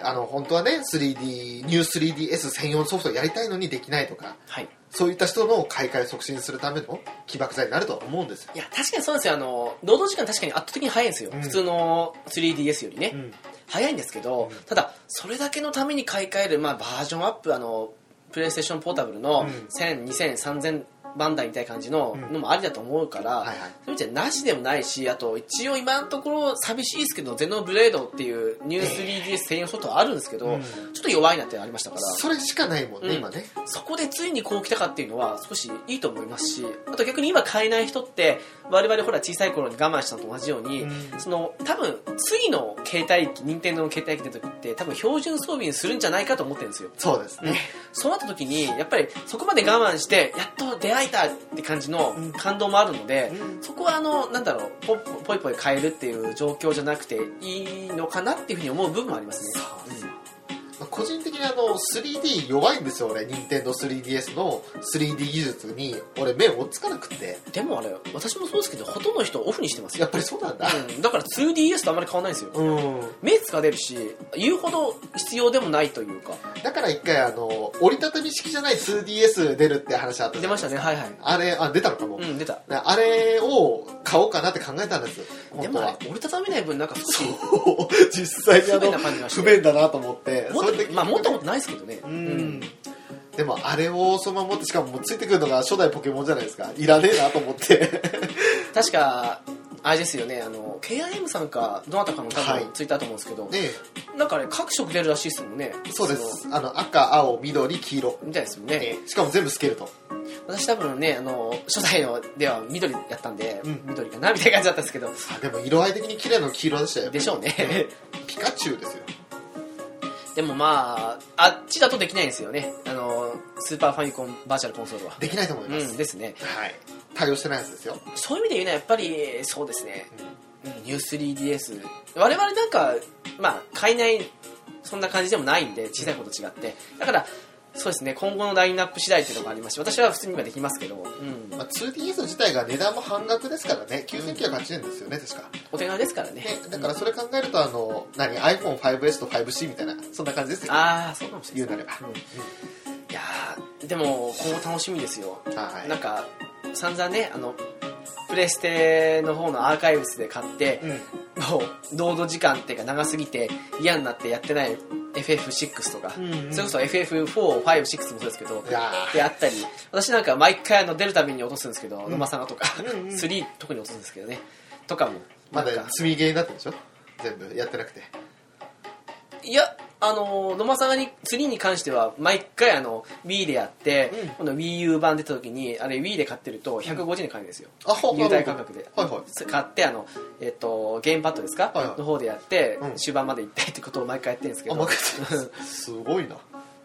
あの本当はね 3D ニュー 3DS 専用のソフトをやりたいのにできないとかはいそういった人の買い替えを促進するための起爆剤になるとは思うんですよ、いや確かにそうなんですよ。あの労働時間確かに圧倒的に早いんですよ、うん。普通の 3DS よりね、うん。早いんですけど、うん。ただそれだけのために買い替える、まあ、バージョンアップあのプレイステーションポータブルのうん。1000、2000、3000番台みたいな感じのうん。のもありだと思うから、はいはい。そういう意味じゃなしでもないしあと一応今のところ寂しいですけどゼノブレードっていうニュー 3DS 専用ソフトはあるんですけど、うん。ちょっと弱いなってありましたから。それしかないもんね、うん今ね。そこでついにこう来たかっていうのは少しいいと思いますしあと逆に今買えない人って我々ほら小さい頃に我慢したのと同じように、うん。その多分次の携帯機任天堂の携帯機出た時って多分標準装備にするんじゃないかと思ってるんですよ。そうですね、そうなった時にやっぱりそこまで我慢してやっと出会えたって感じのうん感動もあるので、うん。そこはあのなんだろうポポイポイ変えるっていう状況じゃなくていいのかなっていうふうに思う部分もありますね。まあ個人的にあの 3D 弱いんですよ俺。任天堂 3DS の 3D 技術に。俺目追っつかなくて。うんでもあれ私もそうですけどほとんどの人オフにしてますよ。やっぱりそうなんだ。うん。だから 2DS とあんまり変わらないんですよ。うん。目疲れるし言うほど必要でもないというか。だから一回あの折りたたみ式じゃない 2DS 出るって話あった出ましたね。はいはい。あれあ出たのかも、うん出た。あれを買おうかなって考えたんです。でも折りたためない分なんか少し実際にあ不便のな感じがして。不便だなと思って。それでとまあ持ったことないですけどね。うん。でもあれをそのまま持ってしかもついてくるのが初代ポケモンじゃないですか。いらねえなと思って。*laughs* 確かあれですよね。あの KIM さんかどなたかの多はい。分ツイッターだと思うんですけど、ねなんかね各色出るらしいですもんね。そうです。あの赤青緑黄色。みたいですもんね。しかも全部スケルトン私多分ねあの初代のでは緑やったんで、うん。緑かなみたいな感じだったんですけど。あでも色合い的に綺麗な黄色でしたよ。でしょうね。ピカチュウですよでもまああっちだとできないんですよね。あのスーパーファミコンバーチャルコンソールは。できないと思います、うんですね。はい。対応してないやつですよ。そういう意味で言うのはやっぱりそうですね、うん、ニュー 3DS 我々なんかまあ買えないそんな感じでもないんで小さい子と違って。だからそうですね。今後のラインナップ次第っていうのがありますし私は普通に今できますけど、うん、まあ、2DS 自体が値段も半額ですからね9980円ですよね確かお手軽ですからねねだからそれ考えるとあの何 iPhone5S と 5C みたいなそんな感じですよああそうかもしれない言うなれば、うんいやでも今後楽しみですよはいなんか散々ねあのプレステの方のアーカイブスで買ってうんもうロード時間っていうか長すぎて嫌になってやってない FF6 とか、うんうん。それこそ FF4、5、6もそうですけどであったり。私なんか毎回あの出るたびに落とすんですけど、野間さんがとか、うんうん。3特に落とすんですけどね。とかも。まだ積みゲーになってるでしょ？全部やってなくて。いやあの野間さんに3に関しては毎回あの Wii でやって、うん。今度 WiiU 版出た時にあれ Wii で買ってると150円買えるんですよ、あほ入隊価格で、はいはい。買ってあの、えっとゲームパッドですか、はいはい。の方でやって、うん。終盤まで行ったいってことを毎回やってるんですけど。*laughs* すごいな。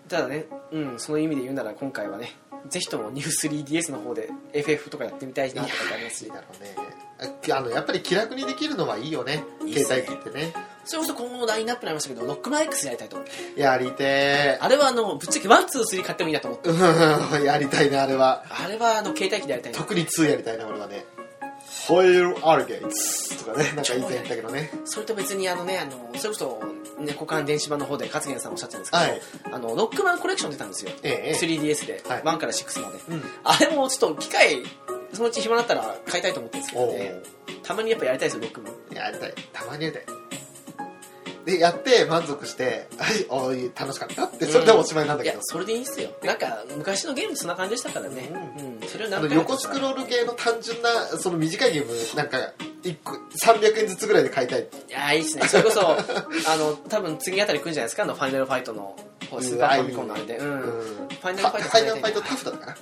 ただね、うん、その意味で言うなら今回はねぜひとも New3DS の方で FF とかやってみたいなとかってありますし。だろうね。ああのやっぱり気楽にできるのはいいよね。いいっすね。携帯機ってねそれこそ今後のラインナップになりましたけどロックマン X やりたいと。思ってやりてあれはあのぶっちゃけ1、2、3買ってもいいなと思って。ーうんやりたいねあれは。あれはあの携帯機でやりたいな特に2やりたいな俺はねホイールアルゲイツとかねなんか以前言ったけどね。それと別にあのねあのそれこそ猫缶電子版の方で勝元さんおっしゃってたんですけど、はい。あのロックマンコレクション出たんですよ、ええ 3DS で、はい。1から6まで、うん。あれもちょっと機械そのうち暇になったら買いたいと思ってるんですけどおねたまにやっぱやりたいですよロックマン。やりたい。たまにやりたいでやって満足してはいおい楽しかったってそれでおしまいなんだけど。いや、それでいいっすよ。なんか昔のゲームそんな感じでしたからね。うん、それをあ何横スクロール系の単純なその短いゲームなんか1個300円ずつぐらいで買いたいいやいいっすね。それこそ *laughs* あの多分次あたり来るんじゃないですか？あのファイナルファイトのスーパーファミコンのあれで。うん、うん。ファイナルフファイトァイナルファイトタフだったかな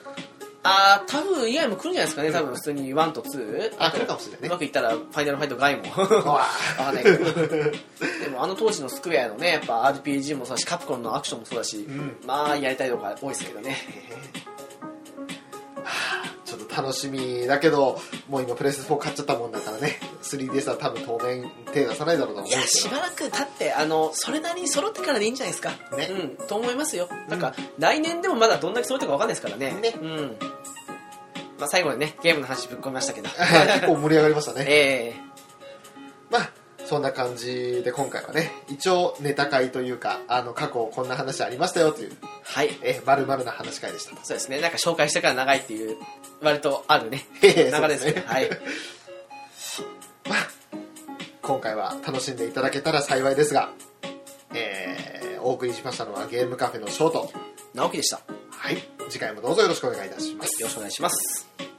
あータフ以外も来るんじゃないですかね多分普通に1と2あ来るかもしれないうねまくいったらファイナルファイト外も。うわあね。でもあの当時のスクエアのねやっぱ RPG もそうだしカプコンのアクションもそうだし、ん。まあやりたいとこ多いですけどね楽しみだけどもう今プレステ4買っちゃったもんだからね。3DS は多分当面手出さないだろうと思うんいやしばらく経ってあのそれなりに揃ってからでいいんじゃないですか。ね。うんと思いますよ。なん。か、来年でもまだどんだけ揃ってるか分かんないですからね。ね。うん。まあ、最後にねゲームの話ぶっ込みましたけど。結構盛り上がりましたね。*laughs* ええ。まあそんな感じで今回はね一応ネタ会というかあの過去こんな話ありましたよというはい。えまるな話会でしたそうですね。なんか紹介してから長いっていう割とあるね。へ流へれですね。ですねはい。まあ今回は楽しんでいただけたら幸いですが、えーお送りしましたのはゲームカフェのショート。直樹でした。はい。次回もどうぞよろしくお願いいたします。よろしくお願いします